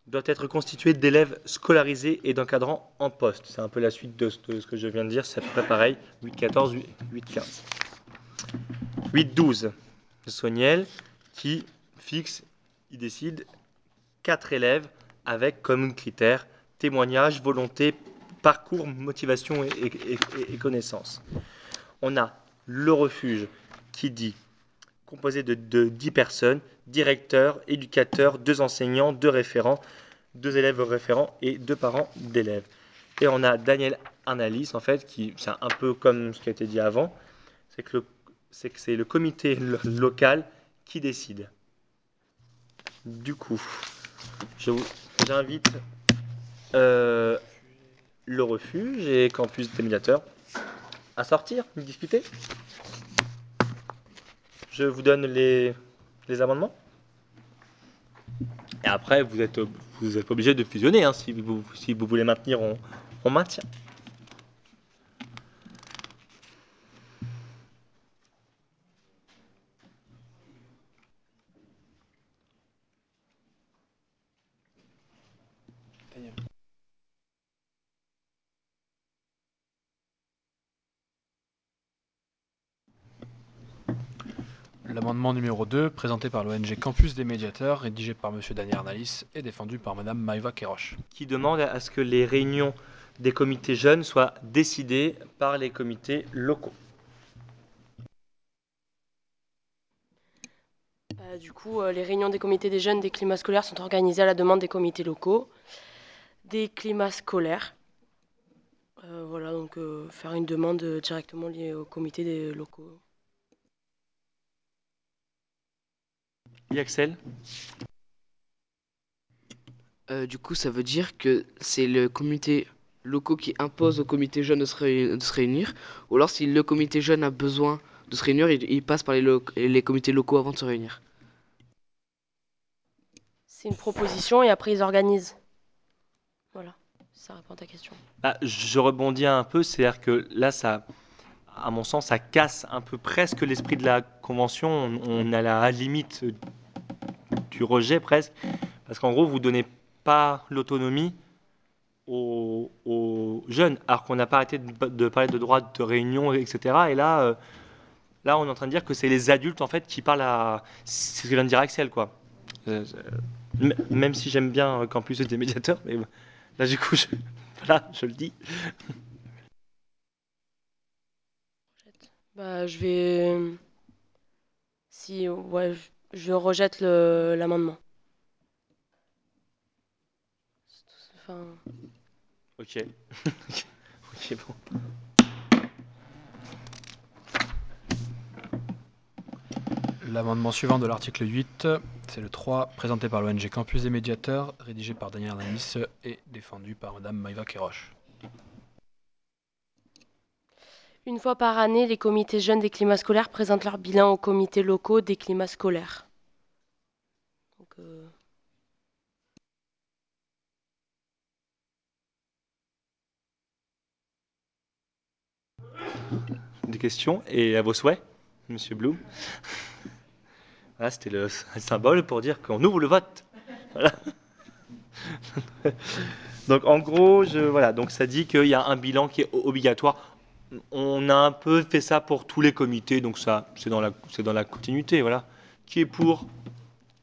doit être constitué d'élèves scolarisés et d'encadrants en poste. C'est un peu la suite de ce de ce que je viens de dire, c'est à peu près pareil. 8-14, 8-15. 8-12, Soniel qui fixe, il décide, quatre élèves avec comme critères témoignage, volonté, parcours, motivation et, et- et- et connaissances. On a le refuge qui dit composé de, 10 personnes, directeur, éducateur, deux enseignants, deux référents, deux élèves référents et deux parents d'élèves. Et on a Daniel Arnalis, en fait, qui, c'est un peu comme ce qui a été dit avant, c'est que c'est le comité lo- local qui décide. Du coup, j'invite euh, le refuge et Campus des médiateurs à sortir, discuter. Je vous donne les, amendements. Et après, vous êtes, vous êtes obligé de fusionner. hein. Si, vous, si vous voulez maintenir, on maintient. L'amendement numéro 2, présenté par l'ONG Campus des médiateurs, rédigé par M. Daniel Arnalis et défendu par Mme Maïva Keroche. Qui demande à ce que les réunions des comités jeunes soient décidées par les comités locaux. Bah, du coup, euh, les réunions des comités des jeunes des climats scolaires sont organisées à la demande des comités locaux, des climats scolaires. Euh, voilà, donc euh, faire une demande euh, directement liée au comité des locaux. Oui, Axel Euh, du coup, ça veut dire que c'est le comité locaux qui impose au comité jeune de se, réu- de se réunir, ou alors si le comité jeune a besoin de se réunir, il, il passe par les, lo- les comités locaux avant de se réunir. C'est une proposition et après ils organisent. Voilà, ça répond à ta question. Bah, je rebondis un peu, c'est-à-dire que là, ça, à mon sens, ça casse un peu presque l'esprit de la convention. On, on est à la limite du rejet presque, parce qu'en gros, vous donnez pas l'autonomie aux, jeunes, alors qu'on n'a pas arrêté de, parler de droit de réunion, etc. Et là, euh, là, on est en train de dire que c'est les adultes en fait qui parlent à. C'est ce que vient de dire Axel, quoi. Euh, même si j'aime bien euh, Campus des médiateurs, mais là, du coup, je, je le dis. Bah, je vais. Si, ouais, je, je rejette le- l'amendement. Enfin, Ok. ok, bon. L'amendement suivant de l'article 8, c'est le 3, présenté par l'ONG Campus des médiateurs, rédigé par Daniel Arnalis et défendu par Mme Maïva Keroche. Une fois par année, les comités jeunes des climats scolaires présentent leur bilan aux comités locaux des climats scolaires. Euh, Des questions et à vos souhaits, Monsieur Blum? Voilà, c'était le symbole pour dire qu'on ouvre le vote. Voilà. donc en gros, voilà, donc ça dit qu'il y a un bilan qui est obligatoire. On a un peu fait ça pour tous les comités, donc ça, c'est dans la, c'est dans la continuité, voilà. Qui est pour,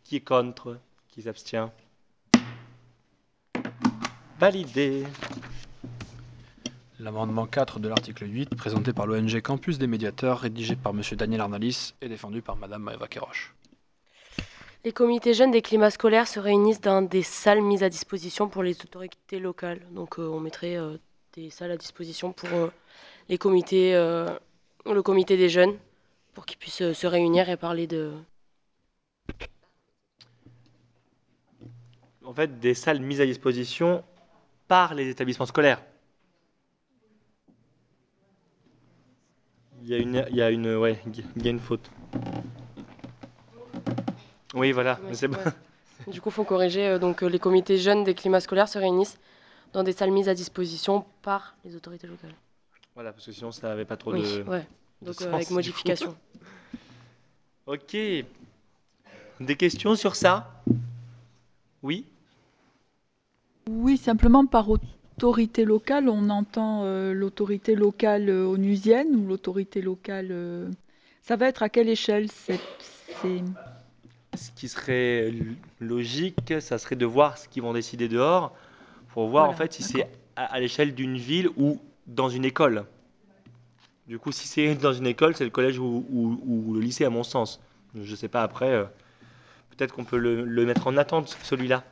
qui est contre, qui s'abstient. Validé. L'amendement 4 de l'article 8, présenté par l'ONG Campus des médiateurs, rédigé par M. Daniel Arnalis et défendu par Mme Maëva Keroche. les comités jeunes des climats scolaires se réunissent dans des salles mises à disposition pour les autorités locales. Donc, euh, on mettrait euh, des salles à disposition pour euh, les comités, euh, le comité des jeunes, pour qu'ils puissent euh, se réunir et parler de. En fait, des salles mises à disposition par les établissements scolaires. Il y a une, il y a une, ouais, il y a une faute. Oui, voilà, c'est bon. Du coup, il faut corriger. euh, donc, les comités jeunes des climats scolaires se réunissent dans des salles mises à disposition par les autorités locales. Voilà, parce que sinon ça n'avait pas trop Oui, de. ouais. de Donc, euh, sens, avec modification. ok. Des questions sur ça? Oui? Oui, simplement par autorité locale, on entend euh, l'autorité locale euh, onusienne ou l'autorité locale. euh, Ça va être à quelle échelle cette- c'est... Ce qui serait logique, ça serait de voir ce qu'ils vont décider dehors pour voir en fait si c'est à, à l'échelle d'une ville ou dans une école. Du coup, si c'est dans une école, c'est le collège ou, le lycée à mon sens. Je sais pas après. euh, Peut-être qu'on peut le, mettre en attente celui-là.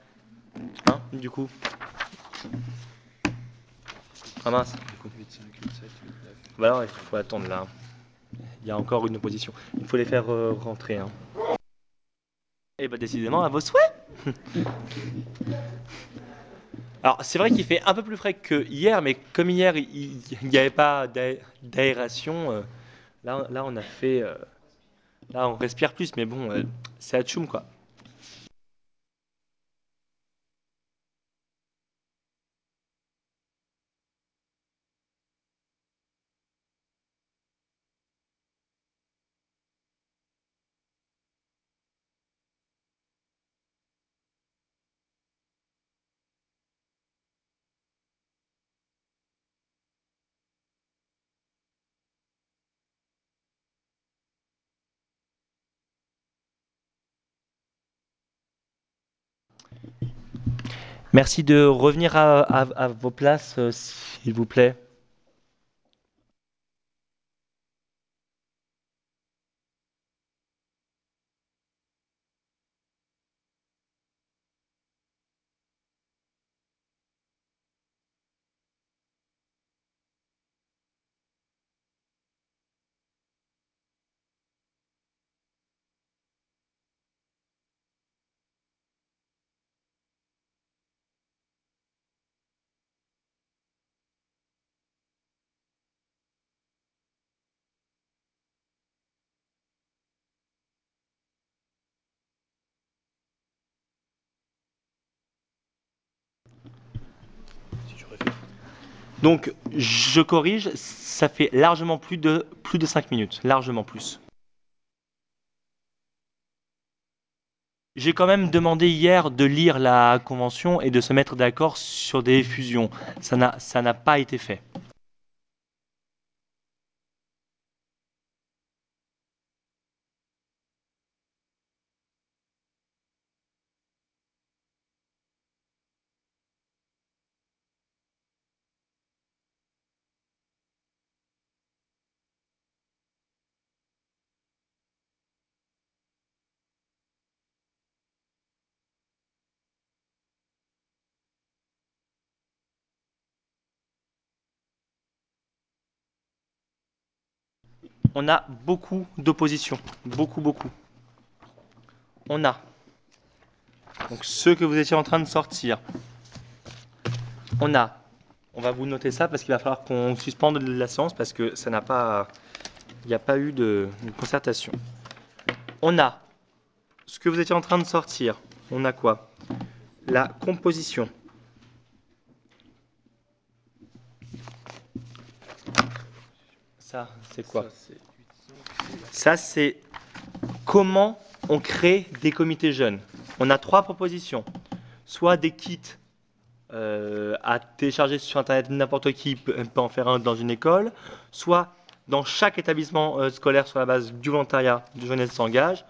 Hein, du coup. Ah mince. Bah il faut attendre là. Il y a encore une opposition. Il faut les faire euh, rentrer. Hein. Et bah décidément, à vos souhaits Alors c'est vrai qu'il fait un peu plus frais que hier, mais comme hier il n'y avait pas d'aé- d'aération, euh, là, là on a fait... euh, là on respire plus, mais bon, euh, c'est à tchoum quoi. Merci de revenir à, vos places, euh, s'il vous plaît. Donc, je corrige, ça fait largement plus de, plus de 5 minutes, largement plus. J'ai quand même demandé hier de lire la convention et de se mettre d'accord sur des fusions. Ça n'a, ça n'a pas été fait. On a beaucoup d'opposition, beaucoup, beaucoup. On a donc ceux que vous étiez en train de sortir. On a, on va vous noter ça parce qu'il va falloir qu'on suspende la séance parce que ça n'a pas, il n'y a pas eu de, de concertation. On a ce que vous étiez en train de sortir. On a quoi? La composition. Ça, c'est quoi Ça, c'est comment on crée des comités jeunes. On a trois propositions. Soit des kits euh, à télécharger sur Internet, n'importe qui peut, peut en faire un dans une école, soit dans chaque établissement euh, scolaire sur la base du volontariat de Jeunesse s'engage,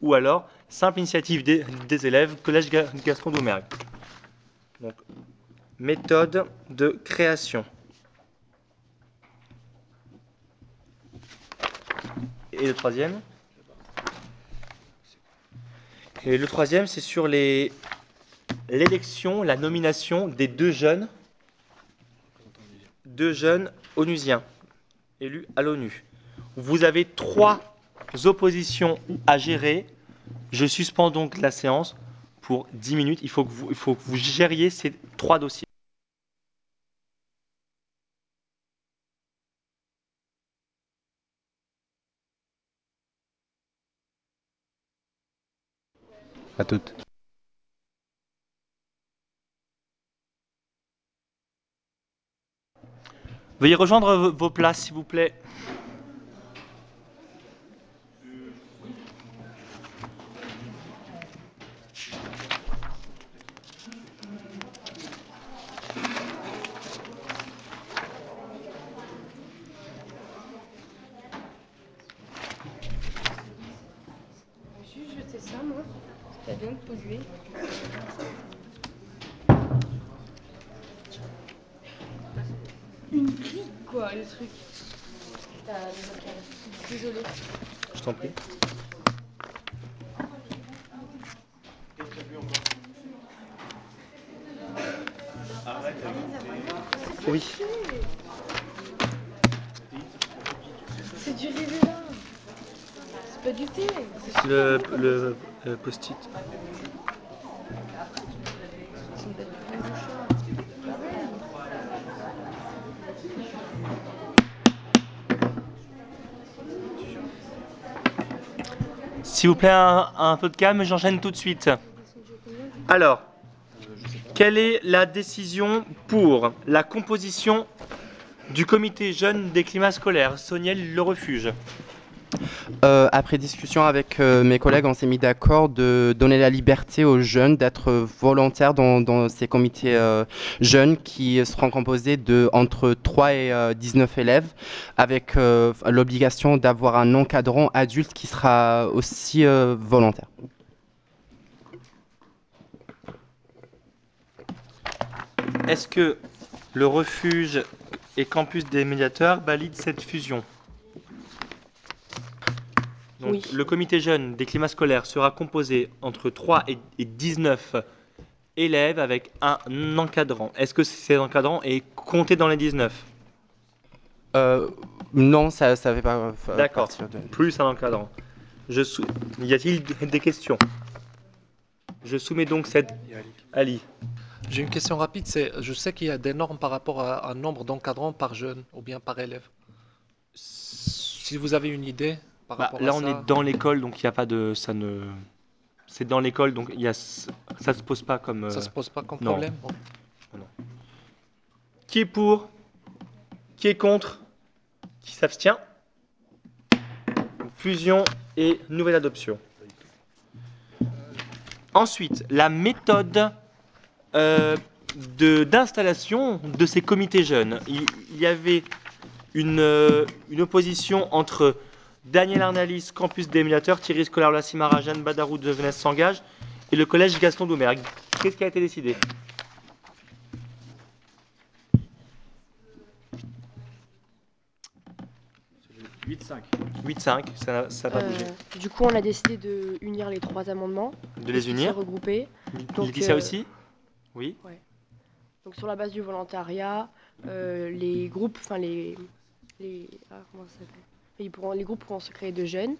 ou alors simple initiative des, des élèves, Collège Ga- Gaston Doumergue. Donc, méthode de création. Et le troisième Et le troisième, c'est sur l'élection, la nomination des deux jeunes deux jeunes onusiens élus à l'ONU. Vous avez trois oppositions à gérer. Je suspends donc la séance pour 10 minutes. Il faut que vous, il faut que vous gériez ces trois dossiers. À toutes. Veuillez rejoindre vos places, s'il vous plaît. Je vais juste jeter ça, moi. Vient de polluer. Une grille, quoi, le truc. T'as. Désolée. Je t'en prie. Oui. Le, post-it. S'il vous plaît, un, un peu de calme, j'enchaîne tout de suite. Alors, quelle est la décision pour la composition du comité jeune des climats scolaires? Soniel Le Refuge. Euh, après discussion avec euh, mes collègues, on s'est mis d'accord de donner la liberté aux jeunes d'être volontaires dans, ces comités euh, jeunes qui seront composés de entre 3 et euh, 19 élèves, avec l'obligation d'avoir un encadrant adulte qui sera aussi volontaire. Est-ce que le refuge et campus des médiateurs valident cette fusion? Donc, Oui. Le comité jeune des climats scolaires sera composé entre 3 et et 19 élèves avec un encadrant. Est-ce que cet encadrant est compté dans les 19 Euh, non, ça ne fait pas euh, D'accord, de... plus un encadrant. Je sou- Y a-t-il des questions? Je soumets donc cette... Ali. J'ai une question rapide, c'est, je sais qu'il y a des normes par rapport à un nombre d'encadrants par jeune ou bien par élève. Si vous avez une idée par Bah, rapport là, à on ça. est dans l'école, donc il n'y a pas de... Ça ne... C'est dans l'école, donc il y a... ça se pose pas comme... Ça euh, se pose pas comme non. problème bon. Non. Qui est pour Qui est contre Qui s'abstient? Fusion et nouvelle adoption. Ensuite, la méthode euh, de- d'installation de, ces comités jeunes. Il, il y avait une, euh, une opposition entre Daniel Arnalis, campus d'émulateur, Thierry Scolar, La Cimara, Jeanne Badarou de Venesse s'engage et le collège Gaston Doumergue. Qu'est-ce qui a été décidé? 8-5. 8-5, ça n'a ça pas Euh, bougé. du coup, on a décidé de unir les trois amendements. De les unir. regroupés. Donc, Laetitia euh, aussi? Oui. Ouais. Donc sur la base du volontariat, euh, les groupes, enfin les, les, ah, comment ça s'appelle? Ils pourront, les groupes pourront se créer de jeunes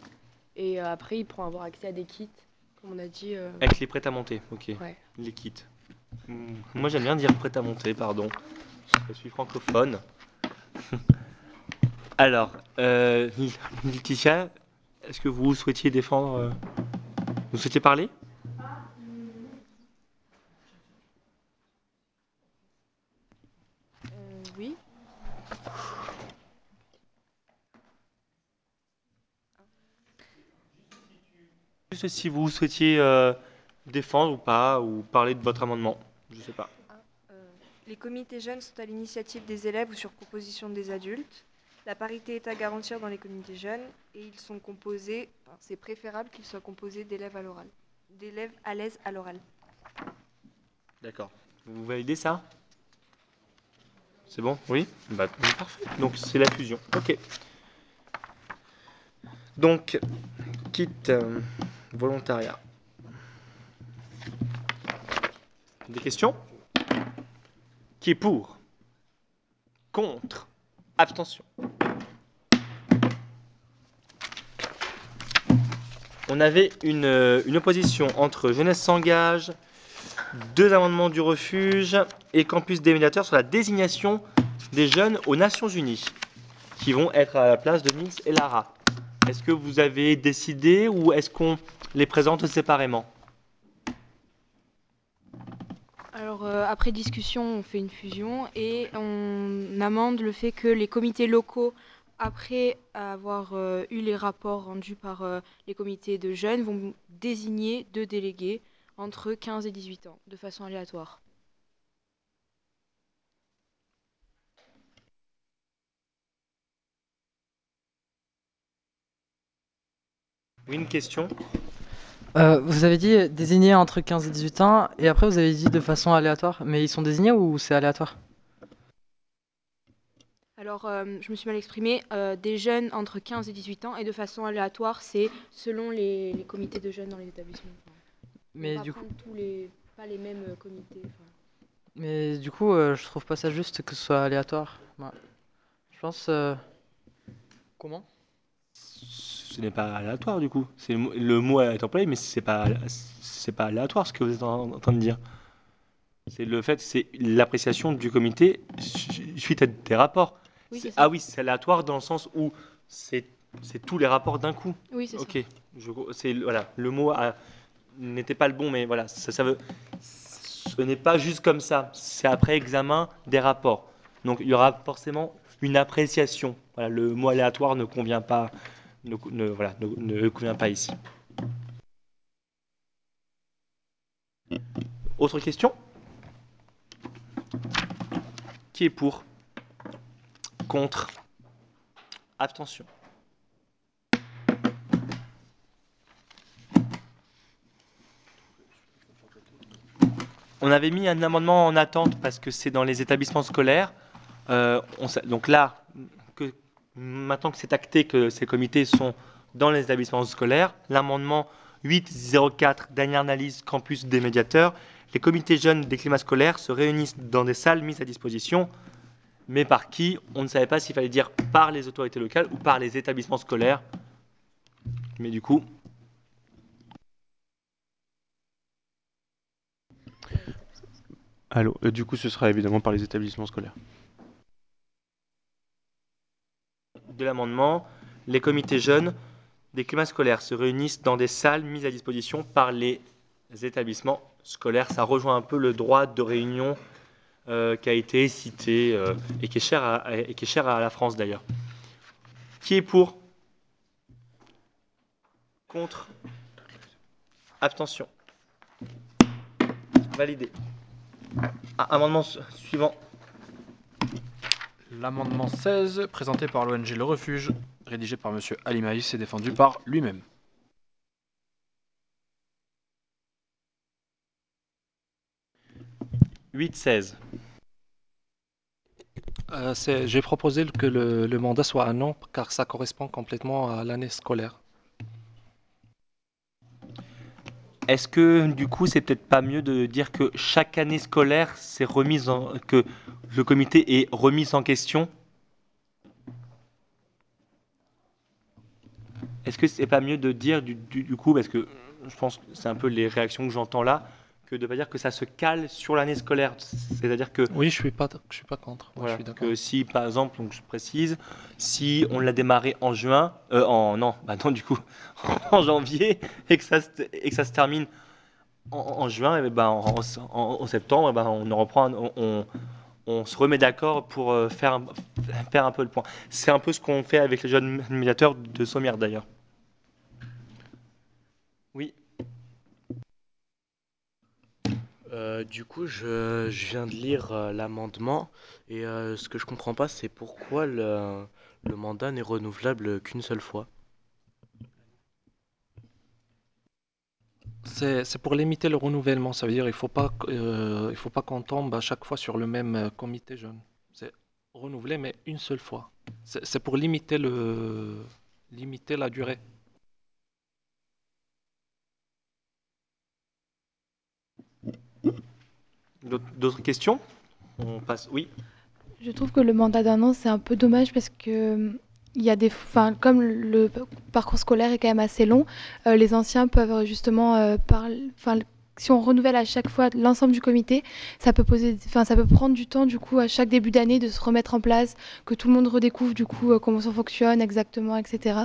et euh, après ils pourront avoir accès à des kits, comme on a dit. euh, Avec les prêts à monter, ok. Ouais. Les kits. Hmm, Moi j'aime bien dire prêt à monter, pardon. Je suis francophone. Alors, euh, Laetitia, est-ce que vous souhaitiez défendre euh, Vous souhaitiez parler? Euh, oui. Juste si vous souhaitiez euh, défendre ou pas, ou parler de votre amendement. Je sais pas. Les comités jeunes sont à l'initiative des élèves ou sur proposition des adultes. La parité est à garantir dans les comités jeunes et ils sont composés, enfin, c'est préférable qu'ils soient composés d'élèves à l'oral, d'élèves à l'aise à l'oral. D'accord. Vous validez ça? C'est bon? Oui bah, Parfait. Donc c'est la fusion. Ok. Donc, quitte euh, volontariat. Des questions? Qui est pour? Contre? Abstention? On avait une, euh, une opposition entre Jeunesse s'engage, deux amendements du refuge et Campus des médiateurs sur la désignation des jeunes aux Nations Unies, qui vont être à la place de Nils et Lara. Est-ce que vous avez décidé ou est-ce qu'on les présente séparément Alors, euh, après discussion, on fait une fusion et on amende le fait que les comités locaux, après avoir euh, eu les rapports rendus par euh, les comités de jeunes, vont désigner deux délégués entre 15 et 18 ans, de façon aléatoire. Oui, une question Euh, vous avez dit désigner entre 15 et 18 ans, et après vous avez dit de façon aléatoire. Mais ils sont désignés ou c'est aléatoire? Alors, euh, je me suis mal exprimée, euh, des jeunes entre 15 et 18 ans et de façon aléatoire, c'est selon les, les comités de jeunes dans les établissements. Enfin, Mais du prendre tous les, pas les mêmes comités. enfin. Mais du coup, euh, je trouve pas ça juste que ce soit aléatoire. Ouais. Je pense. euh, Comment? Ce n'est pas aléatoire du coup. C'est le, mot- est employé, mais c'est pas c'est pas aléatoire ce que vous êtes en, en train de dire. C'est le fait, c'est l'appréciation du comité su- suite à des rapports. Oui, C'est- ah oui, c'est aléatoire dans le sens où c'est c'est tous les rapports d'un coup. Oui, c'est ça. Ok, c'est voilà, le mot a- n'était pas le bon, mais voilà, ça, ça veut. Ce n'est pas juste comme ça. C'est après examen des rapports. Donc il y aura forcément une appréciation. Voilà, le mot aléatoire ne convient pas, ne, ne- voilà, ne, ne convient pas ici. Autre question? Qui est pour? Contre? Abstention? On avait mis un amendement en attente parce que c'est dans les établissements scolaires. Euh, donc là, maintenant que c'est acté que ces comités sont dans les établissements scolaires, l'amendement 804, dernière analyse campus des médiateurs, les comités jeunes des climats scolaires se réunissent dans des salles mises à disposition, mais par qui On ne savait pas s'il fallait dire par les autorités locales ou par les établissements scolaires. Mais du coup, Allô, euh, du coup, ce sera évidemment par les établissements scolaires. De l'amendement, les comités jeunes des climats scolaires se réunissent dans des salles mises à disposition par les établissements scolaires. Ça rejoint un peu le droit de réunion euh, qui a été cité euh, et, qui est cher à, et qui est cher à la France d'ailleurs. Qui est pour? Contre? Abstention? Validé. Amendement su- suivant. L'amendement 16, présenté par l'ONG Le Refuge, rédigé par M. Ali Maïs et défendu par lui-même. « 8-16. Euh, c'est- J'ai proposé que le, le mandat soit un an car ça correspond complètement à l'année scolaire. Est-ce que du coup, c'est peut-être pas mieux de dire que chaque année scolaire, c'est remise que le comité est remis en question? Est-ce que c'est pas mieux de dire du, du- du coup, parce que je pense que c'est un peu les réactions que j'entends là, que de pas dire que ça se cale sur l'année scolaire. C'est-à-dire que Oui, je suis pas, je suis pas contre. Voilà, je suis d'accord. que si par exemple, donc je précise, si on l'a démarré en juin, euh, en non, bah non du coup, en janvier et que ça se, et que ça se termine en, en juin, et ben en, en- en septembre, ben on en reprend, on, on se remet d'accord pour euh, faire un, faire un peu le point. C'est un peu ce qu'on fait avec les jeunes médiateurs de Sommières d'ailleurs. Euh, du coup, je, viens de lire euh, l'amendement et euh, ce que je comprends pas, c'est pourquoi le, mandat n'est renouvelable qu'une seule fois. C'est pour limiter le renouvellement. Ça veut dire il faut faut pas qu'on tombe à chaque fois sur le même comité jeune. C'est renouvelé, mais une seule fois. C'est pour limiter la durée. D'autres questions? On passe. Oui. Je trouve que le mandat d'un an, c'est un peu dommage parce que il y a des, enfin, comme le parcours scolaire est quand même assez long, euh, les anciens peuvent justement euh, parler, enfin, si on renouvelle à chaque fois l'ensemble du comité, ça peut poser, enfin, ça peut prendre du temps du coup à chaque début d'année de se remettre en place, que tout le monde redécouvre du coup euh, comment ça fonctionne exactement, etc.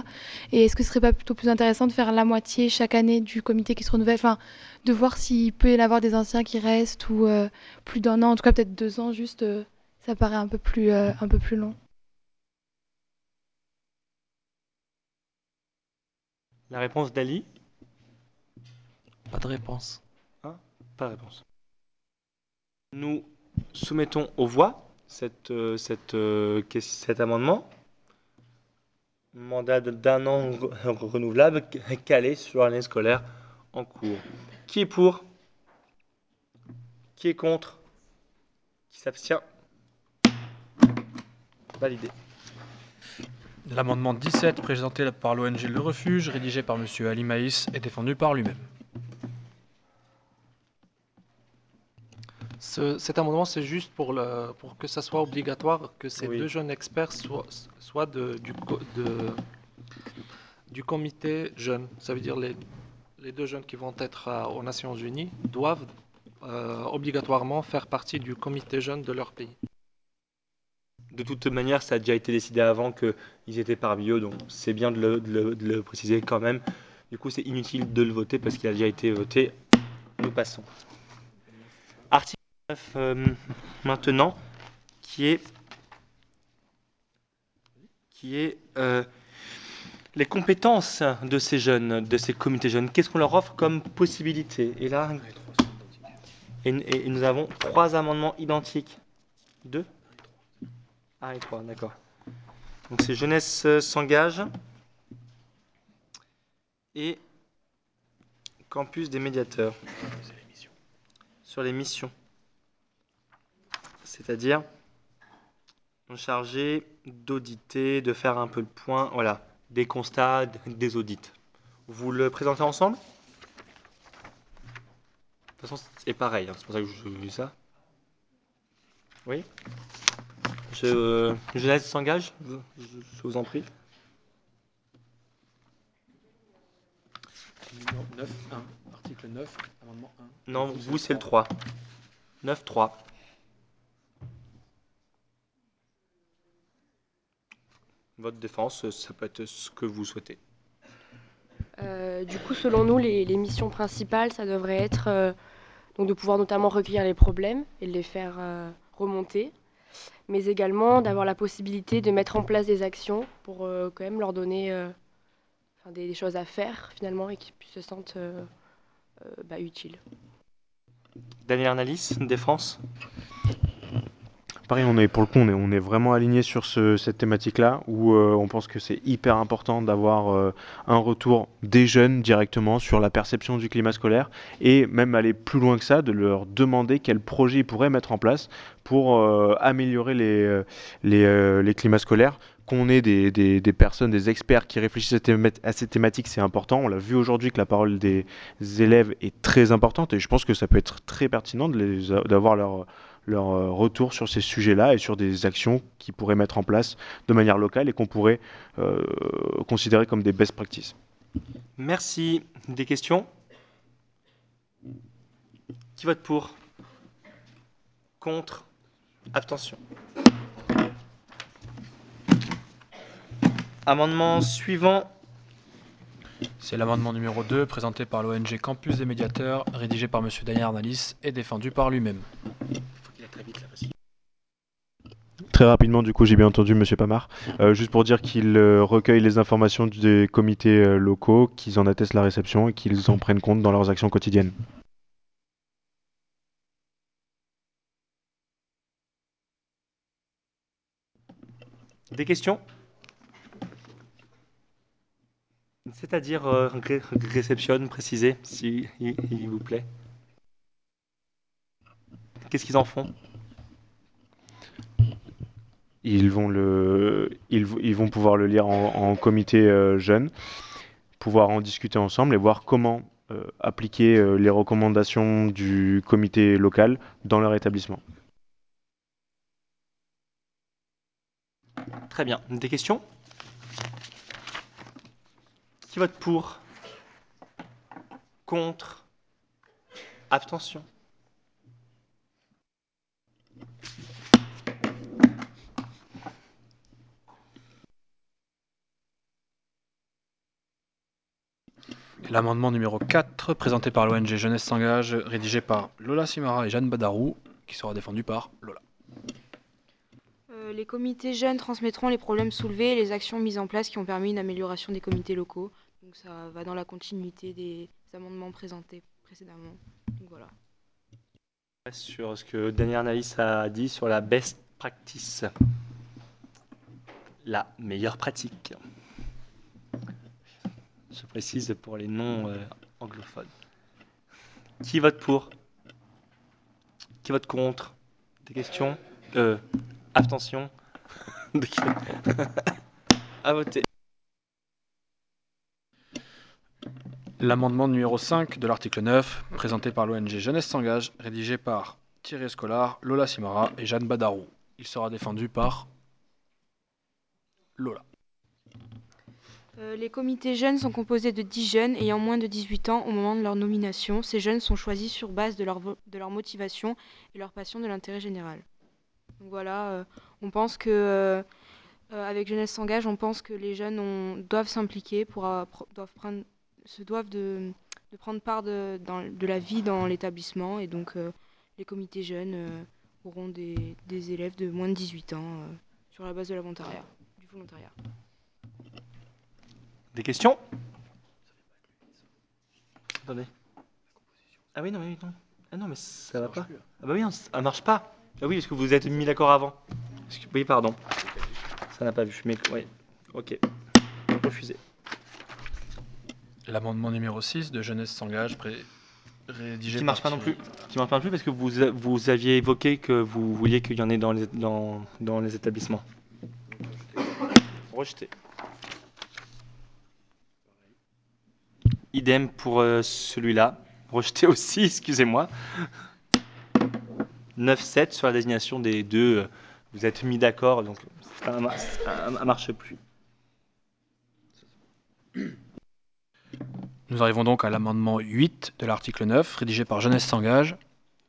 Et est-ce que ce serait pas plutôt plus intéressant de faire la moitié chaque année du comité qui se renouvelle, enfin, de voir s'il peut y en avoir des anciens qui restent ou euh, plus d'un an, en tout cas peut-être deux ans, juste, euh, ça paraît un peu plus, euh, un peu plus long. La réponse d'Ali? Pas de réponse. Pas réponse. Nous soumettons aux voix euh, euh, cet amendement. Mandat d'un an re- renouvelable calé sur l'année scolaire en cours. Qui est pour? Qui est contre? Qui s'abstient? Validé. L'amendement 17, présenté par l'ONG Le Refuge, rédigé par M. Ali Maïs, est défendu par lui-même. Ce- cet amendement, c'est juste pour, le, pour que ça soit obligatoire que ces Oui. deux jeunes experts soient, soient de- du, co- de- du comité jeune. Ça veut dire les, les deux jeunes qui vont être euh, aux Nations Unies doivent euh, obligatoirement faire partie du comité jeune de leur pays. De toute manière, ça a déjà été décidé avant qu'ils étaient par bio, donc c'est bien de le, de le- de le préciser quand même. Du coup, c'est inutile de le voter parce qu'il a déjà été voté. Nous passons. Article 9 euh, maintenant, qui est, qui est euh, les compétences de ces jeunes, de ces comités jeunes. Qu'est-ce qu'on leur offre comme possibilité? Et là, et, et nous avons trois amendements identiques. Deux? Ah, et 3, d'accord. Donc c'est Jeunesse euh, s'engage et Campus des médiateurs. Sur les missions. C'est-à-dire, on est chargé d'auditer, de faire un peu le point, voilà, des constats, des audits. Vous le présentez ensemble? De toute façon, c'est pareil, hein, c'est pour ça que je vous dis ça. Oui? Je, euh, Jeunesse s'engage, je, vous en prie. Numéro 9, 1, article 9, amendement 1. Non, vous c'est le 3. 9-3. Votre défense, ça peut être ce que vous souhaitez. Euh, du coup, selon nous, les, les missions principales, ça devrait être euh, donc de pouvoir notamment recueillir les problèmes et de les faire euh, remonter, mais également d'avoir la possibilité de mettre en place des actions pour euh, quand même leur donner euh, des, des choses à faire finalement et qu'ils puissent se sentent euh, euh, bah, utiles. Daniel Arnalis, défense. Pareil, on est, pour le coup, on est, on est vraiment aligné sur ce- cette thématique-là, où euh, on pense que c'est hyper important d'avoir euh, un retour des jeunes directement sur la perception du climat scolaire, et même aller plus loin que ça, de leur demander quels projets ils pourraient mettre en place pour euh, améliorer les, les, les climats scolaires. Qu'on ait des, des- des personnes, des experts qui réfléchissent à, ces thématiques, c'est important. On l'a vu aujourd'hui que la parole des élèves est très importante, et je pense que ça peut être très pertinent d'avoir leur leur euh, retour sur ces sujets-là et sur des actions qu'ils pourraient mettre en place de manière locale et qu'on pourrait euh, considérer comme des best practices. Merci. Des questions? Qui vote pour? Contre? Abstention? Amendement suivant. C'est l'amendement numéro 2, présenté par l'ONG Campus des médiateurs, rédigé par M. Daniel Arnalis et défendu par lui-même. Très rapidement, du coup, j'ai bien entendu Monsieur Pamar. Euh, juste pour dire qu'il euh, recueille les informations des comités euh, locaux, qu'ils en attestent la réception et qu'ils en prennent compte dans leurs actions quotidiennes. Des questions? C'est-à-dire euh, ré- réceptionne, précisez, s'il il, il vous plaît. Qu'est-ce qu'ils en font? Ils vont, le, ils, ils vont pouvoir le lire en, en comité euh, jeune, pouvoir en discuter ensemble et voir comment euh, appliquer euh, les recommandations du comité local dans leur établissement. Très bien. Des questions? Qui vote pour? Contre? Abstention? L'amendement numéro 4, présenté par l'ONG Jeunesse s'engage, rédigé par Lola Simara et Jeanne Badarou, qui sera défendu par Lola. Euh, les comités jeunes transmettront les problèmes soulevés et les actions mises en place qui ont permis une amélioration des comités locaux. Donc ça va dans la continuité des amendements présentés précédemment. Donc voilà. Sur ce que Daniel Arnaïs a dit sur la best practice. La meilleure pratique. Je précise pour les non euh, anglophones. Qui vote pour? Qui vote contre? Des questions? Euh, Abstention? À voter. L'amendement numéro 5 de l'article 9, présenté par l'ONG Jeunesse s'engage, rédigé par Thierry Scolar, Lola Simara et Jeanne Badarou. Il sera défendu par Lola. Euh, les comités jeunes sont composés de 10 jeunes ayant moins de 18 ans au moment de leur nomination. Ces jeunes sont choisis sur base de leur, motivation et leur passion de l'intérêt général. Donc voilà, euh, on pense que euh, avec Jeunesse s'engage, on pense que les jeunes doivent s'impliquer doivent prendre se doivent de, prendre part de, la vie dans l'établissement et donc les comités jeunes auront des, élèves de moins de 18 ans sur la base de la du volontariat. Des questions? Attendez. Ah oui, non, mais oui, non. Ah non, mais ça, va pas. Ah bah oui, non, ça marche pas. Ah oui, parce que vous êtes mis d'accord avant. Que- Oui, pardon. Ça n'a pas vu. Mais oui. Ok. Refusé. L'amendement numéro 6 de Jeunesse s'engage, pré- rédigé Qui marche pas non plus. Qui marche pas non plus parce que vous, a- vous aviez évoqué que vous vouliez qu'il y en ait dans les, dans, dans les établissements. Rejeté. Idem pour euh, celui-là. Rejeté aussi, excusez-moi. 9-7 sur la désignation des deux. euh, Vous êtes mis d'accord, donc ça ne marche plus. Nous arrivons donc à l'amendement 8 de l'article 9, rédigé par Jeunesse s'engage,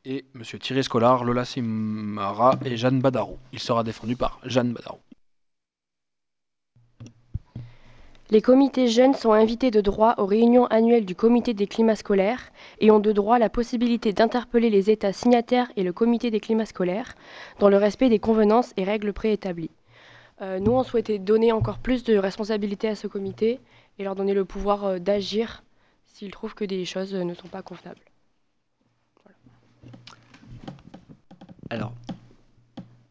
et M. Thierry Scolar, Lola Simara et Jeanne Badarou. Il sera défendu par Jeanne Badarou. Les comités jeunes sont invités de droit aux réunions annuelles du comité des climats scolaires et ont de droit la possibilité d'interpeller les États signataires et le comité des climats scolaires dans le respect des convenances et règles préétablies. Euh, nous, on souhaitait donner encore plus de responsabilité à ce comité et leur donner le pouvoir euh, d'agir s'ils trouvent que des choses euh, ne sont pas convenables. Alors,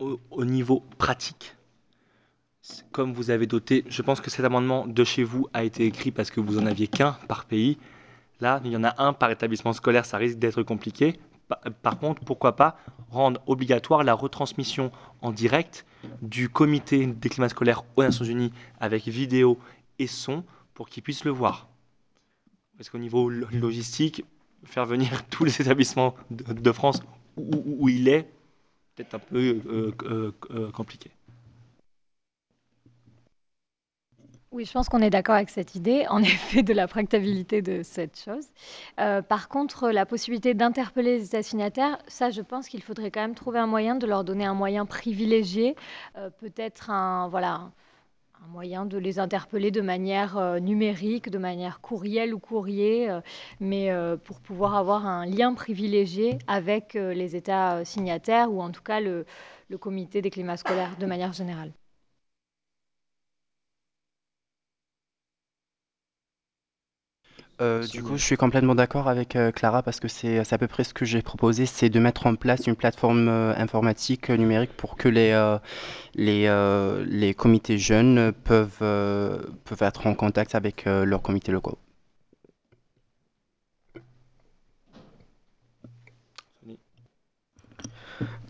au, au niveau pratique, comme vous avez doté, je pense que cet amendement de chez vous a été écrit parce que vous en aviez qu'un par pays. Là, il y en a un par établissement scolaire, ça risque d'être compliqué. Pa- Par contre, pourquoi pas rendre obligatoire la retransmission en direct du comité des climats scolaires aux Nations Unies avec vidéo et son pour qu'ils puissent le voir. Parce qu'au niveau lo- logistique, faire venir tous les établissements de, France où, il est, peut-être un peu euh, euh, euh, compliqué. Oui, je pense qu'on est d'accord avec cette idée, en effet, de la practicabilité de cette chose. Euh, par contre, la possibilité d'interpeller les États signataires, ça, je pense qu'il faudrait quand même trouver un moyen de leur donner un moyen privilégié, euh, peut-être un, voilà, un moyen de les interpeller de manière euh, numérique, de manière courriel ou courrier, mais pour pouvoir avoir un lien privilégié avec les États signataires ou en tout cas le, le comité des climats scolaires de manière générale. Euh, du coup, je suis complètement d'accord avec euh, Clara parce que c'est c'est à peu près ce que j'ai proposé, c'est de mettre en place une plateforme euh, informatique euh, numérique pour que les, euh, les, euh, les comités jeunes peuvent, euh, peuvent être en contact avec euh, leurs comités locaux.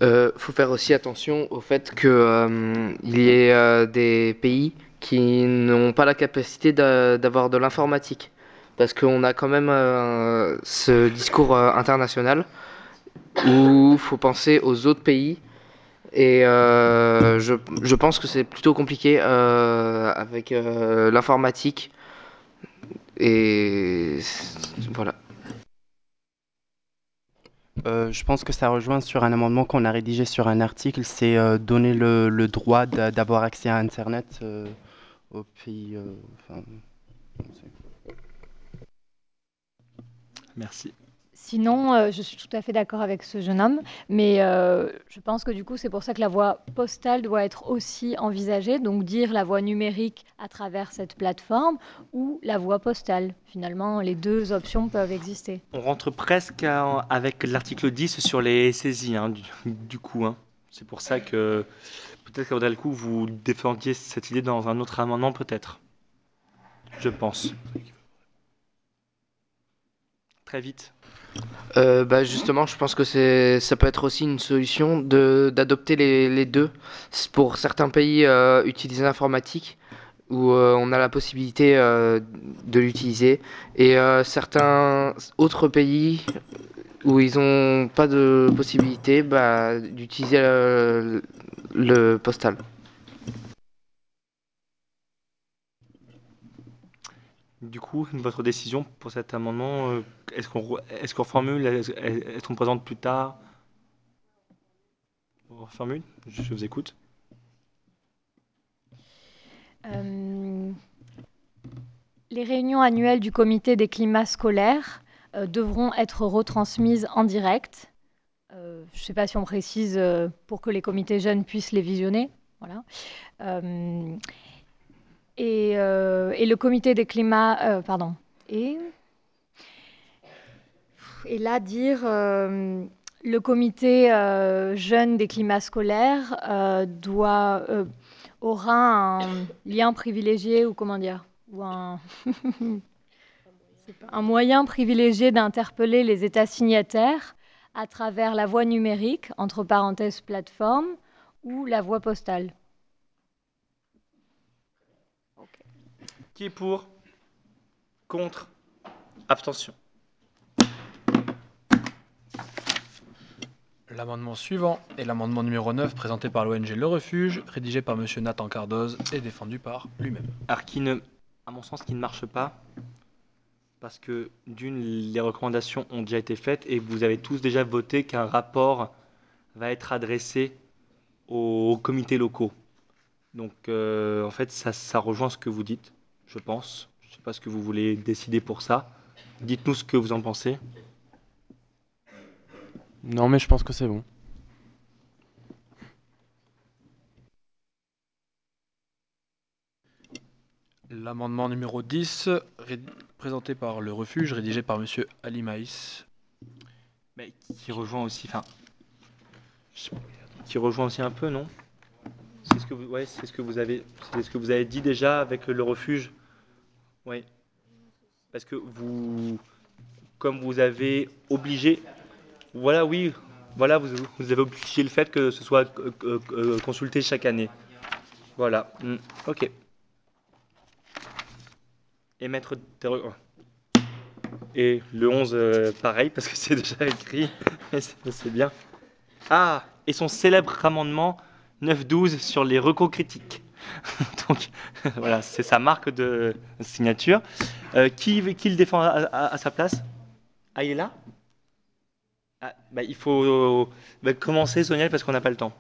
Euh, faut faire aussi attention au fait que euh, il y ait euh, des pays qui n'ont pas la capacité d'a- d'avoir de l'informatique, parce qu'on a quand même euh, ce discours euh, international où faut penser aux autres pays Et euh, je, je pense que c'est plutôt compliqué avec l'informatique. Et voilà. Je pense que ça rejoint sur un amendement qu'on a rédigé sur un article, c'est donner le, le droit d'a- d'avoir accès à Internet euh, au pays. Merci. Sinon, euh, je suis tout à fait d'accord avec ce jeune homme, mais euh, je pense que du coup, c'est pour ça que la voie postale doit être aussi envisagée, donc dire la voie numérique à travers cette plateforme ou la voie postale. Finalement, les deux options peuvent exister. On rentre presque à- avec l'article 10 sur les saisies, hein, du, du coup. hein. C'est pour ça que peut-être qu'au le coup, vous défendiez cette idée dans un autre amendement, peut-être. Je pense. Vite. Euh, bah justement, je pense que ça peut être aussi une solution de, d'adopter les, les deux. Pour certains pays, euh, utiliser l'informatique, où euh, on a la possibilité de l'utiliser, et certains autres pays où ils n'ont pas de possibilité bah, d'utiliser le postal. Du coup, votre décision pour cet amendement, euh, est-ce qu'on re- est-ce qu'on formule, est-ce qu'on présente plus tard? On reformule je, vous écoute. Euh, les réunions annuelles du comité des climats scolaires euh, devront être retransmises en direct. Je ne sais pas si on précise pour que les comités jeunes puissent les visionner. Voilà. Et, euh, et le comité des climats, euh, pardon, et, là dire euh, le comité jeune des climats scolaires doit aura un lien privilégié ou comment dire ou un un moyen privilégié d'interpeller les États signataires à travers la voie numérique, entre parenthèses plateforme, ou la voie postale. Qui est pour Contre Abstention. L'amendement suivant est l'amendement numéro 9 présenté par l'ONG Le Refuge, rédigé par M. Nathan Cardoz et défendu par lui-même. Alors, qui ne, à mon sens, qui ne marche pas, parce que d'une, les recommandations ont déjà été faites et vous avez tous déjà voté qu'un rapport va être adressé aux comités locaux. Donc, euh, en fait, ça, ça rejoint ce que vous dites, je pense. Je ne sais pas ce que vous voulez décider pour ça. Dites-nous ce que vous en pensez. Non, mais je pense que c'est bon. L'amendement numéro 10, ré- présenté par Le Refuge, rédigé par M. Ali Maïs. Mais qui rejoint aussi, enfin, qui rejoint aussi un peu, non? C'est ce que vous, ouais, c'est ce que vous avez, c'est ce que vous avez dit déjà avec le refuge. Oui. Parce que vous, comme vous avez obligé, voilà, oui, voilà, vous, avez obligé le fait que ce soit euh, euh, euh, consulté chaque année. Voilà. Hmm, Ok. Émettre des re- oh. Et le 11, euh, pareil, parce que c'est déjà écrit. C'est bien. Ah, et son célèbre amendement 9-12 sur les recos critiques. Donc, voilà, c'est sa marque de signature. Euh, qui, qui le défend à, à- à sa place? Ah, il est là? Ah, bah, Il faut bah, commencer, Sonia, parce qu'on n'a pas le temps.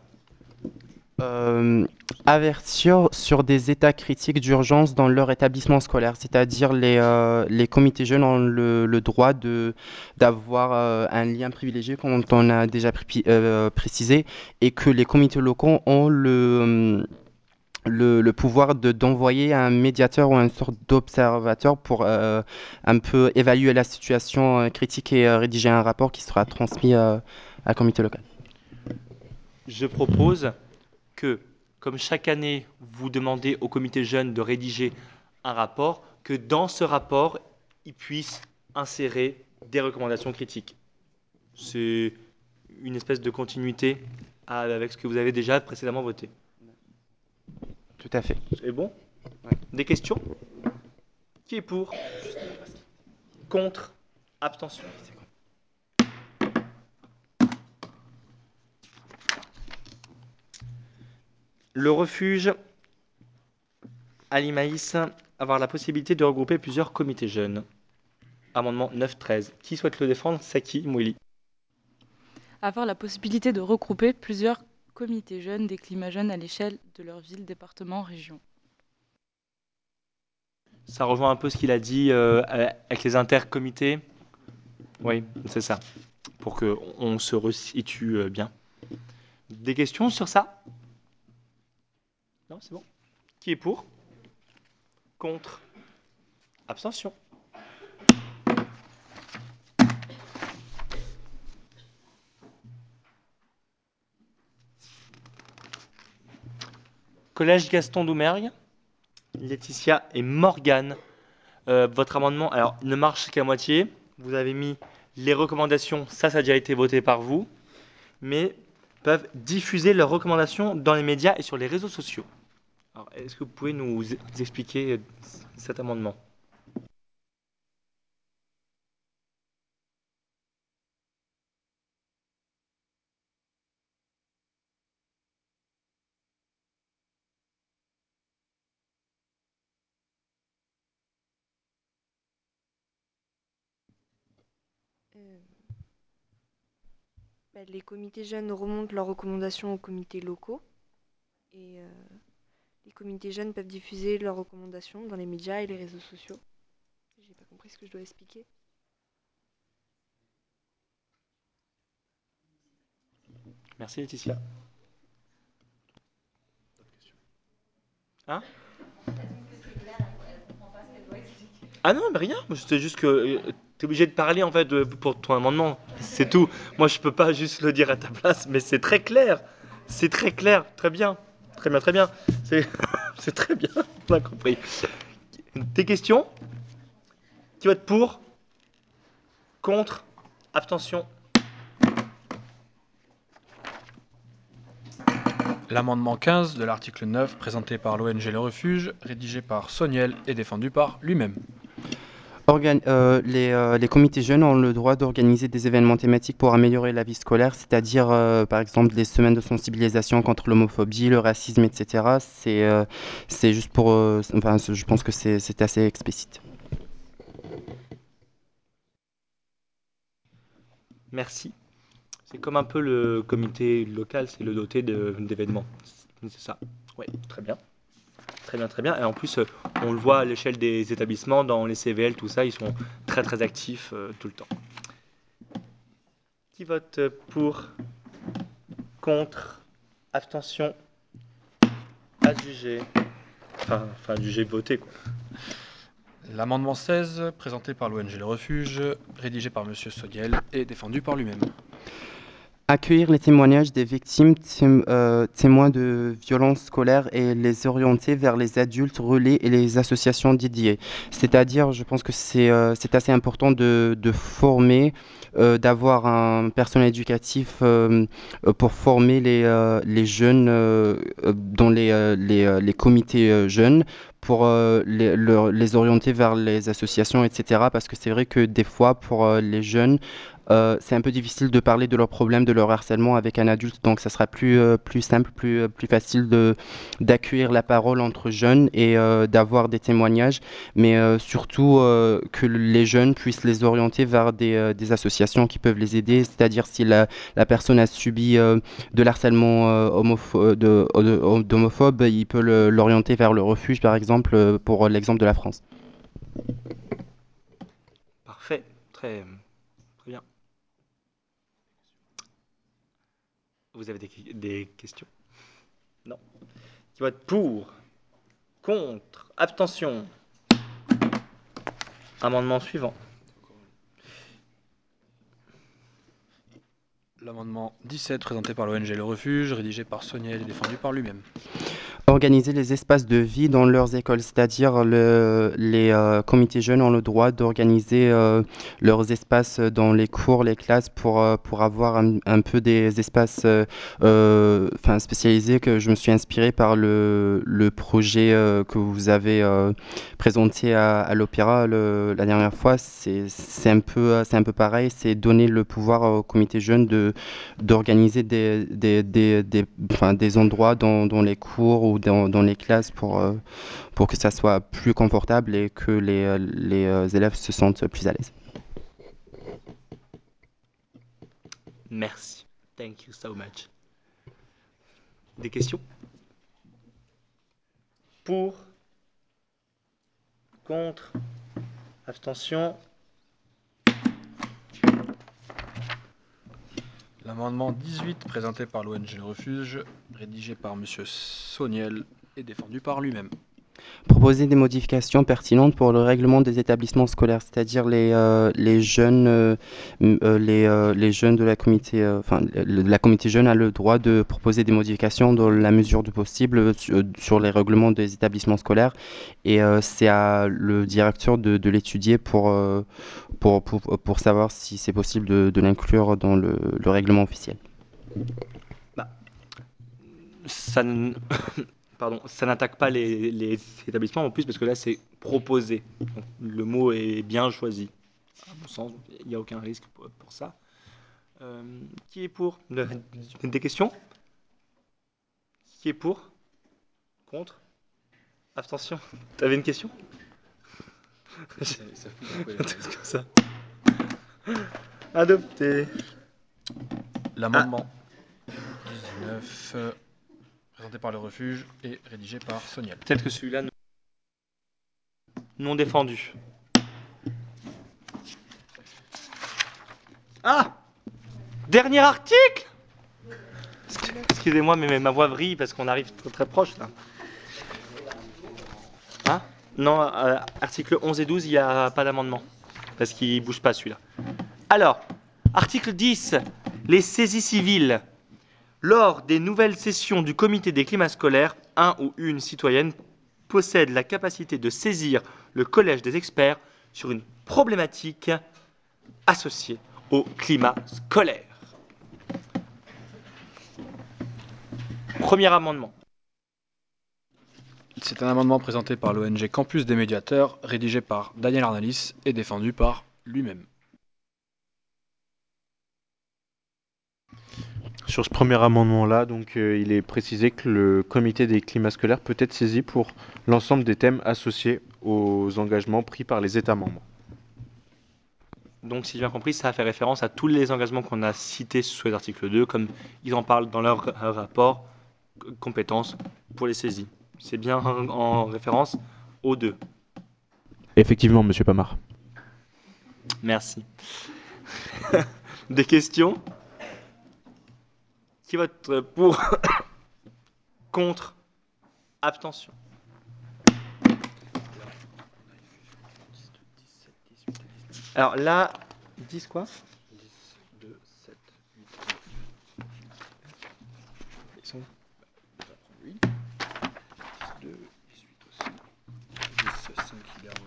Euh, avertir sur des états critiques d'urgence dans leur établissement scolaire, c'est-à-dire les, euh, les comités jeunes ont le, le droit de d'avoir euh, un lien privilégié, comme on a déjà pré- euh, précisé, et que les comités locaux ont le, le, le pouvoir de d'envoyer un médiateur ou une sorte d'observateur pour euh, un peu évaluer la situation euh, critique et euh, rédiger un rapport qui sera transmis à un comité local. Je propose que, comme chaque année, vous demandez au comité jeune de rédiger un rapport, que dans ce rapport, il puisse insérer des recommandations critiques. C'est une espèce de continuité avec ce que vous avez déjà précédemment voté. Tout à fait. C'est bon Des questions? Qui est pour? Contre? Abstention? Le refuge Ali Maïs, avoir la possibilité de regrouper plusieurs comités jeunes. Amendement 9-13. Qui souhaite le défendre? Saki Mouili. Avoir la possibilité de regrouper plusieurs comités jeunes des climats jeunes à l'échelle de leur ville, département, région. Ça rejoint un peu ce qu'il a dit euh, avec les intercomités. Oui, c'est ça. Pour qu'on se resitue euh, bien. Des questions sur ça? Non, c'est bon. Qui est pour? Contre? Abstention. Collège Gaston Doumergue, Laetitia et Morgane. Euh, votre amendement, alors, ne marche qu'à moitié. Vous avez mis les recommandations, ça, ça a déjà été voté par vous, mais peuvent diffuser leurs recommandations dans les médias et sur les réseaux sociaux. Est-ce que vous pouvez nous expliquer cet amendement Euh, bah, les comités jeunes remontent leurs recommandations aux comités locaux et euh, les comités jeunes peuvent diffuser leurs recommandations dans les médias et les réseaux sociaux. J'ai pas compris ce que je dois expliquer. Merci Laetitia. Hein? Ah non, mais rien. C'était juste que euh, tu es obligé de parler en fait pour ton amendement. C'est tout. Moi, je peux pas juste le dire à ta place, mais c'est très clair. C'est très clair. Très bien. Très bien, très bien. C'est très bien. On compris. Des questions? Qui vote pour? Contre? Abstention? L'amendement 15 de l'article 9, présenté par l'ONG Le Refuge, rédigé par Soniel et défendu par lui-même. Organ- euh, les, euh, les comités jeunes ont le droit d'organiser des événements thématiques pour améliorer la vie scolaire, c'est-à-dire euh, par exemple des semaines de sensibilisation contre l'homophobie, le racisme, etc. C'est c'est juste pour... enfin, je pense que c'est assez explicite. Merci. C'est comme un peu le comité local, c'est le doté d'événements. C'est ça? Oui, très bien. Très bien, très bien. Et en plus, euh, on le voit à l'échelle des établissements, dans les CVL, tout ça, ils sont très très actifs euh, tout le temps. Qui vote pour Contre Abstention Adjugé Enfin, enfin adjugé, voté quoi. L'amendement 16, présenté par l'ONG Le Refuge, rédigé par M. Sodiel et défendu par lui-même. Accueillir les témoignages des victimes euh, témoins de violences scolaires et les orienter vers les adultes relais et les associations dédiées. C'est-à-dire, je pense que c'est euh, assez important de, de former, euh, d'avoir un personnel éducatif pour former les, les jeunes dans les, les, les comités jeunes pour les, les orienter vers les associations, etc. Parce que c'est vrai que des fois, pour les jeunes, euh, c'est un peu difficile de parler de leurs problèmes, de leur harcèlement avec un adulte, donc ça sera plus, euh, plus simple, plus, euh, plus facile de, d'accueillir la parole entre jeunes et d'avoir des témoignages, mais surtout que les jeunes puissent les orienter vers des, associations qui peuvent les aider, c'est-à-dire si la, personne a subi de l'harcèlement homopho- d'homophobe, il peut l'orienter vers le refuge, par exemple, pour l'exemple de la France. Parfait. Très bien. Vous avez des, questions? Non. Qui vote pour Contre Abstention? Amendement suivant. L'amendement 17, présenté par l'ONG Le Refuge, rédigé par Soniel et défendu par lui-même. organiser les espaces de vie dans leurs écoles, c'est-à-dire le, les euh, comités jeunes ont le droit d'organiser euh, leurs espaces dans les cours, les classes pour, euh, pour avoir un, peu des espaces spécialisés que je me suis inspiré par le, le projet que vous avez présenté à, l'Opéra la dernière fois. C'est un, peu, un peu pareil, c'est donner le pouvoir aux comités jeunes de, d'organiser des, des, des, enfin, des endroits dans, dans les cours ou dans, dans les classes pour, euh, pour que ça soit plus confortable et que les, euh, les euh, élèves se sentent plus à l'aise. Merci. Thank you so much. Des questions? Pour Contre Abstention L'amendement 18 présenté par l'ONG Refuge, rédigé par Monsieur Sauniel et défendu par lui-même. Proposer des modifications pertinentes pour le règlement des établissements scolaires, c'est-à-dire les, euh, jeunes, euh, euh, les, jeunes de la comité, enfin la comité jeune a le droit de proposer des modifications dans la mesure du possible sur, les règlements des établissements scolaires et c'est à le directeur de, l'étudier pour, savoir si c'est possible de, l'inclure dans le, le règlement officiel. ça n- pardon, ça n'attaque pas les, les établissements en plus parce que là c'est proposé. Donc, le mot est bien choisi. À mon sens, il n'y a aucun risque pour, pour ça. Euh, qui est pour Le- Des questions? Qui est pour? Contre? Abstention? T'avais une question? Ça- ça Comme ça. Adopté. L'amendement 19 euh, par le Refuge et rédigé par Soniel. Peut-être que celui-là non- défendu. Ah Dernier article Excusez-moi, mais ma voix vrille parce qu'on arrive très, très proche là. Hein? Non, euh, article 11 et 12, il n'y a pas d'amendement. Parce qu'il ne bouge pas celui-là. Alors, article 10, les saisies civiles. Lors des nouvelles sessions du comité des climats scolaires, un ou une citoyenne possède la capacité de saisir le collège des experts sur une problématique associée au climat scolaire. Premier amendement. C'est un amendement présenté par l'ONG Campus des médiateurs, rédigé par Daniel Arnalis et défendu par lui-même. Sur ce premier amendement-là, donc, euh, il est précisé que le comité des climats scolaires peut être saisi pour l'ensemble des thèmes associés aux engagements pris par les États membres. Donc, si j'ai bien compris, ça fait référence à tous les engagements qu'on a cités sous l'article 2, comme ils en parlent dans leur ra- rapport, compétences pour les saisies. C'est bien en, en référence aux deux. Effectivement, Monsieur Pamar. Merci. Des questions? Qui vote pour Contre Abstention. Alors là, 10 quoi 10, 2, 7, 8, 9. Ils sont... 8, 2, 18 aussi. 10, 5 garde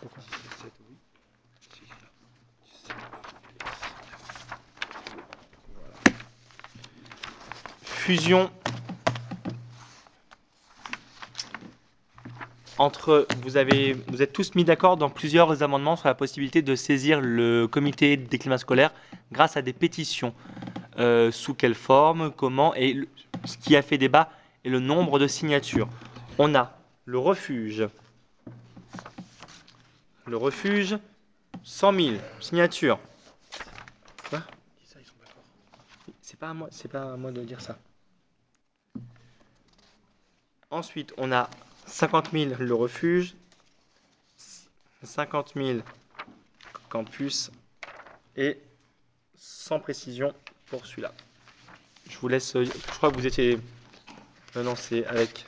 Pourquoi 7, oui. 6, 17, 19. Voilà. Fusion entre vous avez vous êtes tous mis d'accord dans plusieurs amendements sur la possibilité de saisir le comité des climats scolaires grâce à des pétitions. Euh, sous quelle forme, comment et ce qui a fait débat est le nombre de signatures. On a le refuge. Le refuge, 100 000 signatures. Quoi? C'est pas c'est pas à moi de dire ça. Ensuite, on a 50 000 le refuge, 50 000 campus et sans précision pour celui-là. Je vous laisse. Je crois que vous étiez. Non, c'est avec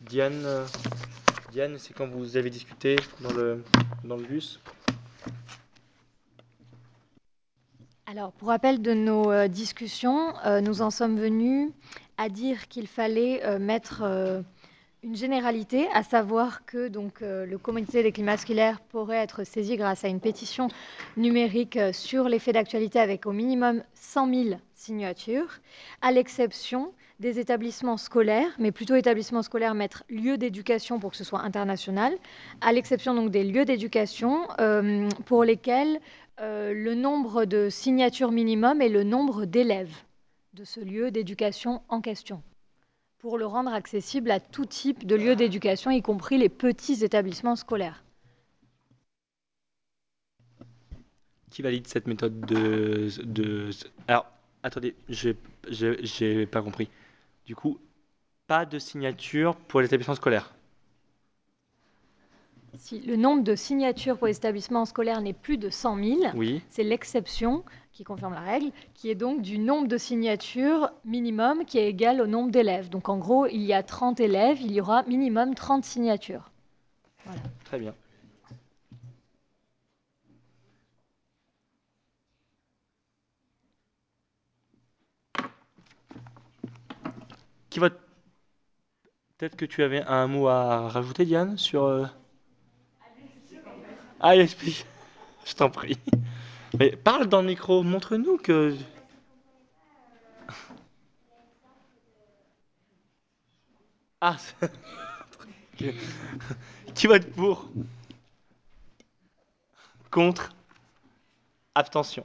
Diane. Diane, c'est quand vous avez discuté dans le, dans le bus. Alors, pour rappel de nos euh, discussions, euh, nous en sommes venus à dire qu'il fallait euh, mettre euh, une généralité, à savoir que donc, euh, le comité des climats scolaires pourrait être saisi grâce à une pétition numérique sur les faits d'actualité avec au minimum 100 000 signatures, à l'exception des établissements scolaires, mais plutôt établissements scolaires mettre lieu d'éducation pour que ce soit international, à l'exception donc des lieux d'éducation pour lesquels le nombre de signatures minimum est le nombre d'élèves de ce lieu d'éducation en question pour le rendre accessible à tout type de lieu d'éducation, y compris les petits établissements scolaires. Qui valide cette méthode de... de... Alors, attendez, j'ai pas compris. Du coup, pas de signature pour l'établissement scolaire. Si le nombre de signatures pour les établissements scolaires n'est plus de 100 000, Oui. c'est l'exception qui confirme la règle, qui est donc du nombre de signatures minimum qui est égal au nombre d'élèves. Donc en gros, il y a 30 élèves, il y aura minimum 30 signatures. Très bien. Qui vote Peut-être que tu avais un mot à rajouter, Diane, sur... Allez, explique. Je t'en prie. Mais parle dans le micro, montre-nous que... Ah. Qui vote pour? Contre? Abstention.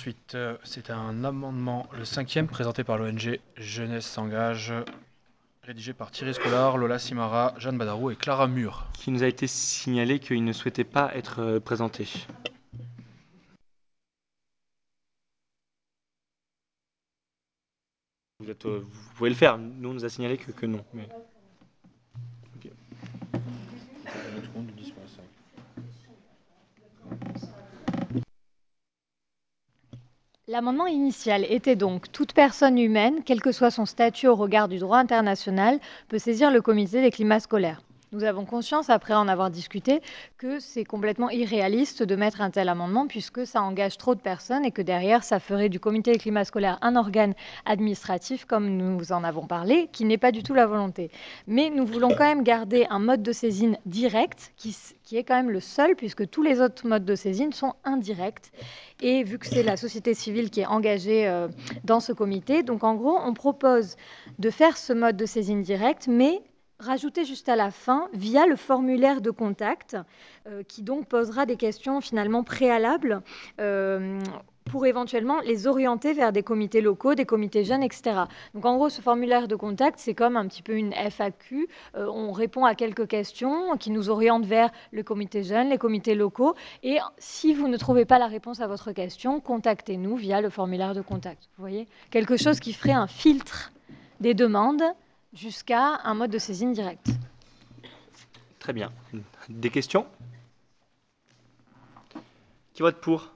Ensuite, euh, c'est un amendement, le cinquième, présenté par l'ONG Jeunesse s'engage, rédigé par Thierry Scolar, Lola Simara, Jeanne Badarou et Clara Mur. Qui nous a été signalé qu'il ne souhaitait pas être euh, présenté. Euh, vous pouvez le faire. Nous, on nous a signalé que, non Ok. L'amendement initial était donc toute personne humaine, quel que soit son statut au regard du droit international, peut saisir le comité des climats scolaires. Nous avons conscience, après en avoir discuté, que c'est complètement irréaliste de mettre un tel amendement puisque ça engage trop de personnes et que derrière, ça ferait du comité des climats scolaires un organe administratif, comme nous en avons parlé, qui n'est pas du tout la volonté. Mais nous voulons quand même garder un mode de saisine direct, qui est quand même le seul, puisque tous les autres modes de saisine sont indirects. Et vu que c'est la société civile qui est engagée euh, dans ce comité, donc en gros, on propose de faire ce mode de saisine directe, mais rajouter juste à la fin via le formulaire de contact, euh, qui donc posera des questions finalement préalables. euh, pour éventuellement les orienter vers des comités locaux, des comités jeunes, etc. Donc en gros, ce formulaire de contact, c'est comme un petit peu une FAQ. Euh, on répond à quelques questions qui nous orientent vers le comité jeune, les comités locaux. Et si vous ne trouvez pas la réponse à votre question, contactez-nous via le formulaire de contact. Vous voyez? Quelque chose qui ferait un filtre des demandes jusqu'à un mode de saisine direct. Très bien. Des questions? Qui vote pour?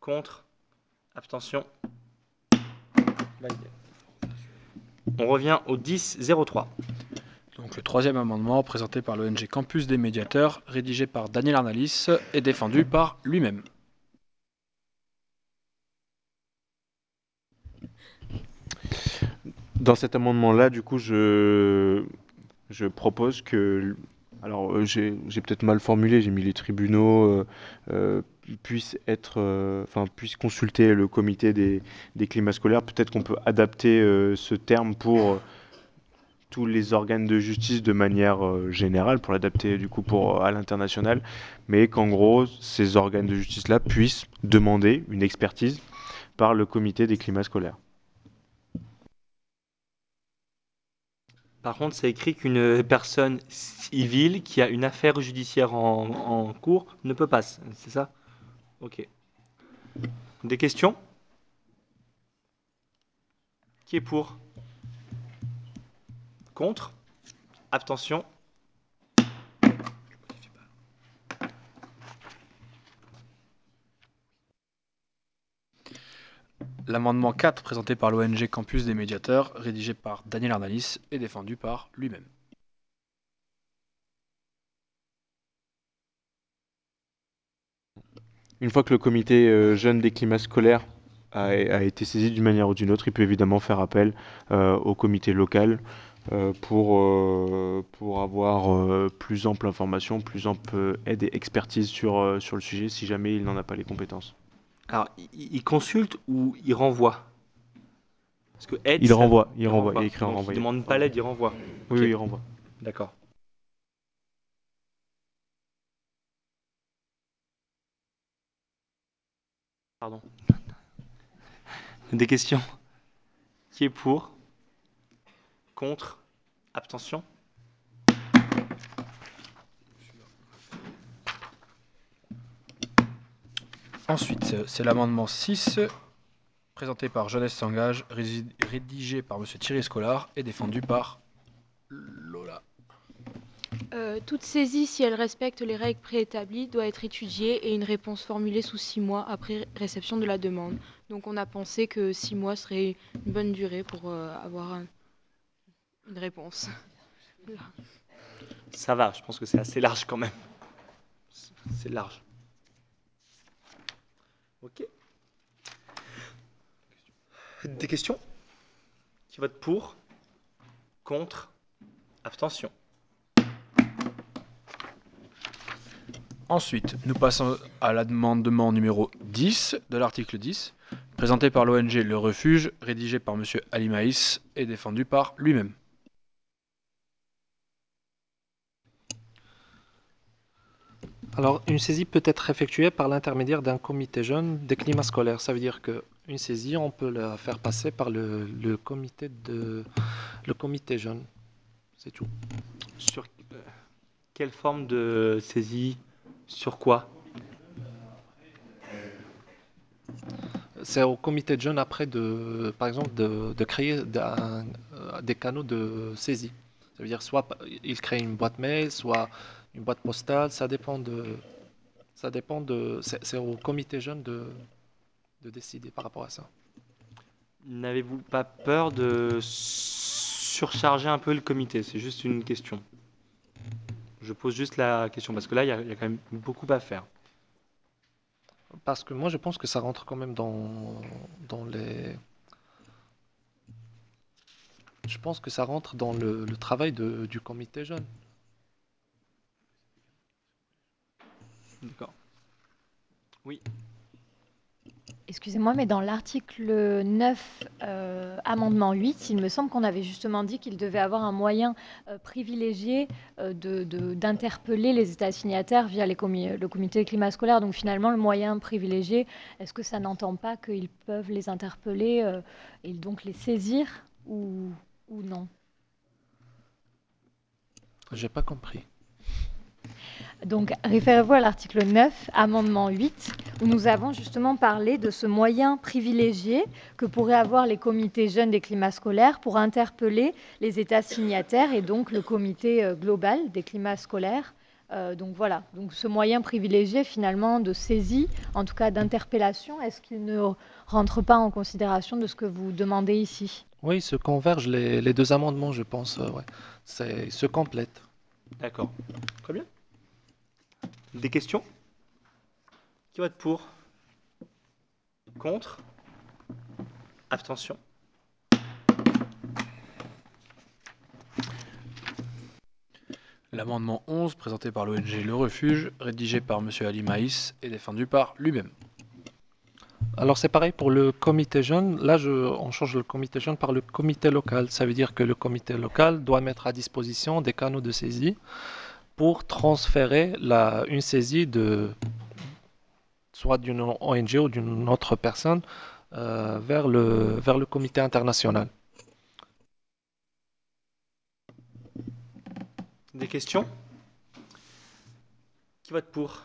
Contre? Abstention? Validé. On revient au 10-03. Donc le troisième amendement, présenté par l'ONG Campus des médiateurs, rédigé par Daniel Arnalis et défendu par lui-même. Dans cet amendement-là, du coup, je, propose que. Alors, euh, j'ai peut-être mal formulé, j'ai mis les tribunaux euh, euh, puissent être. Enfin, puissent consulter le comité des, climats scolaires. Peut-être qu'on peut adapter ce terme pour tous les organes de justice de manière générale, pour l'adapter du coup pour, à l'international, mais qu'en gros, ces organes de justice-là puissent demander une expertise par le comité des climats scolaires. Par contre, c'est écrit qu'une personne civile qui a une affaire judiciaire en, cours ne peut pas. C'est ça? Ok. Des questions? Qui est pour? Contre? Abstention? L'amendement 4, présenté par l'ONG Campus des médiateurs, rédigé par Daniel Arnalis et défendu par lui-même. Une fois que le comité euh, jeune des climats scolaires a, été saisi d'une manière ou d'une autre, il peut évidemment faire appel euh, au comité local euh, pour, pour avoir plus ample information, plus ample aide et expertise sur, sur le sujet si jamais il n'en a pas les compétences. Alors, il, il consulte ou il renvoie? Parce que aide, Il ça- renvoie, il renvoie, il y a écrit en. Il demande pas l'aide, il renvoie. Oui, il renvoie. D'accord. Pardon. Des questions? Qui est pour? Contre? Abstention? Ensuite, c'est l'amendement 6, présenté par Jeunesse s'engage, rédigé par Monsieur Thierry Scolar et défendu par Lola. Euh, toute saisie, si elle respecte les règles préétablies, doit être étudiée et une réponse formulée sous six mois après réception de la demande. Donc on a pensé que six mois serait une bonne durée pour euh, avoir un- une réponse. Ça va, je pense que c'est assez large quand même. C'est large. Ok. Des questions Qui vote pour Contre Abstention Ensuite, nous passons à l'amendement numéro 10 de l'article 10, présenté par l'ONG Le Refuge, rédigé par Monsieur Ali Maïs et défendu par lui-même. Alors, une saisie peut être effectuée par l'intermédiaire d'un comité jeune des climats scolaires. Ça veut dire qu'une saisie, on peut la faire passer par le, le comité, de, le comité jeune. C'est tout. Sur euh, quelle forme de saisie? Sur quoi? C'est au comité de jeunes après, de, par exemple, de, de créer euh, des canaux de saisie. Ça veut dire soit il crée une boîte mail, soit une boîte postale. Ça dépend de. Ça dépend de. C'est au comité jeune de, de décider par rapport à ça. N'avez-vous pas peur de surcharger un peu le comité? C'est juste une question. Je pose juste la question parce que là, il y, a il y a quand même beaucoup à faire. Parce que moi, je pense que ça rentre quand même dans, dans les. Je pense que ça rentre dans le, le travail de- du comité jeune. D'accord. Oui. Excusez-moi, mais dans l'article 9, euh, amendement 8, il me semble qu'on avait justement dit qu'il devait avoir un moyen euh, privilégié euh, de- de- d'interpeller les États signataires via les comi- le comité climat scolaire. Donc finalement, le moyen privilégié, est-ce que ça n'entend pas qu'ils peuvent les interpeller euh, et donc les saisir ou, ou non? J'ai pas compris. Donc, référez-vous à l'article 9, amendement 8, où nous avons justement parlé de ce moyen privilégié que pourraient avoir les comités jeunes des climats scolaires pour interpeller les États signataires et donc le comité euh, global des climats scolaires. Euh, donc voilà, donc ce moyen privilégié finalement de saisie, en tout cas d'interpellation, est-ce qu'il ne rentre pas en considération de ce que vous demandez ici? Oui, ils se convergent les, les deux amendements, je pense. euh, ouais. Ils se complètent. D'accord. Très bien. Des questions? Qui vote pour? Contre? Abstention? L'amendement 11, présenté par l'ONG Le Refuge, rédigé par Monsieur Ali Maïs et défendu par lui-même. Alors c'est pareil pour le comité jeune. Là, je, on change le comité jeune par le comité local. Ça veut dire que le comité local doit mettre à disposition des canaux de saisie pour transférer la, une saisie de soit d'une ONG ou d'une autre personne euh, vers le, vers le comité international. Des questions? Qui vote pour?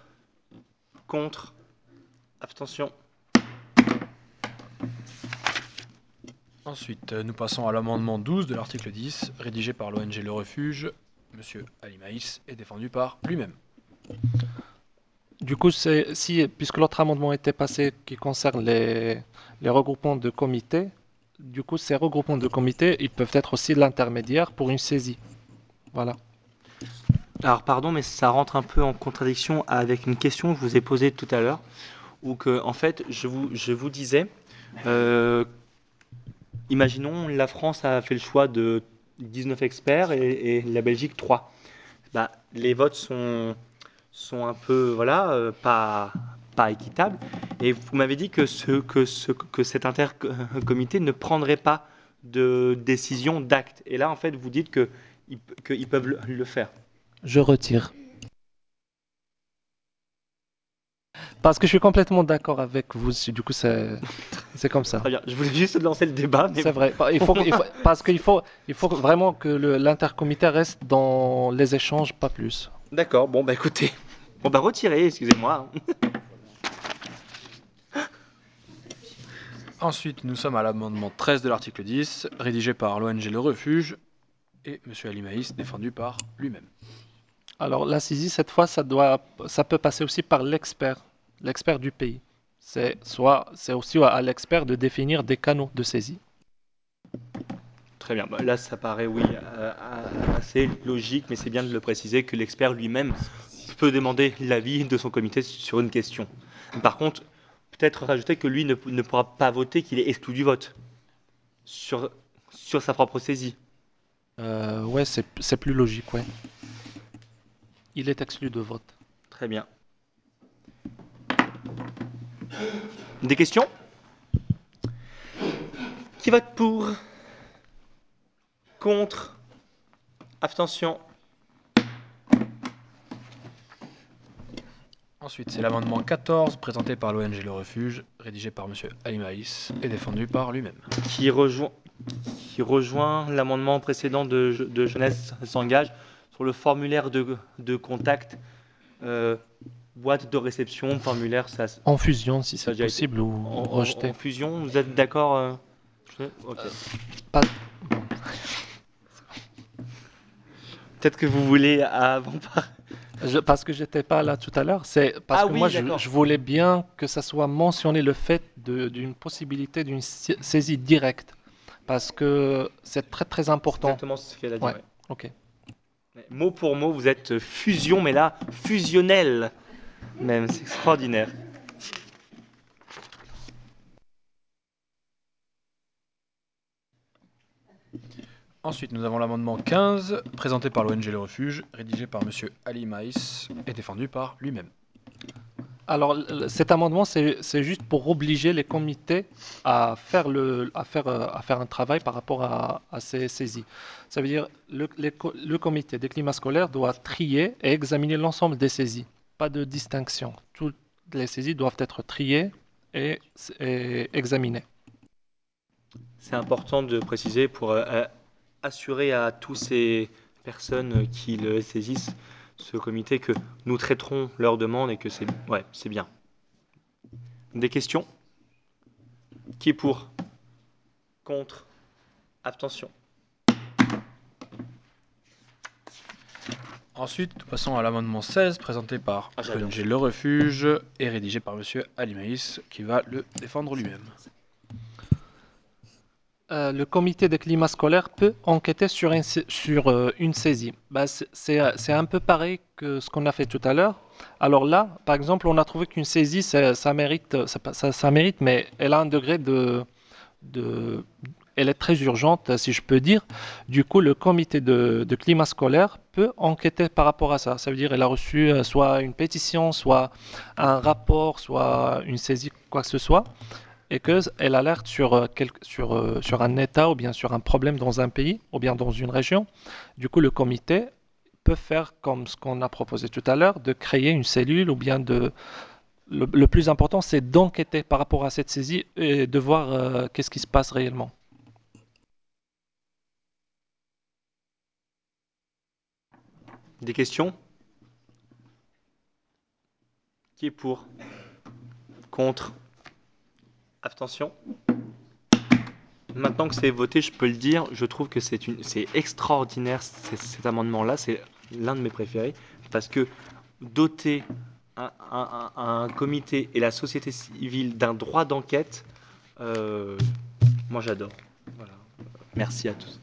Contre? Abstention? Ensuite, nous passons à l'amendement 12 de l'article 10, rédigé par l'ONG Le Refuge, Monsieur Ali Maïs et défendu par lui-même. Du coup, c'est si puisque l'autre amendement était passé qui concerne les, les regroupements de comités, du coup, ces regroupements de comités, ils peuvent être aussi l'intermédiaire pour une saisie. Voilà. Alors pardon, mais ça rentre un peu en contradiction avec une question que je vous ai posée tout à l'heure, où que en fait je vous, je vous disais, euh, imaginons la France a fait le choix de 19 experts et, et la Belgique 3. Bah, les votes sont, sont un peu voilà euh, pas pas équitables et vous m'avez dit que ce que ce que cet intercomité ne prendrait pas de décision d'acte et là en fait vous dites que ils, qu'ils peuvent le, le faire. Je retire. Parce que je suis complètement d'accord avec vous. Du coup, c'est c'est comme ça. Très bien. Je voulais juste lancer le débat, mais C'est vrai. Il faut, il faut- parce qu'il faut, il faut vraiment que le- l'intercomité reste dans les échanges, pas plus. D'accord. Bon bah écoutez, bon bah retirez, excusez-moi. Ensuite, nous sommes à l'amendement 13 de l'article 10, rédigé par l'ONG Le Refuge et M. Ali Maïs, défendu par lui-même. Alors la saisie, cette fois, ça doit, ça peut passer aussi par l'expert, l'expert du pays. C'est soit, c'est aussi à l'expert de définir des canaux de saisie. Très bien. Bah, là, ça paraît oui euh, assez logique, mais c'est bien de le préciser que l'expert lui-même peut demander l'avis de son comité sur une question. Par contre, peut-être rajouter que lui ne, ne pourra pas voter, qu'il est exclu du vote sur sur sa propre saisie. Euh, ouais, c'est c'est plus logique, ouais. Il est exclu de vote. Très bien. Des questions? Qui vote pour? Contre? Abstention? Ensuite, c'est l'amendement 14, présenté par l'ONG Le Refuge, rédigé par M. Ali Maïs et défendu par lui-même. qui rejoint, qui rejoint l'amendement précédent de, de Jeunesse s'engage? Sur le formulaire de, de contact, euh, boîte de réception, formulaire, ça, En fusion, si c'est été- possible, ou en, rejeté. en fusion, vous êtes d'accord euh, je- ok. Pas- Peut-être que vous voulez avant par... Je- parce que j'étais pas là tout à l'heure, c'est parce Ah que oui, moi je, voulais bien que ça soit mentionné le fait d'une possibilité d'une sa- saisie directe, parce que c'est très très important. Exactement ce qu'elle a dit. Ouais, ouais. ok. Mot pour mot, vous êtes fusion, mais là, fusionnel. Même, c'est extraordinaire. Ensuite, nous avons l'amendement 15, présenté par l'ONG Le Refuge, rédigé par M. Ali Maïs et défendu par lui-même. Alors cet amendement c'est juste pour obliger les comités à faire le à faire euh, à faire un travail par rapport à, ces saisies. Ça veut dire le, le comité des climats scolaires doit trier et examiner l'ensemble des saisies, pas de distinction. Toutes les saisies doivent être triées et, examinées. C'est important de préciser pour euh, assurer à tous ces personnes qui le saisissent, ce comité, que nous traiterons leurs demandes et que c'est ouais, c'est bien. Des questions? Qui est pour? Contre? Abstention? Ensuite, nous passons à l'amendement 16, présenté par Ah, Le Refuge et rédigé par M. Ali Maïs, qui va le défendre lui-même. Euh, le comité de climat scolaire peut enquêter sur, euh, une saisie. Bah, euh, c'est un peu pareil que ce qu'on a fait tout à l'heure. Alors là, par exemple, on a trouvé qu'une saisie, ça, mérite, ça, mérite, mais elle a un degré de, elle est très urgente, si je peux dire. Du coup, le comité de, climat scolaire peut enquêter par rapport à ça. Ça veut dire qu'elle a reçu soit une pétition, soit un rapport, soit une saisie, quoi que ce soit et qu'elle alerte sur, euh, euh, sur un état ou bien sur un problème dans un pays ou bien dans une région. Du coup, le comité peut faire comme ce qu'on a proposé tout à l'heure, de créer une cellule ou bien de... Le, le plus important, c'est d'enquêter par rapport à cette saisie et de voir euh, qu'est-ce qui se passe réellement. Des questions? Qui est pour? Contre? Abstention Maintenant que c'est voté, je peux le dire, je trouve que c'est une, c'est extraordinaire cet amendement-là, c'est l'un de mes préférés, parce que doter un comité et la société civile d'un droit d'enquête, euh, moi j'adore. Voilà. Merci à tous.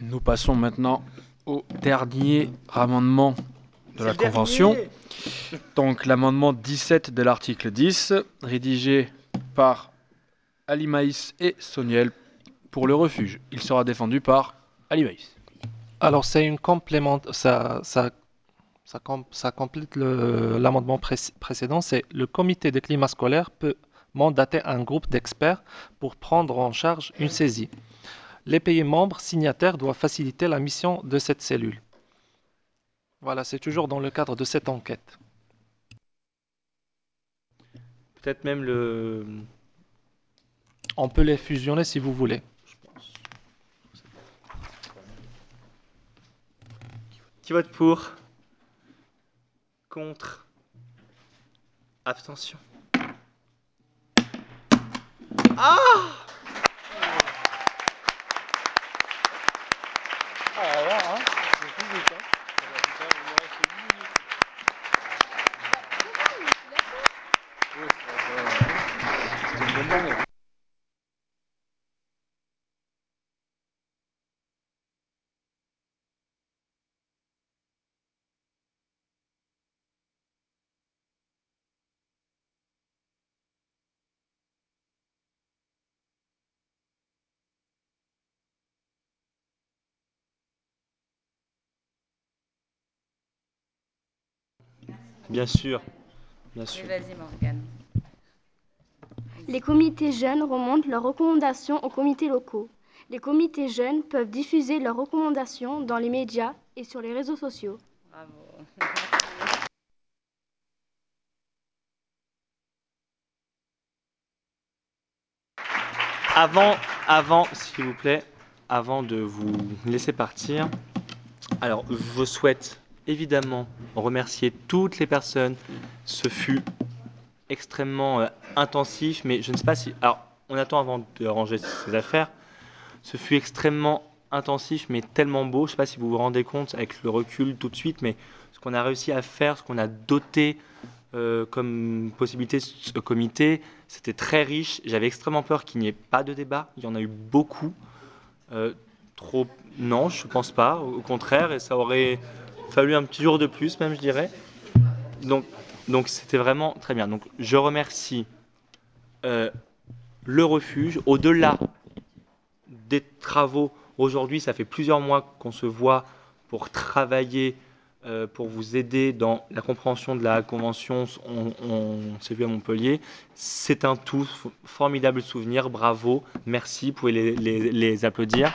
Nous passons maintenant au dernier amendement de la dernier Convention. Donc l'amendement 17 de l'article 10, rédigé par Ali Maïs et Soniel pour le refuge. Il sera défendu par Ali Maïs. Alors c'est une complément, ça, ça, ça, com- ça complète l'amendement pré- précédent. C'est le comité des climats scolaires peut mandater un groupe d'experts pour prendre en charge une saisie. Les pays membres signataires doivent faciliter la mission de cette cellule. Voilà, c'est toujours dans le cadre de cette enquête. Peut-être même le. On peut les fusionner si vous voulez. Qui vote pour? Contre? Abstention? Ah Bien sûr, bien sûr. vas-y, Morgane. Les comités jeunes remontent leurs recommandations aux comités locaux. Les comités jeunes peuvent diffuser leurs recommandations dans les médias et sur les réseaux sociaux. Bravo. Avant, avant, s'il vous plaît, avant de vous laisser partir, alors je souhaite évidemment remercier toutes les personnes. Ce fut extrêmement euh, intensif, mais je ne sais pas si. Alors, on attend avant de ranger ses affaires. Ce fut extrêmement intensif, mais tellement beau. Je ne sais pas si vous vous rendez compte avec le recul tout de suite, mais ce qu'on a réussi à faire, ce qu'on a doté euh, comme possibilité ce comité, c'était très riche. J'avais extrêmement peur qu'il n'y ait pas de débat. Il y en a eu beaucoup. Euh, trop. Non, je ne pense pas. Au contraire, et ça aurait fallu un petit jour de plus, même, je dirais. Donc, donc c'était vraiment très bien. Donc, je remercie euh, le refuge. Au-delà des travaux, aujourd'hui, ça fait plusieurs mois qu'on se voit pour travailler, euh, pour vous aider dans la compréhension de la convention. On, on s'est vu à Montpellier. C'est un tout formidable souvenir. Bravo, merci. Vous pouvez les applaudir.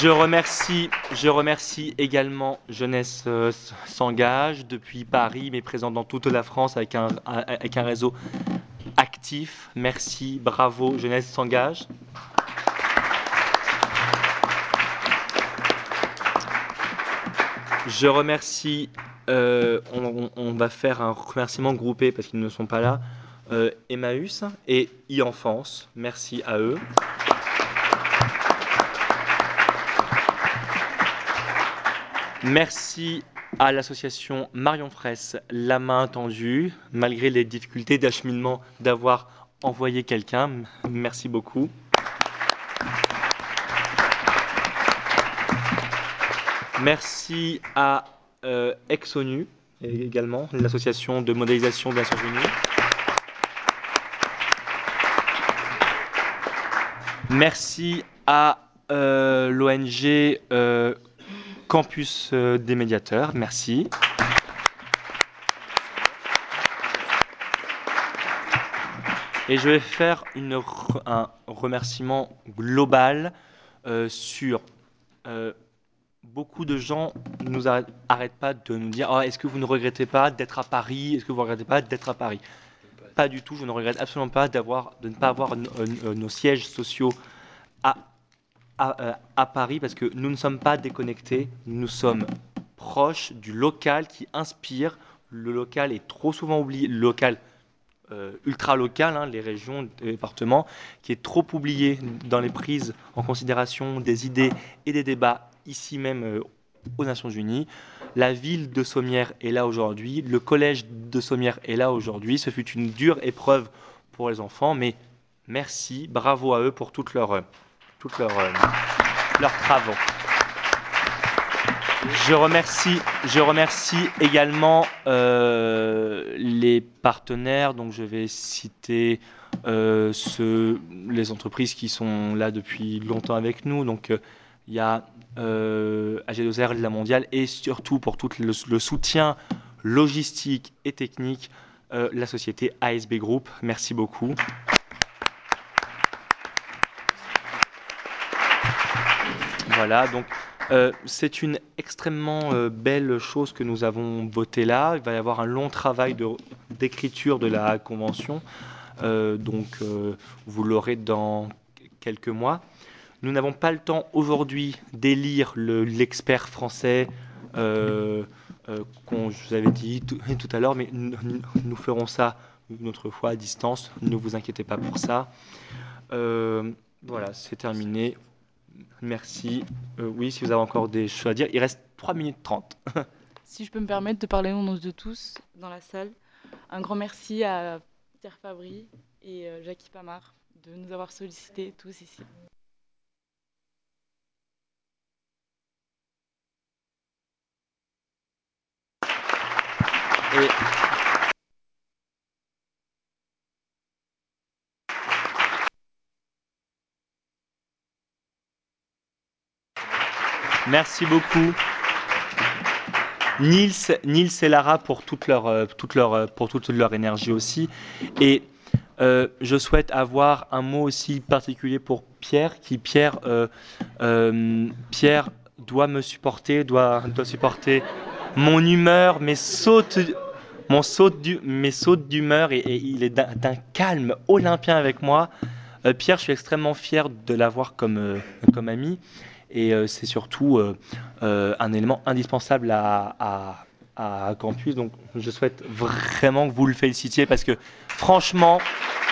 Je remercie, également Jeunesse euh, s'engage depuis Paris, mais présent dans toute la France avec un, réseau actif. Merci, bravo, Jeunesse s'engage. Je remercie, euh, on va faire un remerciement groupé parce qu'ils ne sont pas là, euh, Emmaüs et e-enfance. Merci à eux. Merci à l'association Marion Fraisse, la main tendue, malgré les difficultés d'acheminement d'avoir envoyé quelqu'un. Merci beaucoup. Merci à euh, Exonu également, l'association de modélisation des Nations Unies. Merci à euh, l'ONG euh, Campus euh, des médiateurs. Merci. Et je vais faire un remerciement global euh, sur euh, beaucoup de gens nous arrêtent, pas de nous dire Ah, est-ce que vous ne regrettez pas d'être à Paris? Est-ce que vous ne regrettez pas d'être à Paris? Pas du tout, je ne regrette absolument pas de ne pas avoir no- nos sièges sociaux à, à, euh, à Paris parce que nous ne sommes pas déconnectés, nous sommes proches du local qui inspire. Le local est trop souvent oublié, le local euh, ultra local, hein, les régions, les départements, qui est trop oublié dans les prises en considération des idées et des débats ici même euh, aux Nations Unies. La ville de Sommières est là aujourd'hui, le collège de Sommières est là aujourd'hui. Ce fut une dure épreuve pour les enfants, mais merci, bravo à eux pour toutes leurs, euh, leurs travaux. Je remercie, également euh, les partenaires, donc je vais citer euh, les entreprises qui sont là depuis longtemps avec nous. Donc il y a euh, AG2R, la mondiale, et surtout pour tout le, soutien logistique et technique, la société ASB Group. Merci beaucoup. Voilà, donc euh, c'est une extrêmement euh, belle chose que nous avons votée là. Il va y avoir un long travail d'écriture de, la convention, Euh, donc vous l'aurez dans quelques mois. Nous n'avons pas le temps aujourd'hui d'élire le- l'expert français qu'on vous avais dit tout, tout à l'heure, mais nous, ferons ça une autre fois à distance. Ne vous inquiétez pas pour ça. Voilà, c'est terminé. Merci. Euh, oui, si vous avez encore des choses à dire, il reste 3 minutes 30. Si je peux me permettre de parler au nom de tous dans la salle, un grand merci à Pierre Fabry et euh, Jackie Pamard de nous avoir sollicités tous ici. Et Merci beaucoup. Nils, Nils et Lara pour toute leur, euh, toute leur, euh, pour toute leur énergie aussi. Et euh, je souhaite avoir un mot aussi particulier pour Pierre, qui Pierre, Pierre doit me supporter, doit, doit supporter mon humeur, mes sautes, mon saute du, mes sautes d'humeur, et, et il est d'un calme olympien avec moi. Pierre, je suis extrêmement fier de l'avoir comme, comme ami. Et euh, c'est surtout euh, euh, un élément indispensable à, Campus. Donc je souhaite vraiment que vous le félicitiez parce que franchement,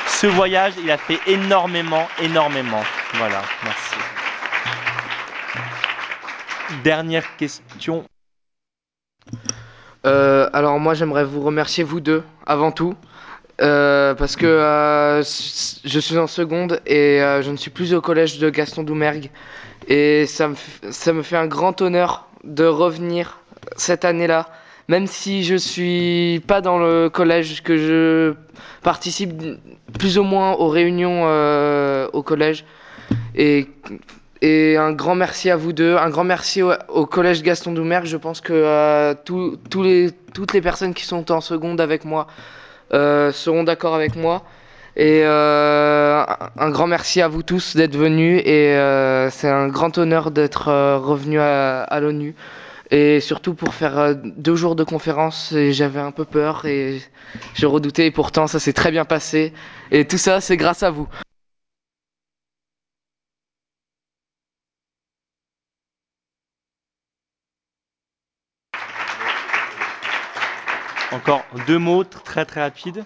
ce voyage, il a fait énormément, énormément. Voilà, merci. Dernière question. Alors moi j'aimerais vous remercier vous deux avant tout parce que je suis en seconde et je ne suis plus au collège de Gaston Doumergue et ça me, ça me fait un grand honneur de revenir cette année-là même si je suis pas dans le collège que je participe plus ou moins aux réunions euh, au collège et et un grand merci à vous deux, un grand merci au, collège Gaston Doumergue. Je pense que euh, les, toutes les personnes qui sont en seconde avec moi euh, seront d'accord avec moi. Et euh, un- grand merci à vous tous d'être venus. Et euh, c'est un grand honneur d'être euh, revenu à, à l'ONU. Et surtout pour faire deux jours de conférence, j'avais un peu peur et je redoutais. Et pourtant, ça s'est très bien passé. Et tout ça, c'est grâce à vous. Encore deux mots tr- très très rapides.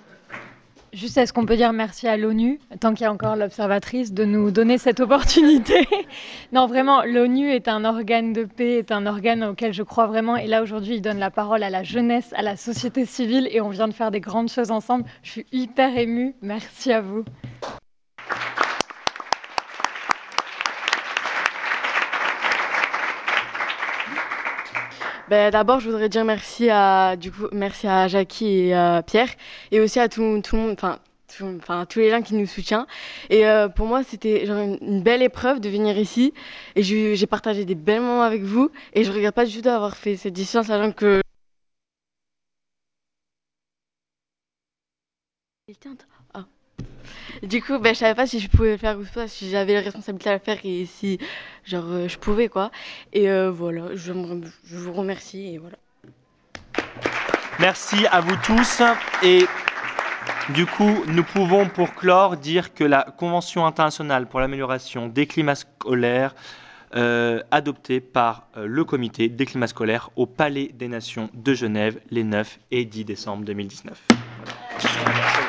Juste, est-ce qu'on peut dire merci à l'ONU, tant qu'il y a encore l'observatrice, de nous donner cette opportunité Non, vraiment, l'ONU est un organe de paix, est un organe auquel je crois vraiment. Et là, aujourd'hui, il donne la parole à la jeunesse, à la société civile, et on vient de faire des grandes choses ensemble. Je suis hyper émue. Merci à vous. Ben, D'abord, je voudrais dire merci à, du coup, merci à Jackie et à Pierre, et aussi à tout, tout enfin, enfin, tous les gens qui nous soutiennent. Et euh, pour moi, c'était genre une, belle épreuve de venir ici, et j'ai partagé des belles moments avec vous, et je regrette pas du tout d'avoir fait cette distance, sachant que. Du coup, ben, je savais pas si je pouvais faire ou pas, si j'avais la responsabilité à le faire et si genre euh, je pouvais quoi. Et euh, voilà, je, vous remercie et voilà. Merci à vous tous. Et du coup, nous pouvons pour clore dire que la Convention internationale pour l'amélioration des climats scolaires, euh, adoptée par le comité des climats scolaires au Palais des Nations de Genève les 9 et 10 décembre 2019. Voilà.